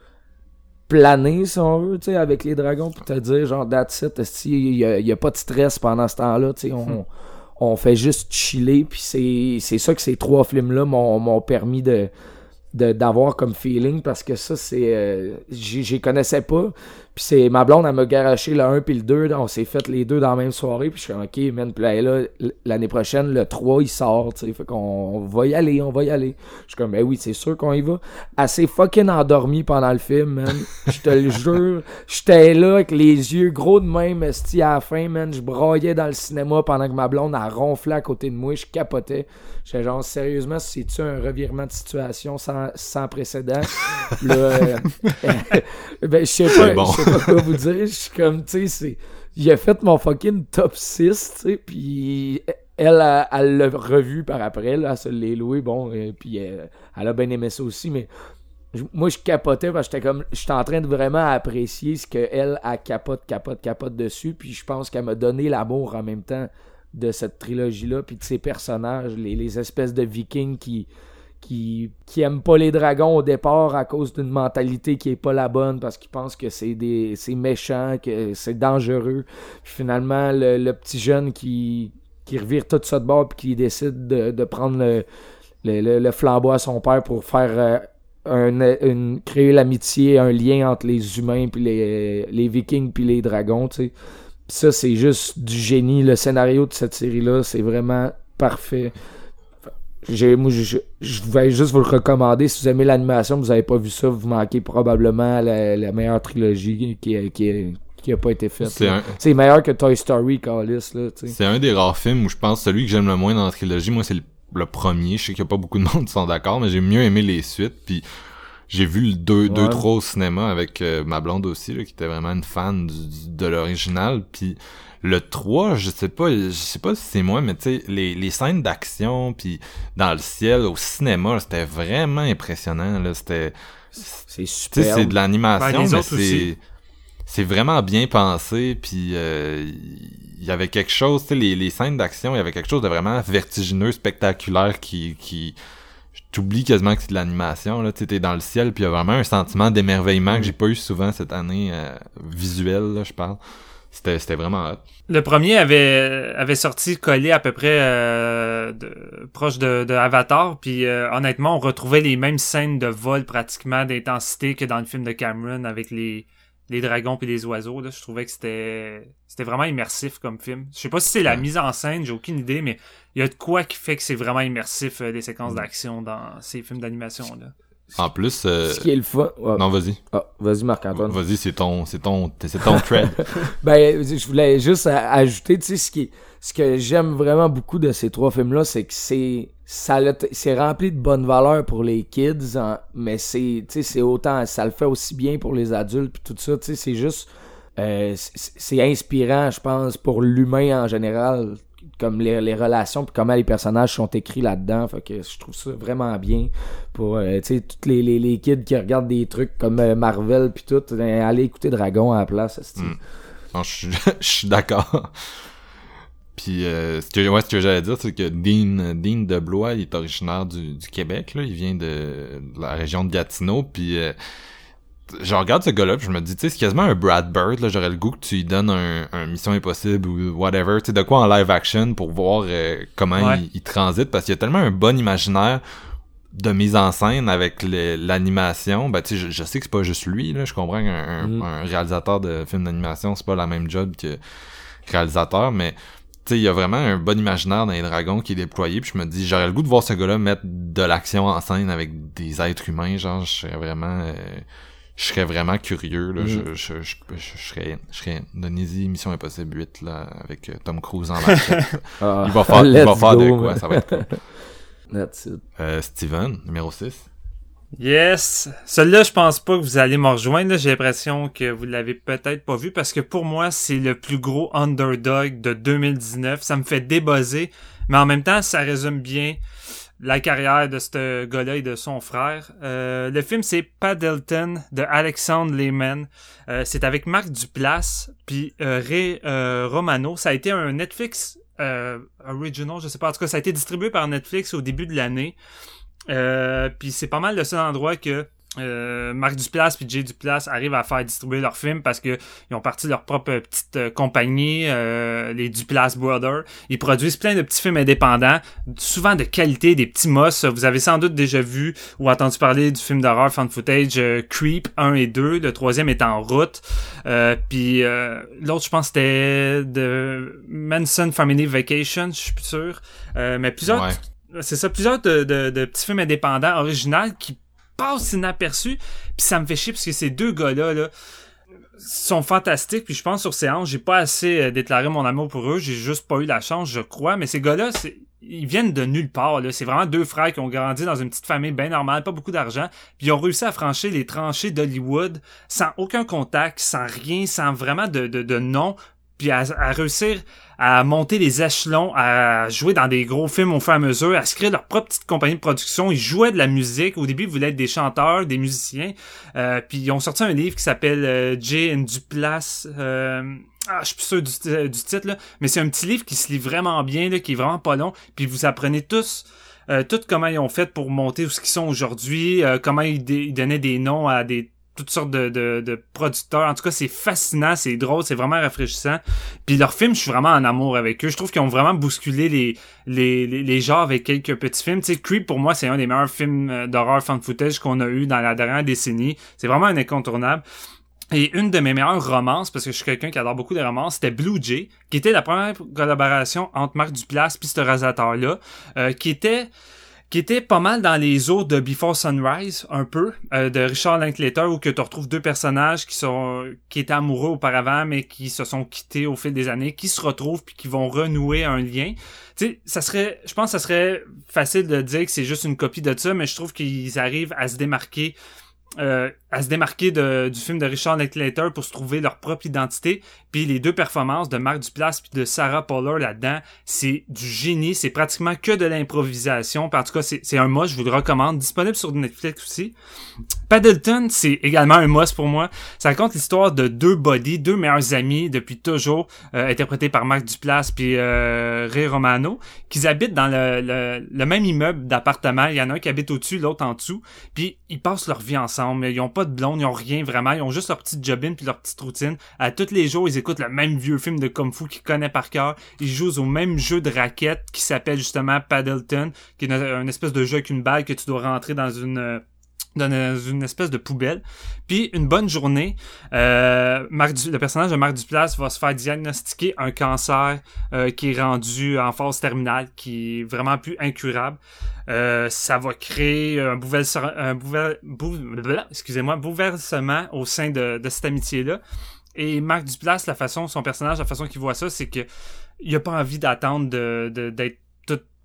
planer si on veut, tu sais, avec les dragons puis te dire genre that's it, il y a, pas de stress pendant ce temps-là, tu sais, on, on fait juste chiller puis c'est c'est ça que ces trois films là m'ont permis de d'avoir comme feeling parce que ça c'est euh, j'y connaissais pas puis c'est ma blonde elle m'a garoché le 1 puis le 2 on s'est fait les deux dans la même soirée puis je suis ok man puis là l'année prochaine le 3 il sort tu sais fait qu'on on va y aller on va y aller. Je suis comme ben oui c'est sûr qu'on y va. Assez fucking endormi pendant le film man. Je te le jure. J'étais là avec les yeux gros de même esti à la fin man. Je broyais dans le cinéma pendant que ma blonde a ronflé à côté de moi je capotais. J'étais genre sérieusement c'est-tu un revirement de situation sans, sans précédent? Là euh, ben je sais pas, pas quoi vous dire. Je suis comme, tu sais, a fait mon fucking top 6, tu sais, puis elle, elle l'a revu par après, là, elle se l'est bon, et puis elle, elle, a bien aimé ça aussi, mais moi, je capotais parce que j'étais comme, j'étais en train de vraiment apprécier ce qu'elle, a capote, capote, capote dessus, puis je pense qu'elle m'a donné l'amour en même temps de cette trilogie-là, puis de ces personnages, les espèces de vikings qui qui, qui pas les dragons au départ à cause d'une mentalité qui est pas la bonne parce qu'ils pensent que c'est des c'est méchant, que c'est dangereux. Finalement, le, petit jeune qui, qui revire tout ça de bord puis qui décide de, de prendre le, le, flambeau à son père pour faire euh, un, créer l'amitié, un lien entre les humains puis les, les vikings puis les dragons, tu sais. ça, c'est juste du génie. Le scénario de cette série-là, c'est vraiment parfait moi, je, vais juste vous le recommander. Si vous aimez l'animation, vous avez pas vu ça, vous manquez probablement la, meilleure trilogie qui, qui, qui a pas été faite. C'est meilleur que Toy Story, Callis. C'est un des rares films où je pense celui que j'aime le moins dans la trilogie, moi, c'est le, premier. Je sais qu'il y a pas beaucoup de monde qui sont d'accord, mais j'ai mieux aimé les suites. Puis j'ai vu le 2 deux, 3 au cinéma avec euh, ma blonde aussi, là, qui était vraiment une fan du, de l'original. Puis le 3, je sais pas, je sais pas si c'est moi, mais tu sais, les, les scènes d'action, puis dans le ciel, au cinéma, c'était vraiment impressionnant. Là, c'était... C'est super. C'est de l'animation, mais c'est... C'est vraiment bien pensé, puis euh, il y avait quelque chose, tu sais, les, les scènes d'action, il y avait quelque chose de vraiment vertigineux, spectaculaire qui... qui t'oublies quasiment que c'est de l'animation là tu es dans le ciel puis il y a vraiment un sentiment d'émerveillement que j'ai pas eu souvent cette année euh, visuel là je parle c'était vraiment hot. Le premier avait avait sorti collé à peu près euh, de, proche de, de, Avatar, puis euh, honnêtement, on retrouvait les mêmes scènes de vol pratiquement d'intensité que dans le film de Cameron avec les les dragons puis les oiseaux. Là. Je trouvais que c'était c'était vraiment immersif comme film. Je sais pas si c'est la mise en scène, j'ai aucune idée, mais il y a de quoi qui fait que c'est vraiment immersif euh, des séquences mm. d'action dans ces films d'animation là. En plus, euh... ce qui est le fun. Non, vas-y. Ah, vas-y Marc-Antoine. Vas-y, c'est ton, c'est ton, c'est ton thread. ben, je voulais juste ajouter, tu sais, ce qui, ce que j'aime vraiment beaucoup de ces trois films-là, c'est que c'est, ça, c'est rempli de bonnes valeurs pour les kids, mais c'est, tu sais, c'est autant, ça le fait aussi bien pour les adultes puis tout ça, tu sais, c'est juste, euh, c'est inspirant, je pense, pour l'humain en général comme les, les relations puis comment les personnages sont écrits là-dedans. Fait que je trouve ça vraiment bien pour euh, tu sais tous les, les, les, kids qui regardent des trucs comme euh, Marvel puis tout euh, aller écouter Dragon à la place mm. je suis d'accord. Puis ce que ce que j'allais dire c'est que Dean Dean de Blois il est originaire du, du Québec là. Il vient de, la région de Gatineau puis je regarde ce gars-là, je me dis, tu sais, c'est quasiment un Brad Bird, là, j'aurais le goût que tu lui donnes un, Mission Impossible ou whatever, tu sais, de quoi en live action pour voir euh, comment il, transite, parce qu'il y a tellement un bon imaginaire de mise en scène avec l'animation, ben tu sais, je, sais que c'est pas juste lui, là, je comprends qu'un mm. un réalisateur de films d'animation, c'est pas la même job que réalisateur, mais tu sais, il y a vraiment un bon imaginaire dans les dragons qui est déployé, puis je me dis, j'aurais le goût de voir ce gars-là mettre de l'action en scène avec des êtres humains, genre, je serais vraiment... euh, je serais vraiment curieux, là. Mm. Je, je, je, je, serais... Je serais... Donnez-y Mission Impossible 8, là, avec euh, Tom Cruise en machette. Ah, Il va faire, il va faire de quoi, ça va être cool. That's it. Euh, Steven, numéro 6. Yes. Celui-là, je pense pas que vous allez me rejoindre. là. J'ai l'impression que vous l'avez peut-être pas vu parce que pour moi, c'est le plus gros underdog de 2019. Ça me fait débuzzer, mais en même temps, ça résume bien la carrière de ce gars-là et de son frère. Euh, le film, c'est Paddleton de Alexandre Lehman. Euh, c'est avec Marc Duplass puis euh, Ray Romano. Ça a été un Netflix original, je sais pas. En tout cas, ça a été distribué par Netflix au début de l'année. Puis c'est pas mal le seul endroit que euh, Marc Duplass puis Jay Duplass arrivent à faire distribuer leurs films parce que ils ont parti leur propre petite euh, compagnie, euh, les Duplass Brothers. Ils produisent plein de petits films indépendants, souvent de qualité, des petits mosses. Vous avez sans doute déjà vu ou entendu parler du film d'horreur fan footage euh, Creep 1 et 2. Le troisième est en route. Euh, puis euh, l'autre, je pense, c'était de Manson Family Vacation, je suis plus sûr. Euh, mais plusieurs Ouais. c'est ça, plusieurs de, de, de petits films indépendants originaux qui passent inaperçus. Puis ça me fait chier parce que ces deux gars-là, là, sont fantastiques. Puis je pense sur séance, j'ai pas assez euh, déclaré mon amour pour eux. J'ai juste pas eu la chance, je crois. Mais ces gars-là, ils viennent de nulle part. Là. C'est vraiment deux frères qui ont grandi dans une petite famille bien normale, pas beaucoup d'argent. Puis ils ont réussi à franchir les tranchées d'Hollywood sans aucun contact, sans rien, sans vraiment de, de, de nom. Puis à, réussir à monter les échelons, à jouer dans des gros films au fur et à mesure, à se créer leur propre petite compagnie de production. Ils jouaient de la musique. Au début, ils voulaient être des chanteurs, des musiciens. Euh, puis ils ont sorti un livre qui s'appelle euh, Jay and Duplass. Euh, ah, je suis plus sûr du, euh, du titre, là. mais c'est un petit livre qui se lit vraiment bien, là, qui est vraiment pas long. Puis vous apprenez tous euh, tout comment ils ont fait pour monter où ce qu'ils sont aujourd'hui, euh, comment ils donnaient des noms à des toutes sortes de, de, de producteurs. En tout cas, c'est fascinant, c'est drôle, c'est vraiment rafraîchissant. Puis leurs films, je suis vraiment en amour avec eux. Je trouve qu'ils ont vraiment bousculé les, les, les, les genres avec quelques petits films. Tu sais, Creep, pour moi, c'est un des meilleurs films euh, d'horreur fan footage qu'on a eu dans la dernière décennie. C'est vraiment un incontournable. Et une de mes meilleures romances, parce que je suis quelqu'un qui adore beaucoup les romances, c'était Blue Jay, qui était la première collaboration entre Marc Duplass et ce réalisateur-là, euh, qui était qui était pas mal dans les eaux de Before Sunrise, un peu, euh, de Richard Linklater, où que tu retrouves deux personnages qui sont qui étaient amoureux auparavant, mais qui se sont quittés au fil des années, qui se retrouvent puis qui vont renouer un lien. Tu sais, ça serait, je pense que ça serait facile de dire que c'est juste une copie de ça, mais je trouve qu'ils arrivent à se démarquer euh, à se démarquer du film de Richard Linklater pour se trouver leur propre identité. Puis les deux performances de Marc Duplass puis de Sarah Poller là-dedans, c'est du génie. C'est pratiquement que de l'improvisation. En tout cas, c'est un must. Je vous le recommande. Disponible sur Netflix aussi. Paddleton, c'est également un must pour moi. Ça raconte l'histoire de deux buddies, deux meilleurs amis depuis toujours, euh, interprétés par Marc Duplass puis euh, Ray Romano, qui habitent dans le, même immeuble d'appartement. Il y en a un qui habite au-dessus, l'autre en dessous. Puis ils passent leur vie ensemble. Ils ont pas de blonde, ils ont rien vraiment. Ils ont juste leur petite jobine puis leur petite routine. À tous les jours, ils écoutent le même vieux film de Kung Fu qu'ils connaissent par cœur. Ils jouent au même jeu de raquette qui s'appelle justement Paddleton, qui est un une espèce de jeu avec une balle que tu dois rentrer dans une... dans une espèce de poubelle. Puis une bonne journée, euh, Marc Du- le personnage de Marc Duplass va se faire diagnostiquer un cancer euh, qui est rendu en phase terminale, qui est vraiment plus incurable. Euh, ça va créer un, bouleverse- un excusez-moi, bouleversement au sein de, de cette amitié-là. Et Marc Duplass, la façon, son personnage, la façon qu'il voit ça, c'est que il a pas envie d'attendre de, de- d'être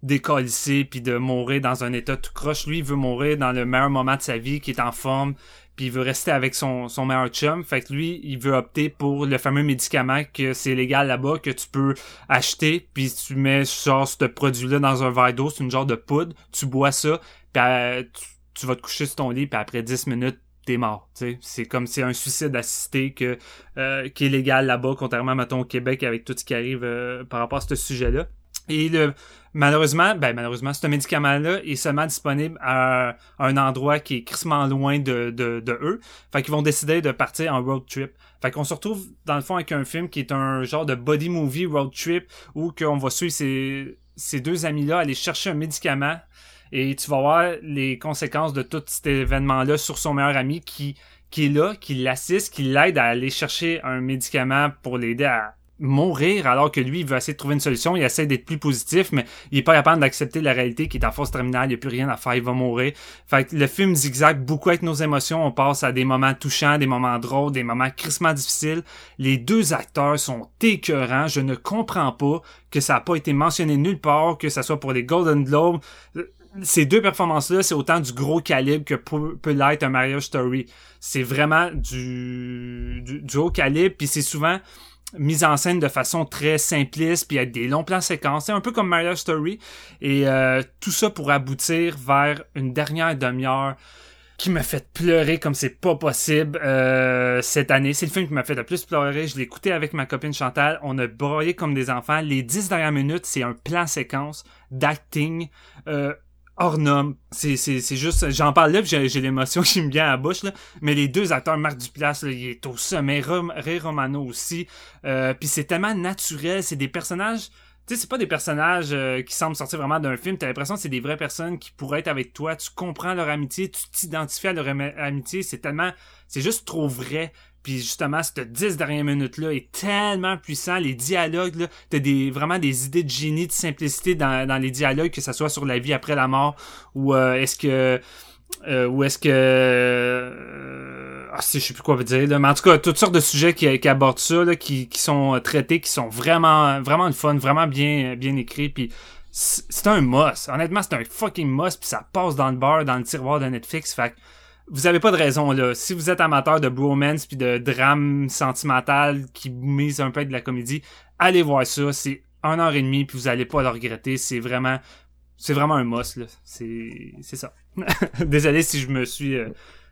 tout décalissé puis de mourir dans un état tout croche. Lui, il veut mourir dans le meilleur moment de sa vie, qui est en forme, puis il veut rester avec son, son meilleur chum. Fait que lui, il veut opter pour le fameux médicament que c'est légal là-bas, que tu peux acheter, puis tu mets genre ce produit-là dans un verre d'eau, c'est une genre de poudre, tu bois ça, puis euh, tu, vas te coucher sur ton lit, puis après 10 minutes, t'es mort. C'est comme c'est un suicide assisté que euh, qui est légal là-bas, contrairement mettons, au Québec avec tout ce qui arrive euh, par rapport à ce sujet-là. Et le, malheureusement, ben malheureusement, ce médicament-là est seulement disponible à un endroit qui est crissement loin de, de, de eux. Fait qu'ils vont décider de partir en road trip. Fait qu'on se retrouve dans le fond avec un film qui est un genre de body movie road trip où qu'on va suivre ces, ces deux amis-là aller chercher un médicament et tu vas voir les conséquences de tout cet événement-là sur son meilleur ami qui, qui est là, qui l'assiste, qui l'aide à aller chercher un médicament pour l'aider à mourir alors que lui, il veut essayer de trouver une solution, il essaie d'être plus positif, mais il est pas capable d'accepter la réalité qui est en force terminale, il n'y a plus rien à faire, il va mourir. Fait que le film zigzag beaucoup avec nos émotions, on passe à des moments touchants, des moments drôles, des moments crissement difficiles. Les deux acteurs sont écœurants, je ne comprends pas que ça n'a pas été mentionné nulle part, que ça soit pour les Golden Globes. Ces deux performances-là, c'est autant du gros calibre que peut, l'être un Mario Story. C'est vraiment du, du, du haut calibre, puis c'est souvent mise en scène de façon très simpliste, puis avec des longs plans séquences, un peu comme Mario Story, et euh, tout ça pour aboutir vers une dernière demi-heure qui m'a fait pleurer comme c'est pas possible euh, cette année. C'est le film qui m'a fait le plus pleurer. Je l'ai écouté avec ma copine Chantal. On a broyé comme des enfants. Les dix dernières minutes, c'est un plan séquence d'acting. Euh, norme. C'est, juste, j'en parle là, j'ai, j'ai l'émotion qui me vient à la bouche, là. Mais les deux acteurs, Marc Duplass, là, il est au sommet, Ray Romano aussi. Euh, puis c'est tellement naturel, c'est des personnages, tu sais, c'est pas des personnages euh, qui semblent sortir vraiment d'un film. T'as l'impression que c'est des vraies personnes qui pourraient être avec toi. Tu comprends leur amitié, tu t'identifies à leur amitié. C'est tellement, c'est juste trop vrai. Puis justement, cette 10 dernières minutes-là est tellement puissant. Les dialogues, là, t'as des, vraiment des idées de génie, de simplicité dans, dans les dialogues, que ce soit sur la vie après la mort, ou euh, est-ce que... Euh, ou est-ce que... Euh, ah, je sais plus quoi dire. Là. Mais en tout cas, toutes sortes de sujets qui, qui abordent ça, là, qui, qui sont traités, qui sont vraiment vraiment le fun, vraiment bien, bien écrits. Puis c'est un must. Honnêtement, c'est un fucking must. Puis ça passe dans le bar, dans le tiroir de Netflix. Fait vous avez pas de raison là. Si vous êtes amateur de bromance puis de drame sentimental qui mise un peu de la comédie, allez voir ça. C'est un heure et demie puis vous allez pas le regretter. C'est vraiment, c'est vraiment un must là. C'est, c'est ça. Désolé si je me suis euh,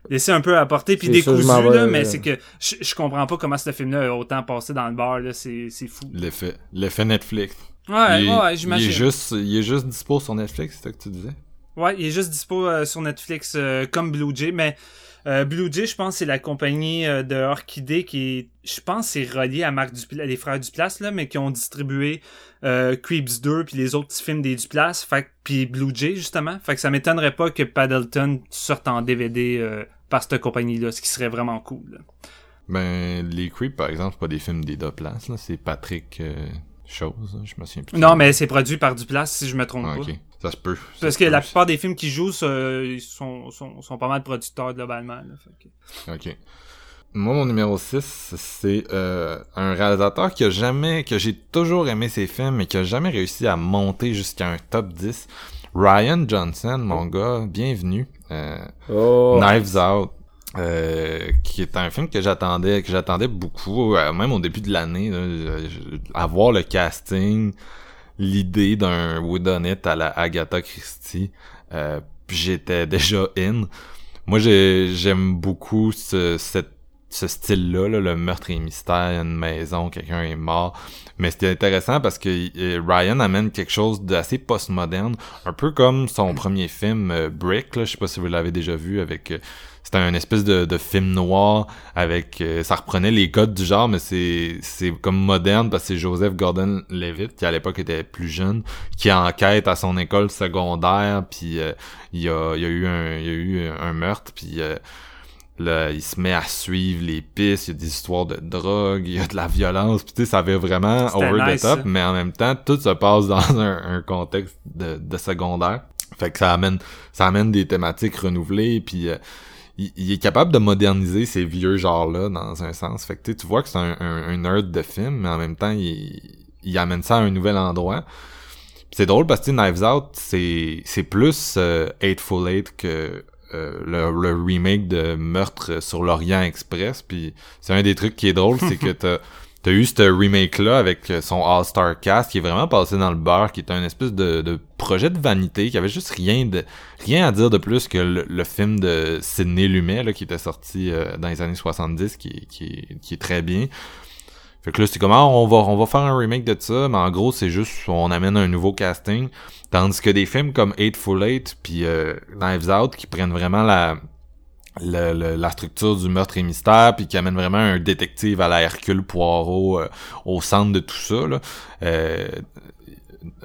laissé un peu apporter puis décousu là, mais euh, c'est que je, je comprends pas comment ce film-là a autant passé dans le bar là. C'est, c'est fou. L'effet, l'effet Netflix. Ouais, ouais, j'imagine. Il est juste, il est juste dispo sur Netflix, c'est ça que tu disais? Ouais, il est juste dispo euh, sur Netflix euh, comme Blue Jay, mais euh, Blue Jay, je pense, c'est la compagnie de Orchidée qui je pense, c'est relié à Marc Duplass, les frères Duplass, là, mais qui ont distribué Creeps 2 puis les autres petits films des Duplass, fait puis Blue Jay, justement. Fait que ça m'étonnerait pas que Paddleton sorte en DVD par cette compagnie-là, ce qui serait vraiment cool. Ben, les Creeps, par exemple, c'est pas des films des Duplass, là, c'est Patrick chose, je me souviens plus. Non, mais c'est produit par Duplass, si je me trompe pas. Ça se peut. Parce que la plupart des films qui jouent, ils sont, sont, sont, pas mal producteurs globalement. Ok. Moi, mon numéro 6, c'est euh, un réalisateur qui a jamais, que j'ai toujours aimé ses films, mais qui a jamais réussi à monter jusqu'à un top 10. Ryan Johnson, mon gars, bienvenue. Euh, oh. Knives Out. Euh, qui est un film que j'attendais que j'attendais beaucoup euh, même au début de l'année avoir le casting l'idée d'un whodunit à la Agatha Christie euh, j'étais déjà in. Moi j'aime beaucoup ce, ce style-là, le meurtre et mystère, une maison, quelqu'un est mort. Mais c'était intéressant parce que Ryan amène quelque chose d'assez postmoderne, un peu comme son premier film Brick, là, je sais pas si vous l'avez déjà vu avec c'était un espèce de, de, film noir avec euh, ça reprenait les codes du genre mais c'est c'est comme moderne parce que c'est Joseph Gordon-Levitt qui à l'époque était plus jeune qui enquête à son école secondaire puis euh, il y a il y a eu un il y a eu un meurtre puis euh, là il se met à suivre les pistes il y a des histoires de drogue il y a de la violence puis tu sais ça avait vraiment over the top mais en même temps tout se passe dans un, un contexte de, de secondaire. Fait que ça amène ça amène des thématiques renouvelées puis il, est capable de moderniser ces vieux genres-là dans un sens. Fait que tu vois que c'est un, un, nerd de film, mais en même temps, il, il amène ça à un nouvel endroit. C'est drôle parce que Knives Out, c'est plus euh, Eightful Eight que euh, le, remake de Meurtre sur l'Orient Express. Puis c'est un des trucs qui est drôle, c'est que t'as T'as eu ce remake-là avec son All-Star Cast qui est vraiment passé dans le beurre, qui est un espèce de, projet de vanité, qui avait juste rien de rien à dire de plus que le, film de Sidney Lumet là, qui était sorti euh, dans les années 70, qui, est très bien. Fait que là, c'est comment ah, on va on va faire un remake de ça, mais en gros, c'est juste on amène un nouveau casting. Tandis que des films comme Eightful Eight puis euh, Knives Out qui prennent vraiment la la structure du meurtre et mystère, puis qui amène vraiment un détective à la Hercule Poirot euh, au centre de tout ça. Là. Euh,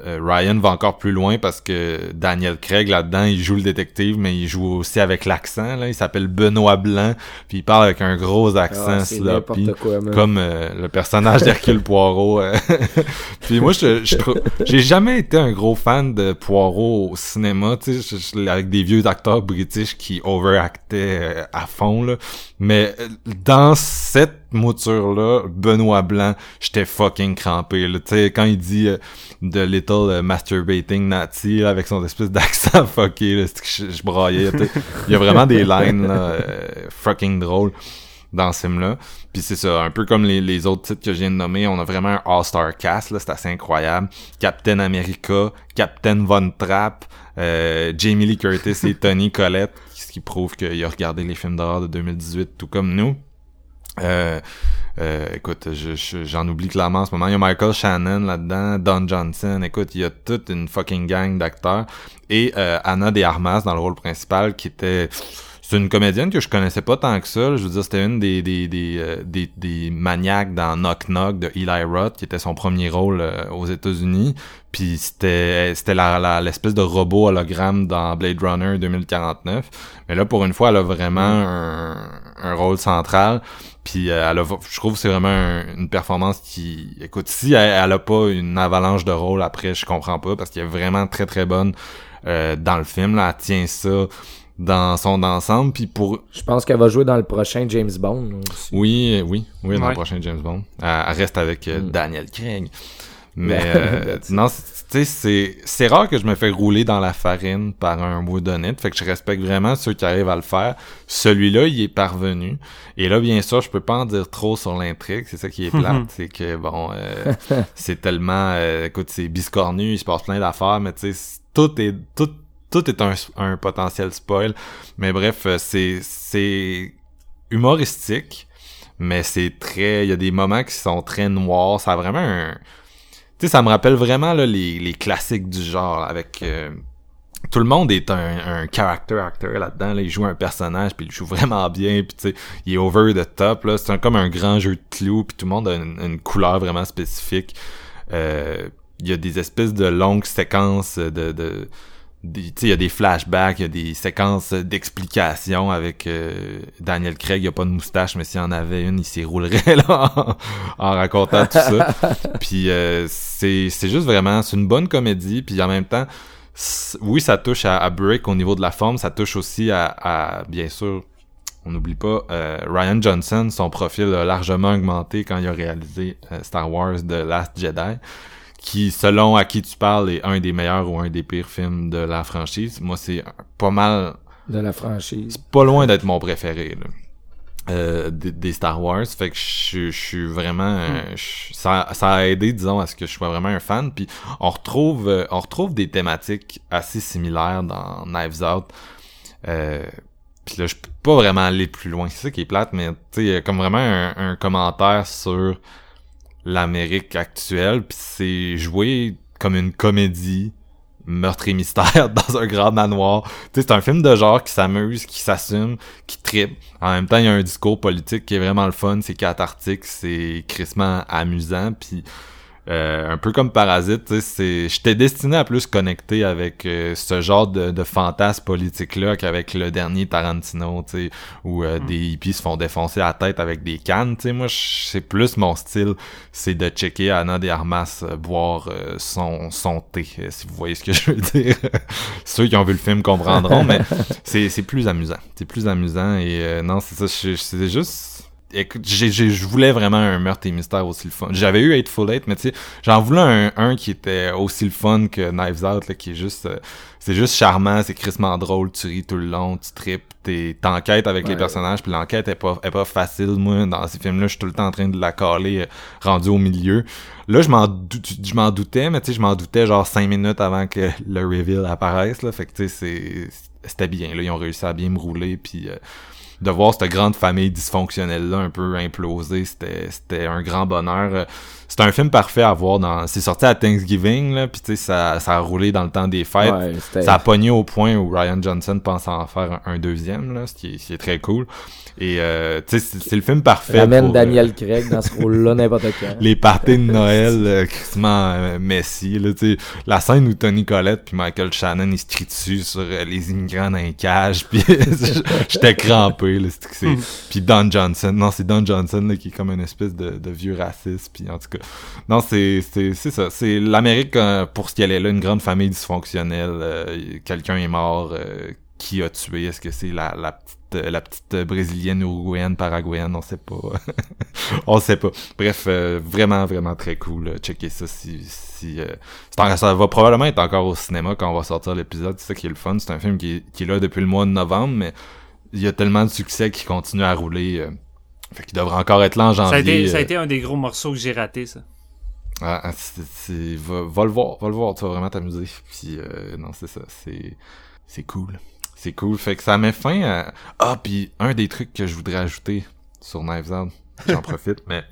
Ryan va encore plus loin parce que Daniel Craig là-dedans, il joue le détective, mais il joue aussi avec l'accent. Là, il s'appelle Benoît Blanc, puis il parle avec un gros accent Ah, c'est sloppy, quoi, comme euh, le personnage d'Hercule Poirot. euh. puis moi, je, j'ai jamais été un gros fan de Poirot au cinéma, tu sais, avec des vieux acteurs british qui overactaient euh, à fond là. Mais euh, dans cette mouture-là, Benoît Blanc, j'étais fucking crampé. Là. Tu sais, quand il dit euh, The Little euh, Masturbating Nazi là, avec son espèce d'accent fucké, je, braillais. Il y a vraiment des lines là, euh, fucking drôles dans ce film-là. Puis c'est ça, un peu comme les, les autres titres que je viens de nommer, on a vraiment un all-star cast, c'est assez incroyable. Captain America, Captain Von Trapp, euh, Jamie Lee Curtis et Tony Collette, ce qui prouve qu'il a regardé les films d'horreur de 2018 tout comme nous. Euh, euh, écoute, je- je- j'en oublie clairement en ce moment. Il y a Michael Shannon là-dedans, Don Johnson. Écoute, il y a toute une fucking gang d'acteurs. Et euh, Anna de Armas dans le rôle principal qui était... C'est une comédienne que je connaissais pas tant que ça. Je veux dire, c'était une des des, des, euh, des des maniaques dans Knock Knock de Eli Roth, qui était son premier rôle euh, aux États-Unis. Puis c'était c'était la, la- l'espèce de robot hologramme dans Blade Runner 2049. Mais là, pour une fois, elle a vraiment un, un rôle central. Puis euh, elle a, je trouve que c'est vraiment un- une performance qui, écoute, si elle, elle a pas une avalanche de rôle après, je comprends pas parce qu'elle est vraiment très très bonne euh, dans le film. Là, elle tient ça dans son ensemble. Puis pour, Je pense qu'elle va jouer dans le prochain James Bond. aussi. oui, oui, oui, dans Ouais. le prochain James Bond, elle, elle reste avec euh, Mm. Daniel Craig. Mais euh, non, c'est- tu sais, c'est c'est rare que je me fais rouler dans la farine par un whodunit, fait que je respecte vraiment ceux qui arrivent à le faire. Celui-là, il est parvenu. Et là, bien sûr, je peux pas en dire trop sur l'intrigue, c'est ça qui est plate, c'est que bon, euh, c'est tellement, euh, écoute, c'est biscornu, il se passe plein d'affaires, mais tu sais, tout est tout tout est un, un potentiel spoil. Mais bref, euh, c'est c'est humoristique, mais c'est très, il y a des moments qui sont très noirs. Ça a vraiment un, sais, ça me rappelle vraiment là, les, les classiques du genre avec euh, tout le monde est un, un character actor là-dedans. Là, il joue un personnage puis il joue vraiment bien. Puis tu sais, il est over the top. Là, c'est comme un grand jeu de clous. Puis tout le monde a une, une couleur vraiment spécifique. Euh, il y a des espèces de longues séquences de, de tu il y a des flashbacks, il y a des séquences d'explications avec euh, Daniel Craig, il y a pas de moustache, mais s'il y en avait une, il s'y roulerait là en, en racontant tout ça. puis euh, c'est c'est juste vraiment, c'est une bonne comédie, puis en même temps, oui, ça touche à, à Brick au niveau de la forme, ça touche aussi à, à bien sûr, on n'oublie pas, euh, Ryan Johnson, son profil a largement augmenté quand il a réalisé euh, Star Wars The Last Jedi qui, selon à qui tu parles, est un des meilleurs ou un des pires films de la franchise. Moi, c'est pas mal, de la franchise. c'est pas loin d'être mon préféré là. Euh, des, des Star Wars. Fait que je, je suis vraiment, euh, je- ça, ça a aidé, disons, à ce que je sois vraiment un fan. Puis on retrouve, euh, on retrouve des thématiques assez similaires dans Knives Out. Euh, puis là, je peux pas vraiment aller plus loin. C'est ça qui est plate, mais tu sais, comme vraiment un, un commentaire sur l'Amérique actuelle, puis c'est joué comme une comédie meurtre et mystère dans un grand manoir. Tu sais, c'est un film de genre qui s'amuse, qui s'assume, qui tripe. En même temps, il y a un discours politique qui est vraiment le fun, c'est cathartique, c'est crissement amusant, puis euh, un peu comme Parasite, tu sais, c'est j'étais destiné à plus connecter avec euh, ce genre de, de fantasme politique là qu'avec le dernier Tarantino, tu sais, où euh, des hippies se font défoncer la tête avec des cannes, tu sais, moi c'est plus mon style, c'est de checker Anna de Armas euh, boire euh, son son thé, euh, si vous voyez ce que je veux dire. Ceux qui ont vu le film comprendront, mais c'est c'est plus amusant, c'est plus amusant et euh, non, c'est ça, je- c'est juste écoute, j'ai, j'ai- je voulais vraiment un meurtre et mystère aussi le fun. J'avais eu Hateful Eight, mais tu sais, j'en voulais un, un qui était aussi le fun que Knives Out, là, qui est juste, euh, c'est juste charmant, c'est crissement drôle, tu ris tout le long, tu tripes, t'es, t'enquêtes avec les personnages, puis l'enquête est pas, est pas facile, moi, dans ces films-là, je suis tout le temps en train de la caler, euh, rendu au milieu. Là, je m'en, dou- je m'en doutais, mais tu sais, je m'en doutais genre cinq minutes avant que le reveal apparaisse, là, fait que tu sais, c'est, c'était bien, là, ils ont réussi à bien me rouler, puis euh, de voir cette grande famille dysfonctionnelle-là un peu imploser, c'était, c'était un grand bonheur. C'est un film parfait à voir dans. C'est sorti à Thanksgiving, là, puis tu sais, ça, ça a roulé dans le temps des fêtes. Ouais, ça a pogné au point où Ryan Johnson pense en faire un, un deuxième, là, ce qui est, ce qui est très cool. Et euh, tu sais, c'est, le film parfait. Ramène pour, euh, Daniel Craig dans ce rôle-là n'importe quand. les parties de Noël euh, crissement euh, messy là tu sais la scène où Tony Collette puis Michael Shannon ils se crient dessus sur euh, les immigrants dans les cages puis j'étais crampé là c'est- c'est puis Don Johnson. Non c'est Don Johnson là, qui est comme une espèce de, de vieux raciste puis en tout cas. Non c'est c'est c'est ça. C'est l'Amérique euh, pour ce qu'elle est là une grande famille dysfonctionnelle euh, quelqu'un est mort euh, qui a tué? Est-ce que c'est la, la petite la petite brésilienne uruguayenne paraguayenne? On sait pas. On sait pas. Bref euh, vraiment vraiment très cool là. checker ça si si euh, ça va probablement être encore au cinéma quand on va sortir l'épisode. C'est ça qui est le fun. C'est un film qui, qui est là depuis le mois de novembre mais il y a tellement de succès qu'il continue à rouler euh, fait qu'il devrait encore être là en janvier Ça a, été, ça a été un des gros morceaux que j'ai raté, ça. ah, ah, c'est- va, va le voir, va le voir, tu vas vraiment t'amuser. Puis euh, non, c'est ça, c'est c'est cool. C'est cool, fait que ça met fin à Ah, puis un des trucs que je voudrais ajouter sur Knives Out, j'en profite, mais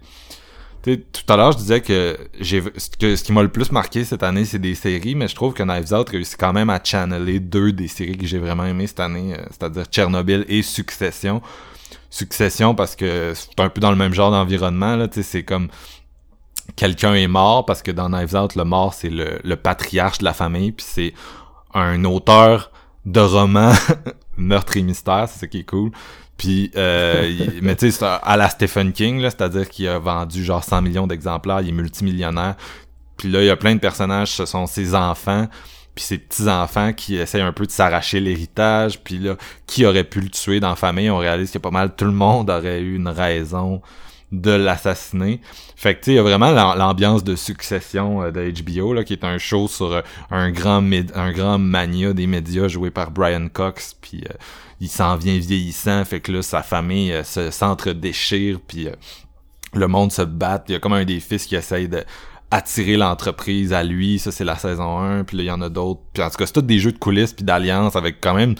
tu sais, tout à l'heure, je disais que j'ai ce que ce qui m'a le plus marqué cette année, c'est des séries, mais je trouve que Knives Out réussit quand même à channeler deux des séries que j'ai vraiment aimées cette année, euh, c'est-à-dire Tchernobyl et Succession. Succession parce que c'est un peu dans le même genre d'environnement là, c'est comme quelqu'un est mort parce que dans Knives Out, le mort, c'est le, le patriarche de la famille, puis c'est un auteur de romans meurtre et mystère, c'est ça qui est cool. Puis, euh, mais tu sais, à la Stephen King, c'est-à-dire qu'il a vendu genre 100 millions d'exemplaires, il est multimillionnaire. Puis là, il y a plein de personnages, ce sont ses enfants, puis ses petits-enfants qui essayent un peu de s'arracher l'héritage, puis là, qui aurait pu le tuer dans la famille, on réalise que pas mal tout le monde aurait eu une raison de l'assassiner. Fait que tu sais, il y a vraiment l'am- l'ambiance de succession euh, de HBO là, qui est un show sur euh, un grand un grand mania des médias joué par Brian Cox, puis euh, il s'en vient vieillissant, fait que là sa famille euh, se s'entre-déchire, puis euh, le monde se bat. Il y a comme un des fils qui essaye de attirer l'entreprise à lui, ça c'est la saison 1, puis là il y en a d'autres. Puis en tout cas, c'est tous des jeux de coulisses puis d'alliance avec quand même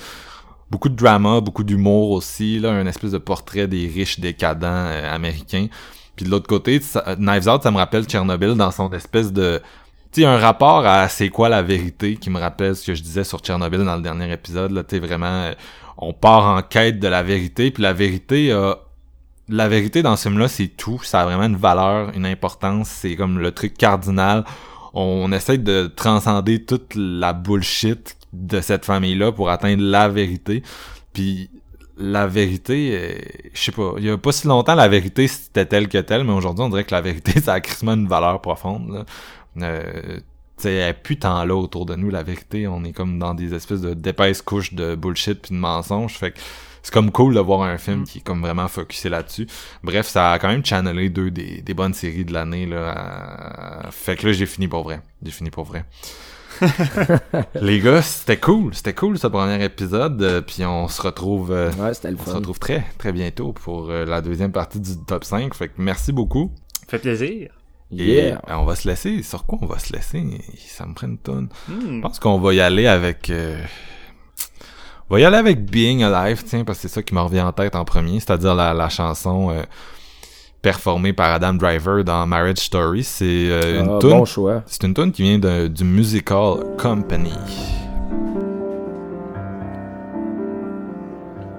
beaucoup de drama, beaucoup d'humour aussi, là, un espèce de portrait des riches décadents euh, américains. Puis de l'autre côté, Knives Out, ça me rappelle Tchernobyl dans son espèce de... Tu sais, un rapport à c'est quoi la vérité qui me rappelle ce que je disais sur Tchernobyl dans le dernier épisode. Là, tu vraiment, on part en quête de la vérité, puis la vérité a... La vérité dans ce film-là, c'est tout. Ça a vraiment une valeur, une importance. C'est comme le truc cardinal. On essaie de transcender toute la bullshit de cette famille-là pour atteindre la vérité. Puis la vérité, euh, je sais pas, il y a pas si longtemps, la vérité c'était telle que telle, mais aujourd'hui, on dirait que la vérité, ça a crissement une valeur profonde. Euh, tu sais, elle est plus tant là autour de nous, la vérité. On est comme dans des espèces de d'épaisses couches de bullshit puis de mensonges. Fait que c'est comme cool de voir un film qui est comme vraiment focusé là-dessus. Bref, ça a quand même channelé deux des, des bonnes séries de l'année. là. Euh, Fait que là, j'ai fini pour vrai. J'ai fini pour vrai. Les gars, c'était cool. C'était cool ce premier épisode. euh, Puis on se retrouve... euh, Ouais, c'était le on se retrouve très, très bientôt pour euh, la deuxième partie du top 5. Fait que merci beaucoup. Fait plaisir. Et Yeah. euh, on va se laisser. Sur quoi on va se laisser? Ça me prend une tonne. Hmm. Je pense qu'on va y aller avec... euh, On va y aller avec Being Alive, tiens, parce que c'est ça qui me revient en tête en premier, c'est-à-dire la, la chanson euh, performée par Adam Driver dans Marriage Story. C'est euh, une Ah, tune. bon choix. C'est une tune qui vient de- du musical Company.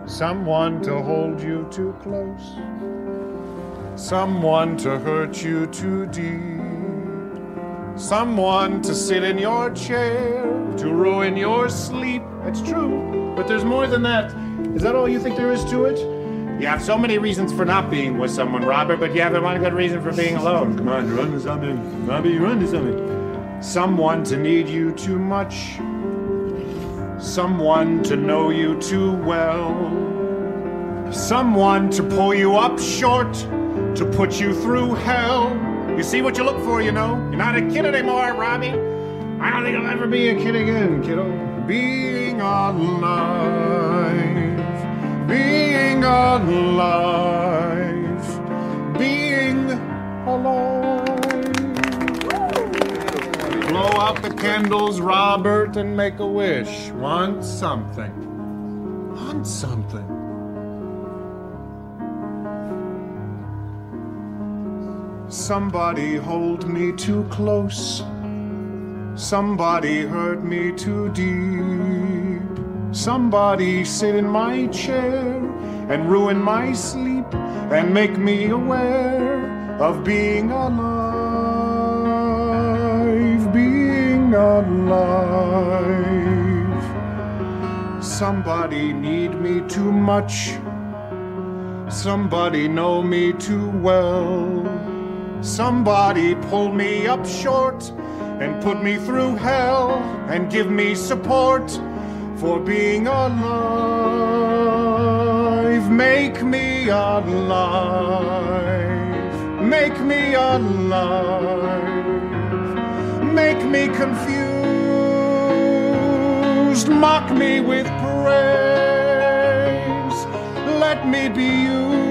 Someone to hold you too close. Someone to hurt you too deep. Someone to sit in your chair, to ruin your sleep. That's true, but there's more than that. Is that all you think there is to it? You have so many reasons for not being with someone, Robert, but you haven't one good reason for being alone. Come on, run to something. Robbie, run to something. Someone to need you too much. Someone to know you too well. Someone to pull you up short, to put you through hell. You see what you look for, you know? You're not a kid anymore, Robbie. I don't think I'll ever be a kid again, kiddo. Being alive, being alive, being alive. Blow out the candles, Robert, and make a wish. Want something. Want something. Somebody hold me too close. Somebody hurt me too deep. Somebody sit in my chair and ruin my sleep and make me aware of being alive, being alive. Somebody need me too much. Somebody know me too well. Somebody pull me up short and put me through hell and give me support for being alive. Make me alive. Make me alive. Make me confused. Mock me with praise. Let me be used.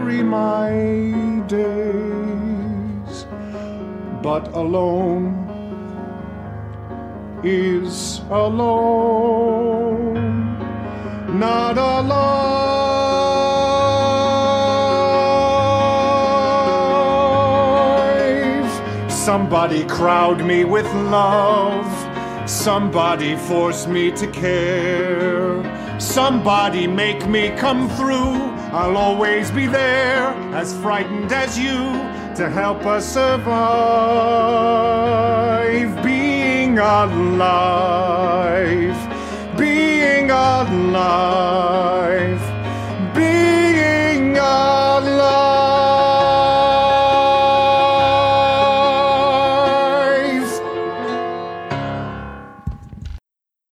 My days. But alone is alone, not alive. Somebody crowd me with love, somebody force me to care. Somebody make me come through. I'll always be there, as frightened as you, to help us survive. Being alive, being alive.